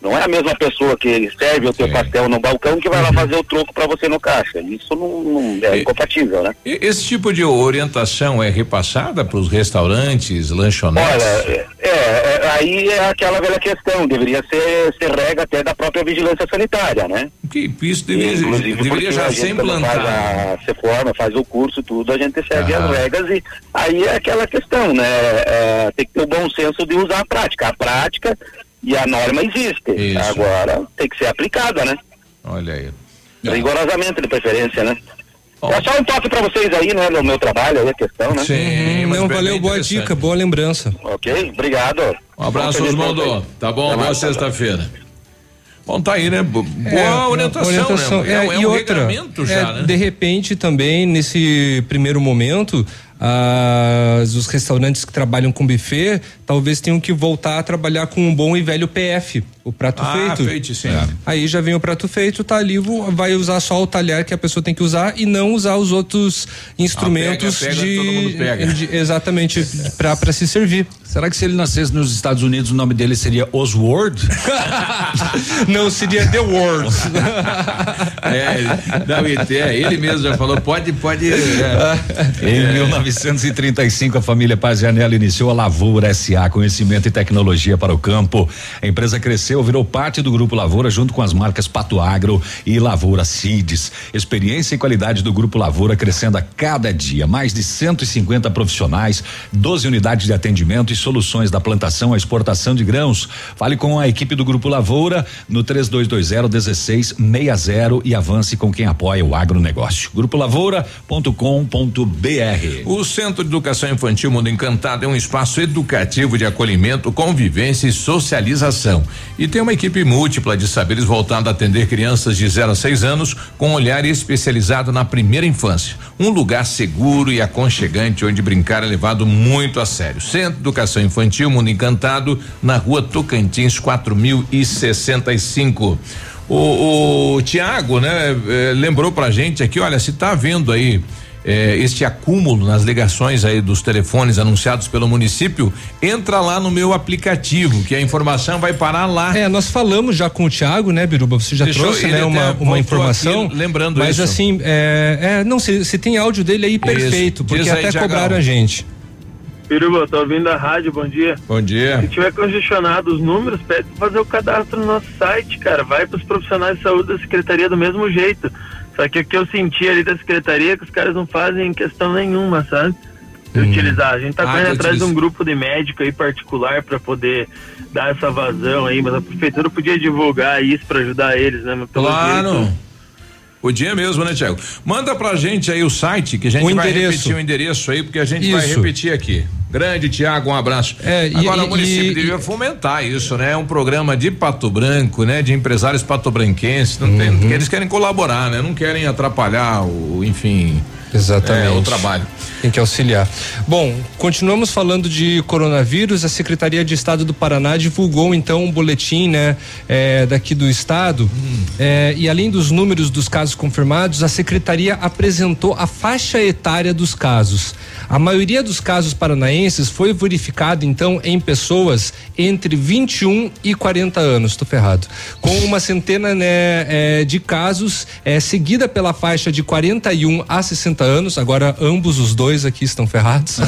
Não é a mesma pessoa que serve o teu pastel no balcão que vai lá fazer o troco para você no caixa. Isso não, não é incompatível, né? E- Esse tipo de orientação é repassada para os restaurantes, lanchonetes? Olha, é, é, aí é aquela velha questão, deveria ser, ser regra até da própria vigilância sanitária, né? Que isso deveria, Inclusive, deveria já a ser implantado. Faz a, se forma, faz o curso, tudo, a gente segue as regras e aí é aquela questão, né? É, tem que ter o bom senso de usar a prática. A prática e a norma existe. Isso. Agora tem que ser aplicada, né? Olha aí. Rigorosamente, de preferência, né? É só um toque pra vocês aí, né, no meu trabalho aí, a questão, né? Sim, mas Não, valeu, boa dica, boa lembrança. Ok, obrigado. Um abraço, feliz Tá bom, Até boa sexta-feira. Bom, tá aí, né? Bo- Boa É, orientação, orientação, né? É, é e um outra, regramento é, já, né? De repente também, nesse primeiro momento, as- os restaurantes que trabalham com buffet talvez tenham que voltar a trabalhar com um bom e velho PF, o prato Ah, feito. feito, sim. É. Aí já vem o prato feito, tá ali, vai usar só o talher que a pessoa tem que usar e não usar os outros instrumentos Ah, pega, pega, de, todo mundo pega. de- exatamente para para se servir. Será que se ele nascesse nos Estados Unidos o nome dele seria Oswald? não, seria The World. É, não, é, ele mesmo já falou, pode, pode. é, Em é, 1935, a família Paz iniciou a Lavoura SA, conhecimento e tecnologia para o campo. A empresa cresceu, virou parte do Grupo Lavoura, junto com as marcas Pato Agro e Lavoura Seeds. Experiência e qualidade do Grupo Lavoura crescendo a cada dia. Mais de 150 profissionais, 12 unidades de atendimento e soluções da plantação à exportação de grãos. Fale com a equipe do Grupo Lavoura no 3220 1660 e avance com quem apoia o agronegócio. Grupolavoura.com.br O Centro de Educação Infantil Mundo Encantado é um espaço educativo de acolhimento, convivência e socialização. E tem uma equipe múltipla de saberes voltada a atender crianças de 0 a 6 anos com um olhar especializado na primeira infância. Um lugar seguro e aconchegante onde brincar é levado muito a sério. Centro de Educação Infantil Mundo Encantado, na rua Tocantins 4065. O, o Tiago, né, eh, lembrou pra gente aqui, olha, se tá vendo aí eh, este acúmulo nas ligações aí dos telefones anunciados pelo município, entra lá no meu aplicativo, que a informação vai parar lá. É, nós falamos já com o Tiago, né, Biruba? Você já Deixou- trouxe, né, uma, uma informação. aqui lembrando Mas isso. assim, é, é, não, se, se tem áudio dele aí, perfeito, Diz porque aí, até Tiagão. cobraram a gente. Piruba, tô ouvindo a rádio, bom dia. Bom dia. Se tiver congestionado os números, pede pra fazer o cadastro no nosso site, cara. Vai pros profissionais de saúde da secretaria do mesmo jeito. Só que o que eu senti ali da secretaria é que os caras não fazem questão nenhuma, sabe? De utilizar. A gente tá Ah, correndo atrás de um grupo de médico aí particular pra poder dar essa vazão aí, mas a prefeitura podia divulgar isso pra ajudar eles, né? Mas Claro. jeito- Podia mesmo, né, Tiago? Manda pra gente aí o site, que a gente O vai endereço. repetir o endereço aí, porque a gente vai Isso. repetir aqui. Grande Tiago, um abraço. É, e- Agora e- o município e- devia fomentar isso, né? É um programa de Pato Branco, né? De empresários patobranquenses, não Uhum. tem, porque eles querem colaborar, né? Não querem atrapalhar o, enfim. Exatamente. é, o trabalho. Tem que auxiliar. Bom, continuamos falando de coronavírus. A Secretaria de Estado do Paraná divulgou então um boletim, né, é, daqui do estado. É, e além dos números dos casos confirmados, a secretaria apresentou a faixa etária dos casos. A maioria dos casos paranaenses foi verificado então em pessoas entre 21 e 40 anos. Tô ferrado. Com uma centena né, é, de casos, é, seguida pela faixa de 41 a 60 anos. Agora ambos os dois aqui estão ferrados.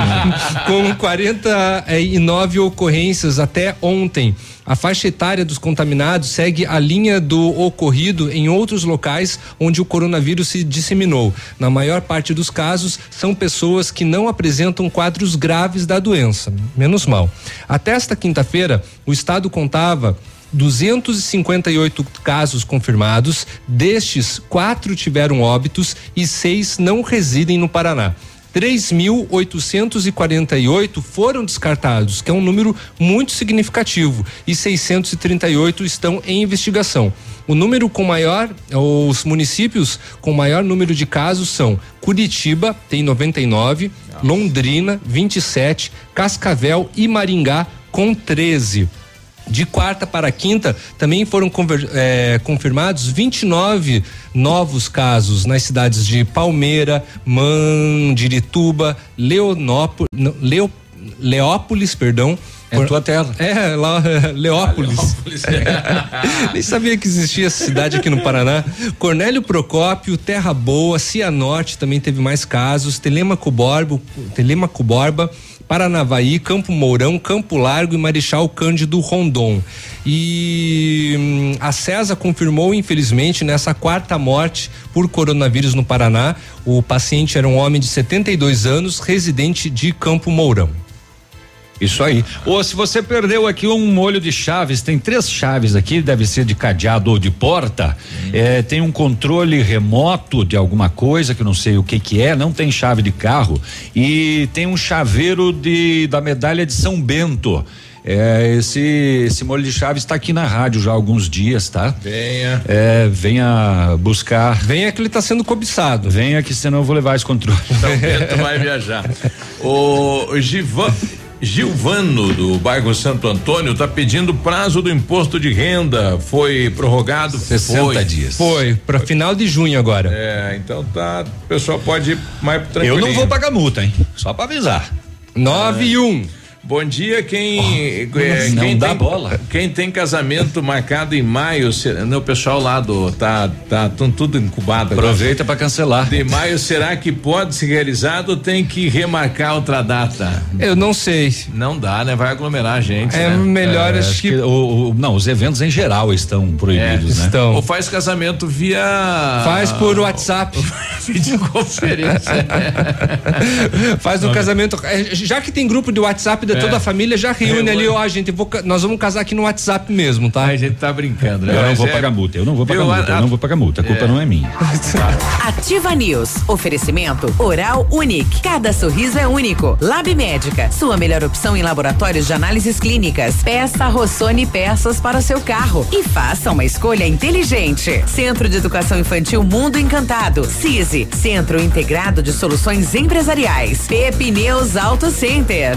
Com 49 ocorrências até ontem. A faixa etária dos contaminados segue a linha do ocorrido em outros locais onde o coronavírus se disseminou. Na maior parte dos casos, são pessoas que não apresentam quadros graves da doença. Menos mal. Até esta quinta-feira, o estado contava 258 casos confirmados, destes, quatro tiveram óbitos e seis não residem no Paraná. 3.848 foram descartados, que é um número muito significativo, e 638 estão em investigação. O número com maior, os municípios com maior número de casos são Curitiba, tem 99, Londrina, 27, Cascavel e Maringá, com 13. De quarta para quinta, também foram conver- eh, confirmados 29 novos casos nas cidades de Palmeira, Mandirituba, Leonópolis, Leo, Leópolis, perdão. É tua terra. É, lá, Leópolis. Nem sabia que existia essa cidade aqui no Paraná. Cornélio Procópio, Terra Boa, Cianorte também teve mais casos, Telemaco Borba, Telemaco Borba, Paranavaí, Campo Mourão, Campo Largo e Marechal Cândido Rondon. E hum, a CESA confirmou, infelizmente, nessa quarta morte por coronavírus no Paraná. O paciente era um homem de 72 anos, residente de Campo Mourão. Isso aí. Ou se você perdeu aqui um molho de chaves, tem três chaves aqui, deve ser de cadeado ou de porta. É, tem um controle remoto de alguma coisa que eu não sei o que que é, não tem chave de carro e tem um chaveiro de da medalha de São Bento. É, esse esse molho de chaves está aqui na rádio já há alguns dias, tá? Venha. É, venha buscar. Venha que ele está sendo cobiçado. Venha que senão eu vou levar esse controle. São Bento vai viajar. O Givan. Gilvano, do bairro Santo Antônio, está pedindo prazo do imposto de renda. Foi prorrogado? 60 Foi. dias. Foi, para final de junho agora. É, então tá. O pessoal pode ir mais tranquilo. Eu não vou pagar multa, hein? Só para avisar. 9 e 1. Bom dia, quem. É, não quem dá tem, bola. Quem tem casamento marcado em maio, no pessoal lá do. Tá, tá tão tudo incubado. Aproveita para cancelar. De maio, será que pode ser realizado ou tem que remarcar outra data? Eu não sei. Não dá, né? Vai aglomerar a gente. É né? melhor, É, acho que. que o- o- não, os eventos em geral estão proibidos, né? estão. Ou faz casamento via. Faz por WhatsApp. Videoconferência. Faz um casamento. é, Já que tem grupo de WhatsApp de É. toda a família, já reúne É, ali, eu- ó, gente, vou nós vamos casar aqui no WhatsApp mesmo, tá? A gente tá brincando, né? Eu não vou é- pagar multa, eu não vou pagar multa, a- eu não vou pagar multa, a culpa É. não é minha. Ativa News. Oferecimento Oral Unique. Cada sorriso é único. Lab Médica. Sua melhor opção em laboratórios de análises clínicas. Peça Rossoni peças para o seu carro. E faça uma escolha inteligente. Centro de Educação Infantil Mundo Encantado. CISI. Centro Integrado de Soluções Empresariais. Pepineus Auto Center.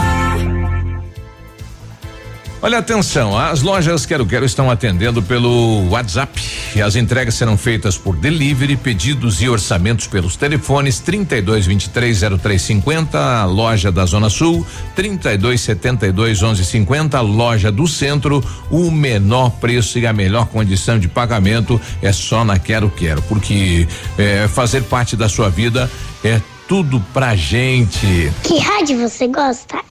Olha, atenção, as lojas Quero Quero estão atendendo pelo WhatsApp. As entregas serão feitas por delivery, pedidos e orçamentos pelos telefones 32 23 0350, loja da Zona Sul, 32 72 1150, loja do Centro. O menor preço e a melhor condição de pagamento é só na Quero Quero, porque é, fazer parte da sua vida é tudo pra gente. Que rádio você gosta?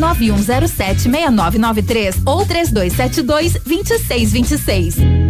6993 ou 3272 2626.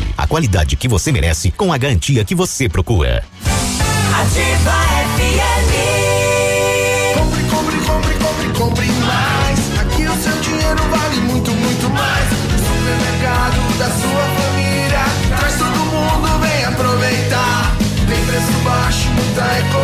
a qualidade que você merece com a garantia que você procura. Ativa FM. Compre, compre, compre, compre, compre mais. Aqui o seu dinheiro vale muito, muito mais. Supermercado da sua família. Traz todo mundo, vem aproveitar. Tem preço baixo, muita economia.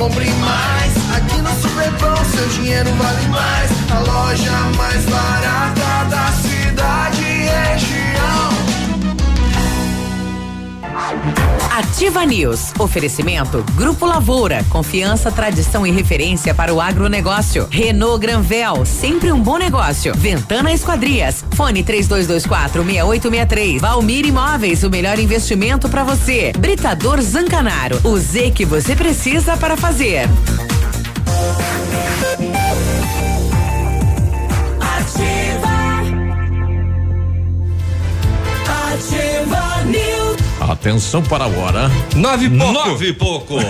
Compre, mais. Aqui no Superpão seu dinheiro vale mais. A loja mais barata da cidade e região. Ativa News. Oferecimento Grupo Lavoura. Confiança, tradição e referência para o agronegócio. Renault Granvel. Sempre um bom negócio. Ventana Esquadrias. Fone 3224 6863. Valmir Imóveis. O melhor investimento para você. Britador Zancanaro. O Z que você precisa para fazer. Ativa. Ativa News. Atenção para a hora. Nove e pouco. Nove e pouco.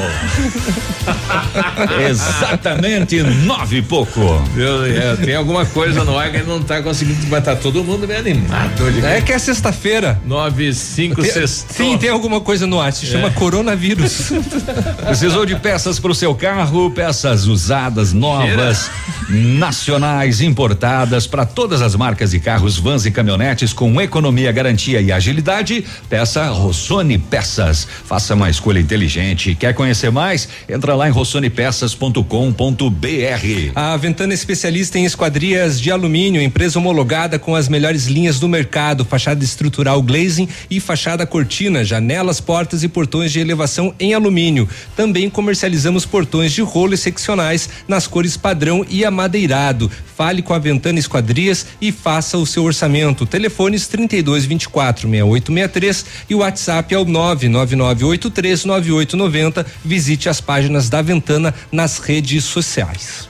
Exatamente nove e pouco. Eu, é, tem alguma coisa no ar que não tá conseguindo, mas tá todo mundo bem animado. É que é sexta-feira. Nove, cinco, Tem- sexto. Sim, tem alguma coisa no ar, se chama É. coronavírus. Precisou de peças para o seu carro, peças usadas, novas, nacionais, importadas para todas as marcas de carros, vans e caminhonetes com economia, garantia e agilidade. Peça Rossoni Peças. Faça uma escolha inteligente. Quer conhecer mais? Entra lá em rossonepeças.com.br. A Ventana é especialista em esquadrias de alumínio, empresa homologada com as melhores linhas do mercado, fachada estrutural glazing e fachada cortina, janelas, portas e portões de elevação em alumínio. Também comercializamos portões de rolo e seccionais nas cores padrão e amadeirado. fale com a Ventana Esquadrias e faça o seu orçamento. Telefones 32 24 6863 e o WhatsApp é o 99983 9890. Visite as páginas da Ventana nas redes sociais.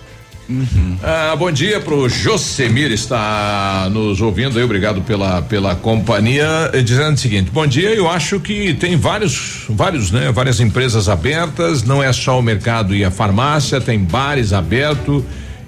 Uhum. Ah, bom dia pro Josemir está nos ouvindo aí, obrigado pela pela companhia, dizendo o seguinte: Bom dia, eu acho que tem vários vários, né, várias empresas abertas, não é só o mercado e a farmácia, tem bares abertos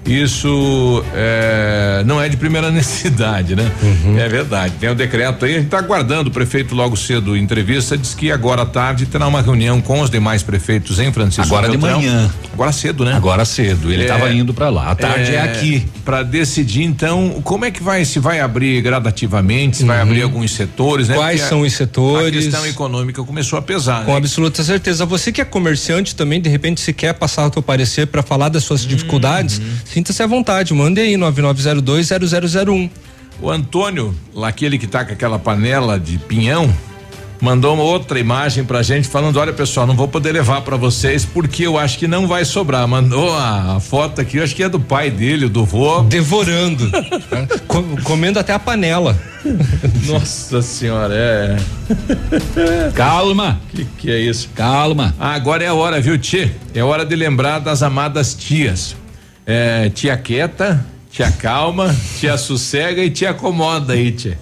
isso é, não é de primeira necessidade, né? Uhum. É verdade. Tem o decreto aí, a gente está aguardando. O prefeito logo cedo entrevista diz que agora à tarde terá uma reunião com os demais prefeitos em Francisco. Agora Beltrão. de manhã. Agora cedo, né? Agora cedo. Ele estava é, indo para lá. À tarde é, é aqui. Para decidir então como é que vai se vai abrir gradativamente, se uhum. vai abrir alguns setores, né? Quais Porque são a, os setores? A questão econômica começou a pesar. Com né? absoluta certeza. Você que é comerciante também, de repente, se quer passar o teu parecer para falar das suas uhum. dificuldades, Sinta-se à vontade, mande aí 99020001. O Antônio, aquele que tá com aquela panela de pinhão, mandou uma outra imagem pra gente falando: olha pessoal, não vou poder levar para vocês porque eu acho que não vai sobrar. Mandou a, a, foto aqui, eu acho que é do pai dele, do vô. Devorando. comendo até a panela. Nossa senhora, é. Calma. Que que é isso? Calma. Ah, agora é a hora, viu, Tchê? É hora de lembrar das amadas tias é, te aquieta, te acalma, te assossega e te acomoda aí, tia.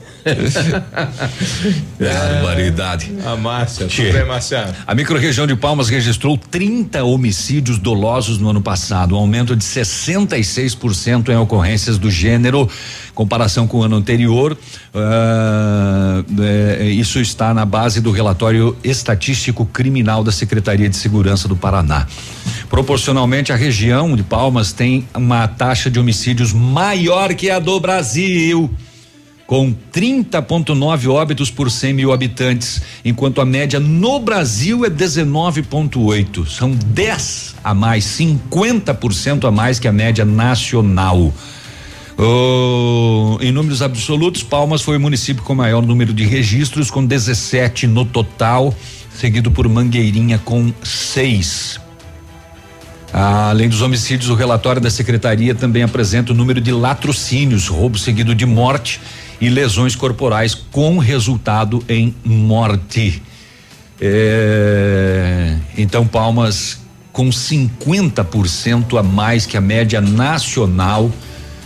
Barbaridade. A Márcia, tudo bem, Márcia? A microrregião de Palmas registrou 30 homicídios dolosos no ano passado, um aumento de 66% em ocorrências do gênero, comparação com o ano anterior. Uh, é, isso está na base do relatório estatístico criminal da Secretaria de Segurança do Paraná. Proporcionalmente, a região de Palmas tem uma taxa de homicídios maior que a do Brasil com 30,9 óbitos por 100 mil habitantes, enquanto a média no Brasil é 19,8. São 10 a mais, 50% a mais que a média nacional. Oh, em números absolutos, Palmas foi o município com maior número de registros, com 17 no total, seguido por Mangueirinha com seis. Além dos homicídios, o relatório da secretaria também apresenta o número de latrocínios, roubo seguido de morte e lesões corporais com resultado em morte. É, então, Palmas com 50% a mais que a média nacional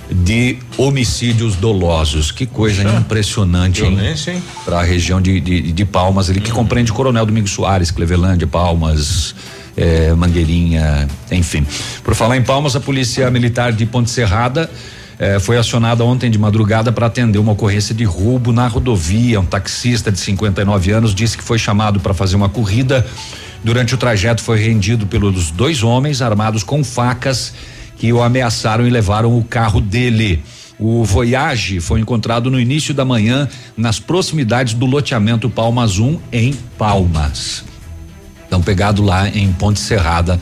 de homicídios dolosos. Que coisa Puxa, impressionante, hein? Para a região de, de, de, Palmas, ali, hum. que compreende Coronel Domingos Soares, Clevelândia, Palmas, eh, Mangueirinha, enfim. Por falar em Palmas, a Polícia Militar de Ponte Serrada eh, foi acionada ontem de madrugada para atender uma ocorrência de roubo na rodovia. Um taxista de 59 anos disse que foi chamado para fazer uma corrida. Durante o trajeto foi rendido pelos dois homens armados com facas que o ameaçaram e levaram o carro dele. O Voyage foi encontrado no início da manhã nas proximidades do loteamento Palmas 1 em Palmas. Então pegado lá em Ponte Serrada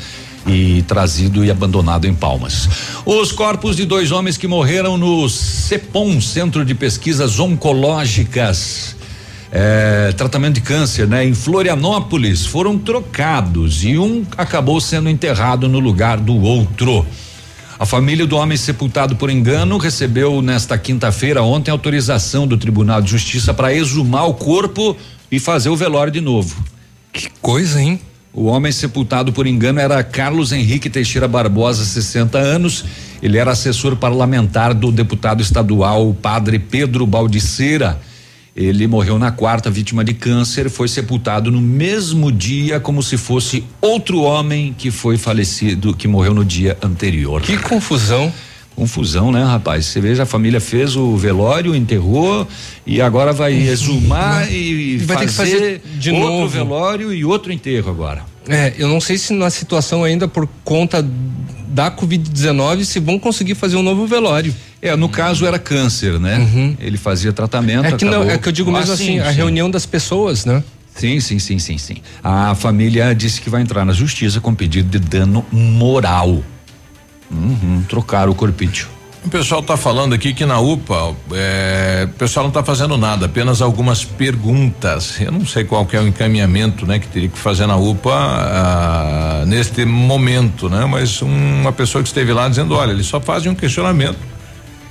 e trazido e abandonado em Palmas. Os corpos de dois homens que morreram no CEPOM, Centro de Pesquisas Oncológicas, é, tratamento de câncer, né? Em Florianópolis foram trocados e um acabou sendo enterrado no lugar do outro. A família do homem sepultado por engano recebeu nesta quinta-feira ontem autorização do Tribunal de Justiça para exumar o corpo e fazer o velório de novo. Que coisa, hein? O homem sepultado por engano era Carlos Henrique Teixeira Barbosa, 60 anos. Ele era assessor parlamentar do deputado estadual Padre Pedro Baldiceira. Ele morreu na quarta, vítima de câncer, foi sepultado no mesmo dia, como se fosse outro homem que foi falecido, que morreu no dia anterior. Que confusão. Confusão, né, rapaz? Você veja, a família fez o velório, enterrou e agora vai exumar e vai ter que fazer de outro novo. velório e outro enterro agora. É, eu não sei se na situação ainda por conta da Covid-19 se vão conseguir fazer um novo velório. É, no caso era câncer, né? Uhum. Ele fazia tratamento. É que, não, é que eu digo mesmo ah, assim, sim, a sim. reunião das pessoas, né? Sim, sim, sim, sim, sim. A família disse que vai entrar na justiça com pedido de dano moral. Uhum, trocar o corpício. O pessoal está falando aqui que na UPA é, o pessoal não está fazendo nada, apenas algumas perguntas. Eu não sei qual é o encaminhamento, né, que teria que fazer na UPA ah, neste momento, né? Mas uma pessoa que esteve lá dizendo, olha, eles só fazem um questionamento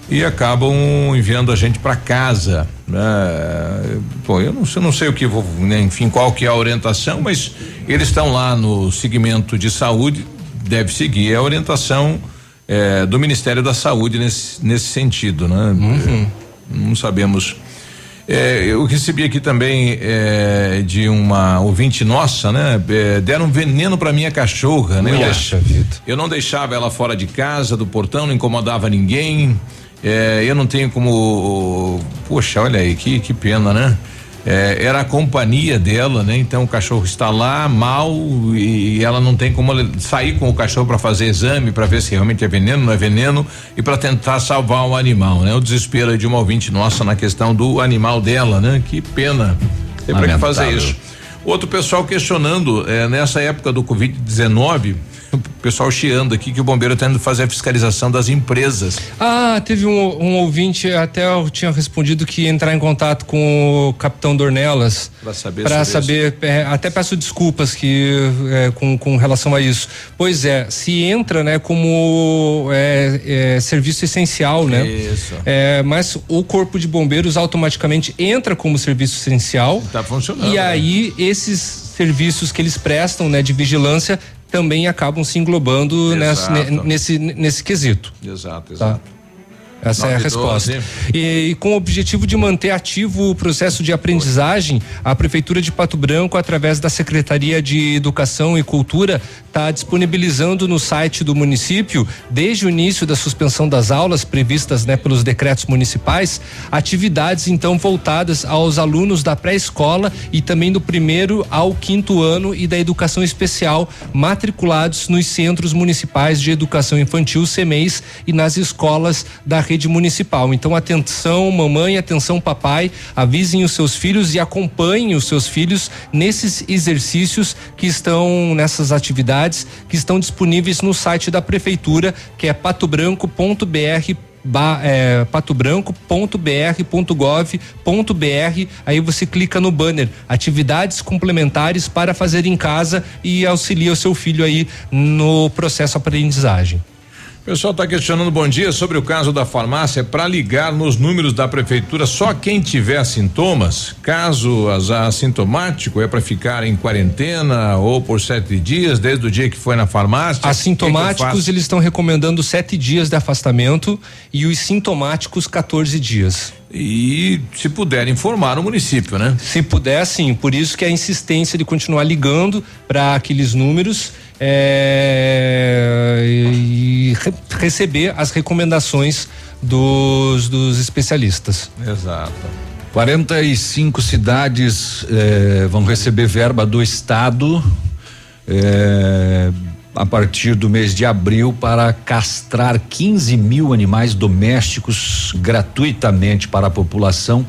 e acabam enviando a gente para casa. Pô, eu não, não sei o que vou, né, enfim, qual que é a orientação, mas eles estão lá no segmento de saúde, deve seguir a orientação eh, do Ministério da Saúde nesse, nesse sentido, né? Uhum. Não sabemos. Eh, eu recebi aqui também eh, de uma ouvinte nossa, né? Eh, deram veneno para minha cachorra, né? Poxa vida. Eu não deixava ela fora de casa, do portão, não incomodava ninguém. É, eu não tenho como. Poxa, olha aí, que, que pena, né? É, era a companhia dela, né? Então o cachorro está lá mal e, e ela não tem como sair com o cachorro para fazer exame para ver se realmente é veneno, não é veneno e para tentar salvar o animal, né? O desespero de uma ouvinte nossa na questão do animal dela, né? Que pena. Tem para que fazer isso. Outro pessoal questionando eh, nessa época do Covid-19, o pessoal chiando aqui que o bombeiro está indo fazer a fiscalização das empresas. Ah, teve um, um ouvinte, até eu tinha respondido que ia entrar em contato com o capitão Dornelas. Pra saber Para saber, é, até peço desculpas que é, com, com relação a isso. Pois é, se entra, né, como é, é, serviço essencial, né? Isso. É, mas o corpo de bombeiros automaticamente entra como serviço essencial. Tá funcionando. E né? aí esses serviços que eles prestam, né, de vigilância também acabam se englobando nesse, Exato. nesse nesse quesito. Exato, Tá. Essa é a resposta. E, e com o objetivo de manter ativo o processo de aprendizagem, a Prefeitura de Pato Branco, através da Secretaria de Educação e Cultura, está disponibilizando no site do município, desde o início da suspensão das aulas previstas né, pelos decretos municipais, atividades então voltadas aos alunos da pré-escola e também do primeiro ao quinto ano e da educação especial matriculados nos centros municipais de educação infantil CEMEIS e nas escolas da rede municipal. Então, atenção, mamãe, atenção, papai, avisem os seus filhos e acompanhem os seus filhos nesses exercícios que estão nessas atividades que estão disponíveis no site da prefeitura, que é patobranco.br ba- é, patobranco.br.gov.br aí você clica no banner atividades complementares para fazer em casa e auxilia o seu filho aí no processo aprendizagem. O pessoal está questionando bom dia sobre o caso da farmácia para ligar nos números da prefeitura só quem tiver sintomas. Caso as- assintomático é para ficar em quarentena ou por sete dias desde o dia que foi na farmácia. O que que Assintomáticos eles estão recomendando sete dias de afastamento e os sintomáticos 14 dias. E se puder informar o município, né? Se puder, sim. Por isso que a insistência de continuar ligando para aqueles números é, e re- receber as recomendações dos, dos especialistas. Exato. 45 cidades eh, vão receber verba do Estado eh, a partir do mês de abril para castrar 15 mil animais domésticos gratuitamente para a população,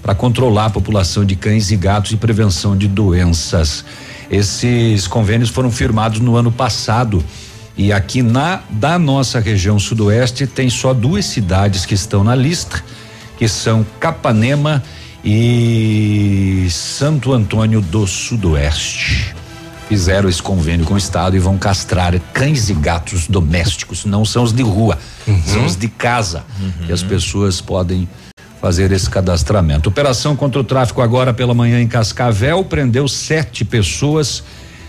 para controlar a população de cães e gatos e prevenção de doenças. Esses convênios foram firmados no ano passado. E aqui na da nossa região sudoeste tem só duas cidades que estão na lista, que são Capanema e Santo Antônio do Sudoeste. Fizeram esse convênio com o estado e vão castrar cães e gatos domésticos, não são os de rua, são os de casa. E as pessoas podem fazer esse cadastramento. Operação contra o tráfico agora pela manhã em Cascavel prendeu sete pessoas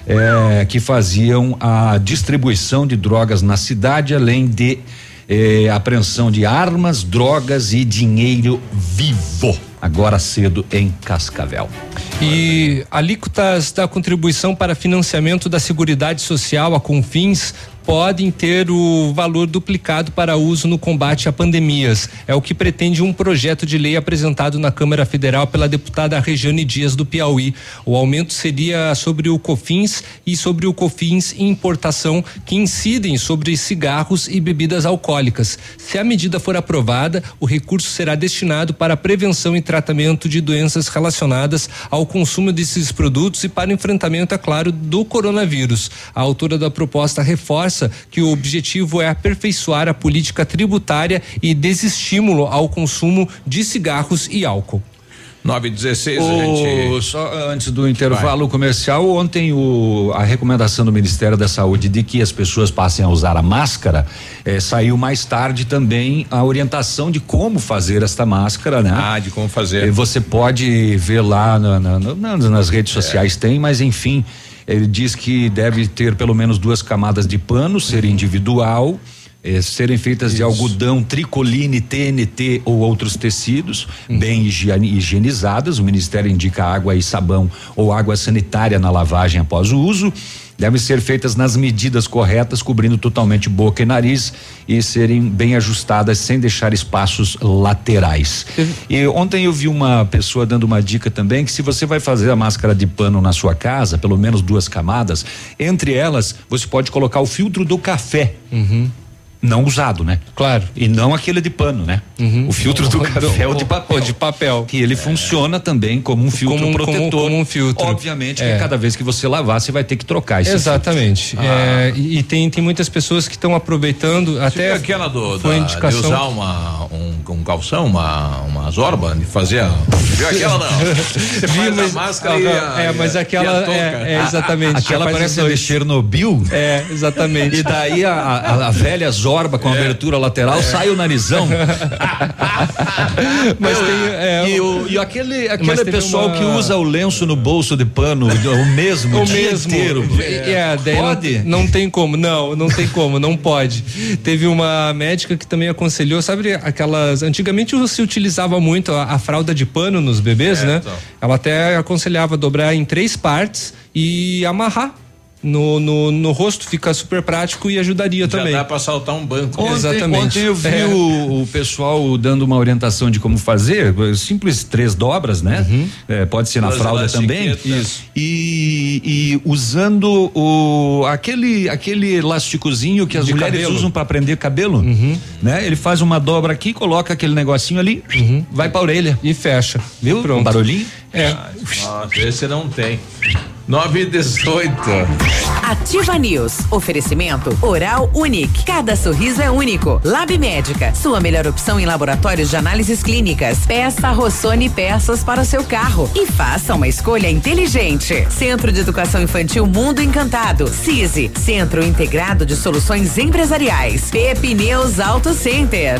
eh, que faziam a distribuição de drogas na cidade, além de eh, apreensão de armas, drogas e dinheiro vivo. Agora cedo em Cascavel. E alíquotas da contribuição para financiamento da Seguridade Social, a Confins, podem ter o valor duplicado para uso no combate a pandemias. É o que pretende um projeto de lei apresentado na Câmara Federal pela deputada Regiane Dias do Piauí. O aumento seria sobre o COFINS e sobre o COFINS importação que incidem sobre cigarros e bebidas alcoólicas. Se a medida for aprovada, o recurso será destinado para a prevenção e tratamento de doenças relacionadas ao consumo desses produtos e para enfrentamento, é claro, do coronavírus. A autora da proposta reforça que o objetivo é aperfeiçoar a política tributária e desestímulo ao consumo de cigarros e álcool. 9 e 16 o, a gente. Só antes do intervalo Vai. comercial, ontem o, a recomendação do Ministério da Saúde de que as pessoas passem a usar a máscara eh, saiu mais tarde também a orientação de como fazer esta máscara, né? Ah, de como fazer. E você pode ver lá na, na, na, nas redes é. sociais, tem, mas enfim. Ele diz que deve ter pelo menos duas camadas de pano, ser individual eh, serem feitas Isso. de algodão, tricoline, TNT ou outros tecidos, hum. bem higienizadas. O Ministério indica água e sabão ou água sanitária na lavagem após o uso. Devem ser feitas nas medidas corretas, cobrindo totalmente boca e nariz e serem bem ajustadas sem deixar espaços laterais. E ontem eu vi uma pessoa dando uma dica também que se você vai fazer a máscara de pano na sua casa, pelo menos duas camadas, entre elas você pode colocar o filtro do café. Uhum não usado, né? Claro. E não aquele de pano, né? Uhum. O filtro do café é o de papel. de papel. Que ele é. funciona também como um filtro como, protetor. Como, como, um filtro. Obviamente é. que cada vez que você lavar, você vai ter que trocar esse Exatamente. É, e, e tem, tem muitas pessoas que estão aproveitando até. aquela do, da, indicação... de usar uma, um, um calção, uma, uma zorba, de fazer. A, viu aquela não? Você faz mas, a máscara e a, É, mas aquela. É, é, exatamente. aquela parece de Chernobyl. É, exatamente. E daí a, a, a velha zorba Zorba com é. abertura lateral, é. sai o narizão. mas tem, é, e, o, e aquele, aquele pessoal uma... que usa o lenço no bolso de pano, o mesmo, o mesmo inteiro. É, pode? Não, não, tem como, não, não tem como, não pode. Teve uma médica que também aconselhou, sabe aquelas, antigamente se utilizava muito a, a fralda de pano nos bebês, né? Então. Ela até aconselhava dobrar em três partes e amarrar no, no, no, rosto fica super prático e ajudaria Já também. Dá para saltar um banco. Ontem, Exatamente. Ontem eu vi é. o, o, pessoal dando uma orientação de como fazer, simples três dobras, né? Uhum. É, pode ser na fralda também. Isso. E, e, usando o aquele aquele elásticozinho que as de mulheres cabelo. usam para prender cabelo, uhum. né? Ele faz uma dobra aqui, coloca aquele negocinho ali, uhum. vai para orelha e fecha. Viu? Pronto. Um barulhinho. É. Nossa, esse não tem. 9 e 18. Ativa News. Oferecimento Oral Unique. Cada sorriso é único. Lab Médica. Sua melhor opção em laboratórios de análises clínicas. Peça Rossoni peças para o seu carro. E faça uma escolha inteligente. Centro de Educação Infantil Mundo Encantado. CISI. Centro Integrado de Soluções Empresariais. Pepineus Auto Center.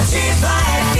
Ativa FM.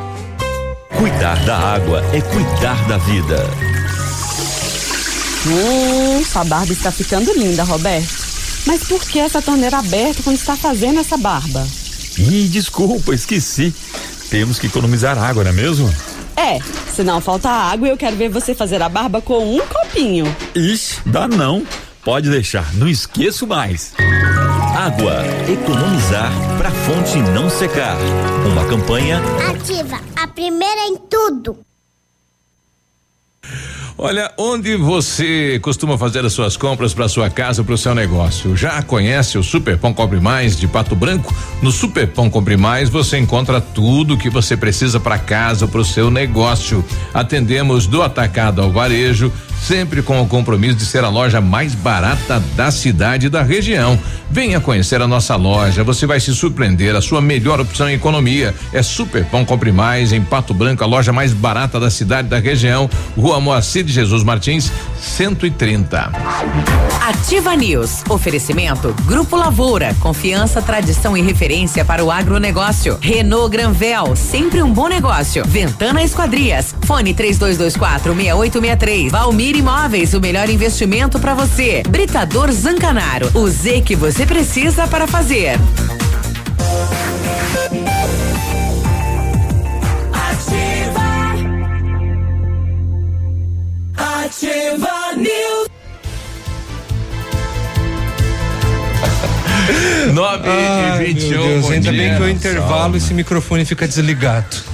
Cuidar da água é cuidar da vida. Hum, sua barba está ficando linda, Roberto. Mas por que essa torneira aberta quando está fazendo essa barba? Ih, desculpa, esqueci. Temos que economizar água, não é mesmo? É, senão falta água eu quero ver você fazer a barba com um copinho. Ixi, dá não. Pode deixar, não esqueço mais. Água, economizar para fonte não secar. Uma campanha ativa, a primeira em tudo. Olha, onde você costuma fazer as suas compras para sua casa, para o seu negócio? Já conhece o Super Pão Compre Mais de Pato Branco? No Super Pão Compre Mais você encontra tudo que você precisa para casa, para o seu negócio. Atendemos do atacado ao varejo sempre com o compromisso de ser a loja mais barata da cidade e da região. Venha conhecer a nossa loja, você vai se surpreender. A sua melhor opção em economia é Super Pão Compre Mais em Pato Branco, a loja mais barata da cidade e da região. Rua Moacir de Jesus Martins, 130. Ativa News. Oferecimento Grupo Lavoura. Confiança, tradição e referência para o agronegócio. Renault Granvel. Sempre um bom negócio. Ventana Esquadrias. Fone 3224 6863. Valmir Imóveis. O melhor investimento para você. Britador Zancanaro. O Z que você precisa para fazer. Ativa News. 9 Ai, e 21. meu Deus, bom ainda dia. bem que eu intervalo esse microfone fica desligado.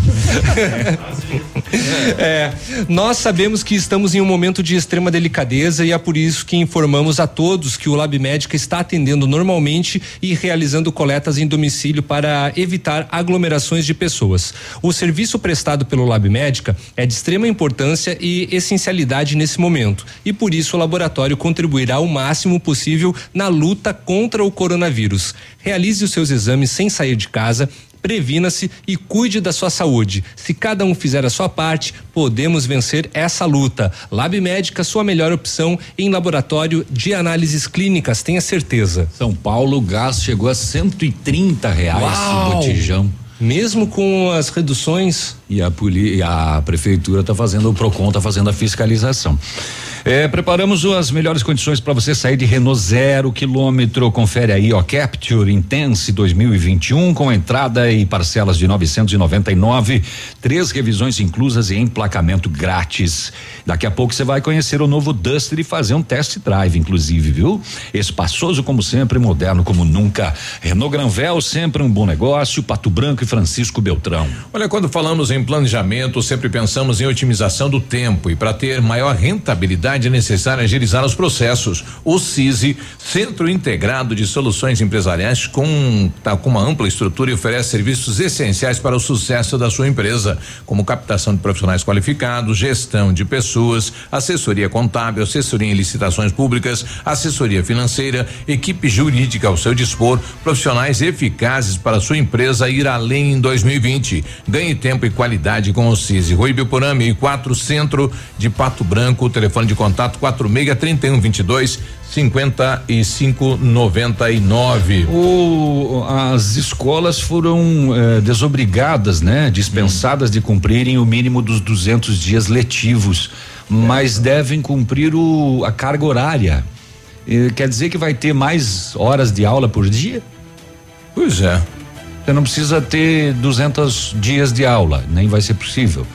É, nós sabemos que estamos em um momento de extrema delicadeza e é por isso que informamos a todos que o Lab Médica está atendendo normalmente e realizando coletas em domicílio para evitar aglomerações de pessoas. O serviço prestado pelo Lab Médica é de extrema importância e essencialidade nesse momento e por isso o laboratório contribuirá o máximo possível na luta contra o coronavírus. Realize os seus exames sem sair de casa. Previna-se e cuide da sua saúde. Se cada um fizer a sua parte, podemos vencer essa luta. Lab Médica, sua melhor opção em laboratório de análises clínicas, tenha certeza. São Paulo, o gás chegou a 130 reais Uau! o botijão. Mesmo com as reduções. E a, poli, e a prefeitura está fazendo, o PROCON está fazendo a fiscalização. É, preparamos as melhores condições para você sair de Renault zero quilômetro. Confere aí, ó, Capture Intense 2021 com entrada e parcelas de 999, três revisões inclusas e emplacamento grátis. Daqui a pouco você vai conhecer o novo Duster e fazer um test drive, inclusive, viu? Espaçoso como sempre, moderno como nunca. Renault Granvel sempre um bom negócio. Pato Branco e Francisco Beltrão. Olha, quando falamos em planejamento, sempre pensamos em otimização do tempo e para ter maior rentabilidade é necessário agilizar os processos. O CISI, Centro Integrado de Soluções Empresariais, com, tá, com uma ampla estrutura e oferece serviços essenciais para o sucesso da sua empresa, como captação de profissionais qualificados, gestão de pessoas, assessoria contábil, assessoria em licitações públicas, assessoria financeira, equipe jurídica ao seu dispor, profissionais eficazes para sua empresa ir além em 2020. Ganhe tempo e qualidade com o CISI. Rui Belporame, 4 Centro de Pato Branco, telefone de contato 46 31 22 55 99. O, as escolas foram eh, desobrigadas, né? Dispensadas de cumprirem o mínimo dos 200 dias letivos, mas devem cumprir o, a carga horária. Eh, quer dizer que vai ter mais horas de aula por dia? Pois é. Você não precisa ter 200 dias de aula, nem vai ser possível.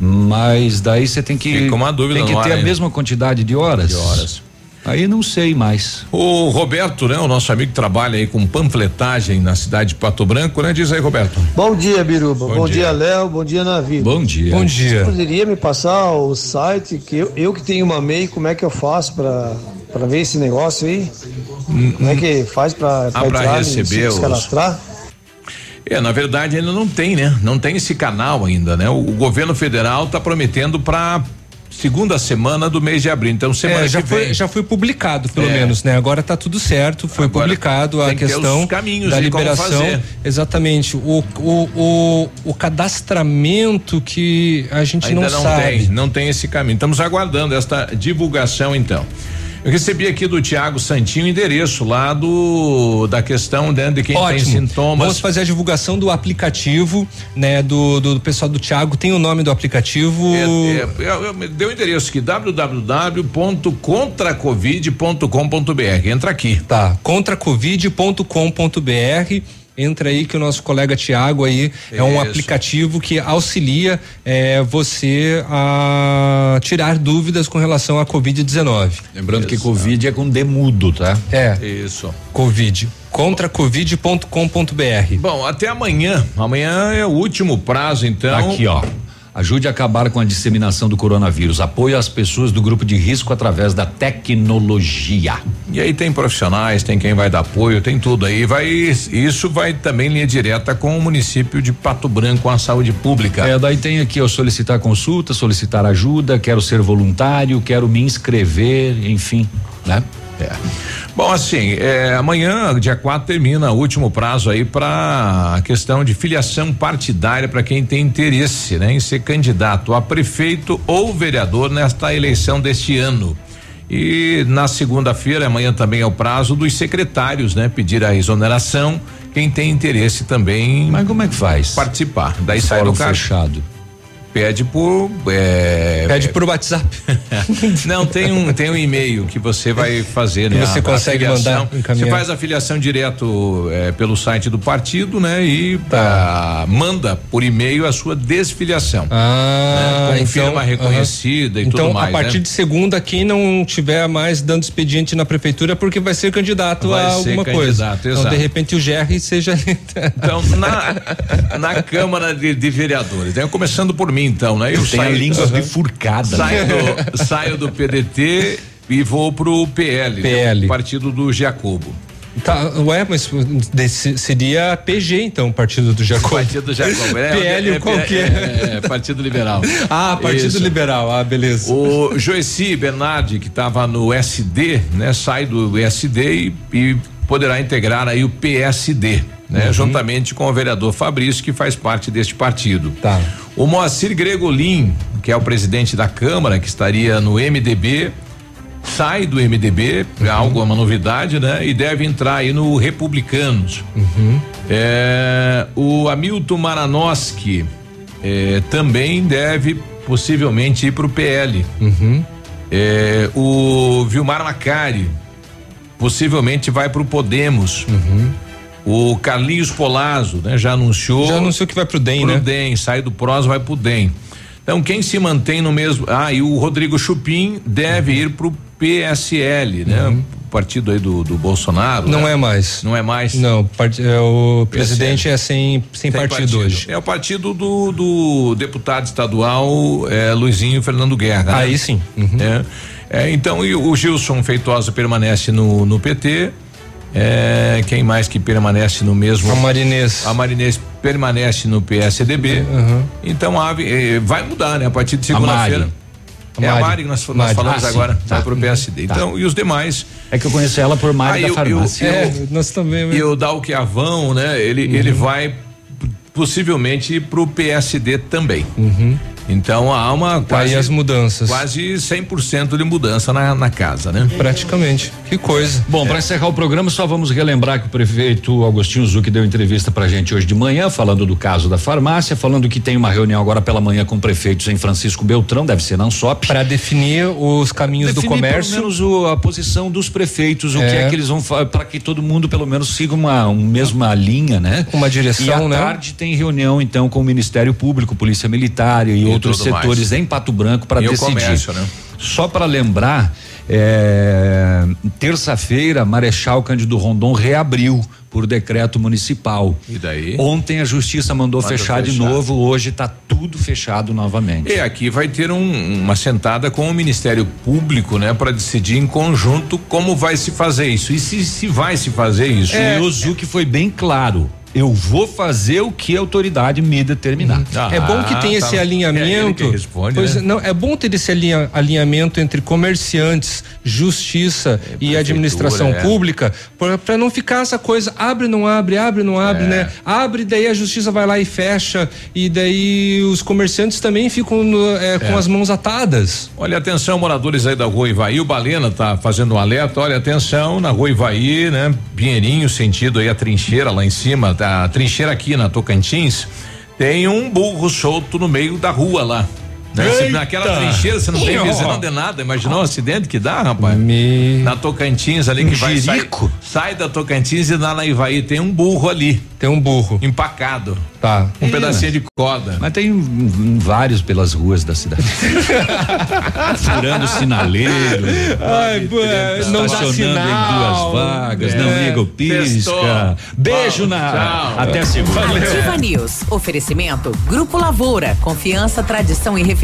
Mas daí você tem que Fica uma dúvida tem que ter a ainda. mesma quantidade de horas. De horas. Aí não sei mais. O Roberto, né? O nosso amigo que trabalha aí com panfletagem na cidade de Pato Branco, né? Diz aí, Roberto. Bom dia, Biruba. Bom Bom, dia. Léo. Bom dia, Navi. Bom dia. Bom dia. Você poderia me passar o site que eu, eu que tenho uma MEI, como é que eu faço pra, pra ver esse negócio aí? Como é que faz pra, Ah, pra entrar, receber se os- cadastrar? É, na verdade ainda não tem, né? Não tem esse canal ainda, né? O, o governo federal está prometendo para segunda semana do mês de abril. Então semana É, já que foi, vem. já foi publicado, pelo É. menos, né? Agora tá tudo certo, foi Agora publicado a que questão da liberação. Exatamente. O, o, o, o cadastramento que a gente Ainda não, não, sabe. tem, não tem esse caminho. Estamos aguardando esta divulgação então. Eu recebi aqui do Tiago Santinho o endereço lá do da questão né, de quem Ótimo. tem sintomas. Vamos fazer a divulgação do aplicativo, né? Do, do, do pessoal do Thiago. Tem o nome do aplicativo. É, é, eu- eu- deu o endereço aqui www.contracovid.com.br. Entra aqui. Tá, contracovid.com.br. Entra aí que o nosso colega Tiago aí é um Isso. aplicativo que auxilia eh, você a tirar dúvidas com relação à Covid-19. Lembrando que Covid é com demudo, tá? É. Isso. Covid. Contracovid.com.br. Bom, até amanhã. Amanhã é o último prazo, então. Aqui, ó. Ajude a acabar com a disseminação do coronavírus. Apoio às pessoas do grupo de risco através da tecnologia. E aí tem profissionais, tem quem vai dar apoio, tem tudo aí. Vai isso vai também linha direta com o município de Pato Branco, a saúde pública. É, daí tem aqui, ó, solicitar consulta, solicitar ajuda, quero ser voluntário, quero me inscrever, enfim, né? É. Bom, assim, é, amanhã, dia 4, termina o último prazo aí para a questão de filiação partidária para quem tem interesse né, em ser candidato a prefeito ou vereador nesta eleição deste ano. E na segunda-feira, amanhã também é o prazo dos secretários, né? Pedir a exoneração. Quem tem interesse também. Mas como é que faz? Participar. Daí sai do caixa. fechado pede por é, pede por WhatsApp não tem um tem um e-mail que você vai fazer né você a, consegue a mandar você faz a filiação direto é, pelo site do partido né e tá. manda por e-mail a sua desfiliação ah né, com então, firma reconhecida uh -huh. e então, tudo mais a partir né? de segunda quem não tiver mais dando expediente na prefeitura porque vai ser candidato vai a alguma candidato, coisa exato. então de repente o GR seja então na na câmara de, de vereadores né? começando por mim então, né? Eu Tem saio, a língua bifurcada. Saio, né? do, saio do PDT e vou pro PL, PL. Né? Partido do Jacobo. Tá, ué, mas seria PG então, Partido do Jacobo. Partido do Jacobo. É, PL é, qual que é? é? Partido Liberal. ah, Partido Isso. Liberal, ah, beleza. O Joeci Bernardi, que estava no SD, né? Sai do SD e, e poderá integrar aí o PSD né? Uhum. Juntamente com o vereador Fabrício, que faz parte deste partido. Tá. O Moacir Gregolin, que é o presidente da Câmara, que estaria no MDB, sai do MDB, uhum. algo, uma novidade, né? E deve entrar aí no Republicanos. Uhum. É, o Hamilton Maranoski é, também deve possivelmente ir para o PL. Uhum. É, o Vilmar Macari possivelmente vai para o Podemos. Uhum. O Carlinhos Polazzo, né, já anunciou. Já anunciou que vai pro DEM, pro né? DEM, sai do PROS, vai pro DEM. Então, quem se mantém no mesmo. Ah, e o Rodrigo Chupim deve uhum. ir pro PSL, né? Uhum. Partido aí do, do Bolsonaro. Não né? é mais. Não é mais? Não, part, é, o PSL. presidente é sem, sem, partido, partido, hoje. É o partido do, do deputado estadual é, Luizinho Fernando Guerra. Né? Aí sim. Uhum. É, é, então, o Gilson Feitosa permanece no, no PT. É, quem mais que permanece no mesmo? A Marinês. A Marinês permanece no PSDB. Uhum. Então a, eh, vai mudar, né? A partir de segunda-feira. É a Mari que nós, nós Mari. falamos ah, agora, tá. vai pro PSD. Tá. Então, e os demais. É que eu conheço ela por Mari ah, da farmácia. Eu, é, nós também. E o Dalquiavão, né? Ele, uhum. ele vai possivelmente pro PSD também. Uhum. Então há uma tá quase as mudanças. Quase 100% de mudança na, na casa, né? Praticamente. Que coisa. Bom, é. para encerrar o programa, só vamos relembrar que o prefeito Agostinho Zuc deu entrevista pra gente hoje de manhã, falando do caso da farmácia, falando que tem uma reunião agora pela manhã com prefeitos em Francisco Beltrão, deve ser na Ansop. Para definir os caminhos definir do comércio. Pelo menos o, a posição dos prefeitos, o é. que é que eles vão para que todo mundo pelo menos siga uma, uma mesma linha, né? Uma direção, e à né? tarde tem reunião então com o Ministério Público, Polícia Militar e, e outros setores mais. em Pato Branco para decidir. Comércio, né? Só para lembrar, é, terça-feira, Marechal Cândido Rondon reabriu por decreto municipal. E daí? Ontem a justiça mandou, fechar, fechar, de novo, hoje está tudo fechado novamente. E aqui vai ter um, uma sentada com o Ministério Público, né, para decidir em conjunto como vai se fazer isso e se, se vai se fazer isso. É, e o Zuc foi bem claro eu vou fazer o que a autoridade me determinar. Ah, é bom que tenha tá esse alinhamento. É responde, pois né? não, é bom ter esse alinha, alinhamento entre comerciantes, justiça é, e administração é. pública, para não ficar essa coisa abre não abre, abre não abre, é. né? Abre daí a justiça vai lá e fecha e daí os comerciantes também ficam no, é, com é. as mãos atadas. Olha atenção moradores aí da Rua Ivaí, o Balena tá fazendo um alerta, olha atenção na Rua Ivaí, né? Pinheirinho sentido aí a trincheira lá em cima, tá a trincheira aqui na Tocantins, tem um burro solto no meio da rua lá. Né? naquela trincheira você não tem visão de nada. Imaginou o acidente que dá, rapaz? Me... Na Tocantins ali um que vai sai, sai, da Tocantins e lá na Ivaí tem um burro ali. Tem um burro. Empacado. Tá. Um é. pedacinho de corda. Mas tem vários pelas ruas da cidade. Furando sinaleiro. Ai, pô, não dá sinal. em duas vagas, é. não liga o pisca. Beijo na. Tchau. Até segunda. Ativa News. Oferecimento Grupo Lavoura. Confiança, tradição e referência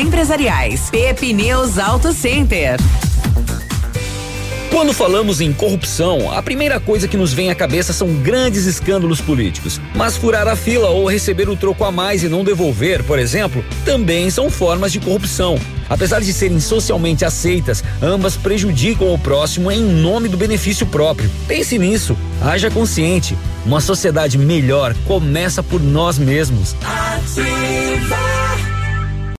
Empresariais. Pepineus Auto Center. Quando falamos em corrupção, a primeira coisa que nos vem à cabeça são grandes escândalos políticos. Mas furar a fila ou receber o troco a mais e não devolver, por exemplo, também são formas de corrupção. Apesar de serem socialmente aceitas, ambas prejudicam o próximo em nome do benefício próprio. Pense nisso, haja consciente. Uma sociedade melhor começa por nós mesmos. Ativa.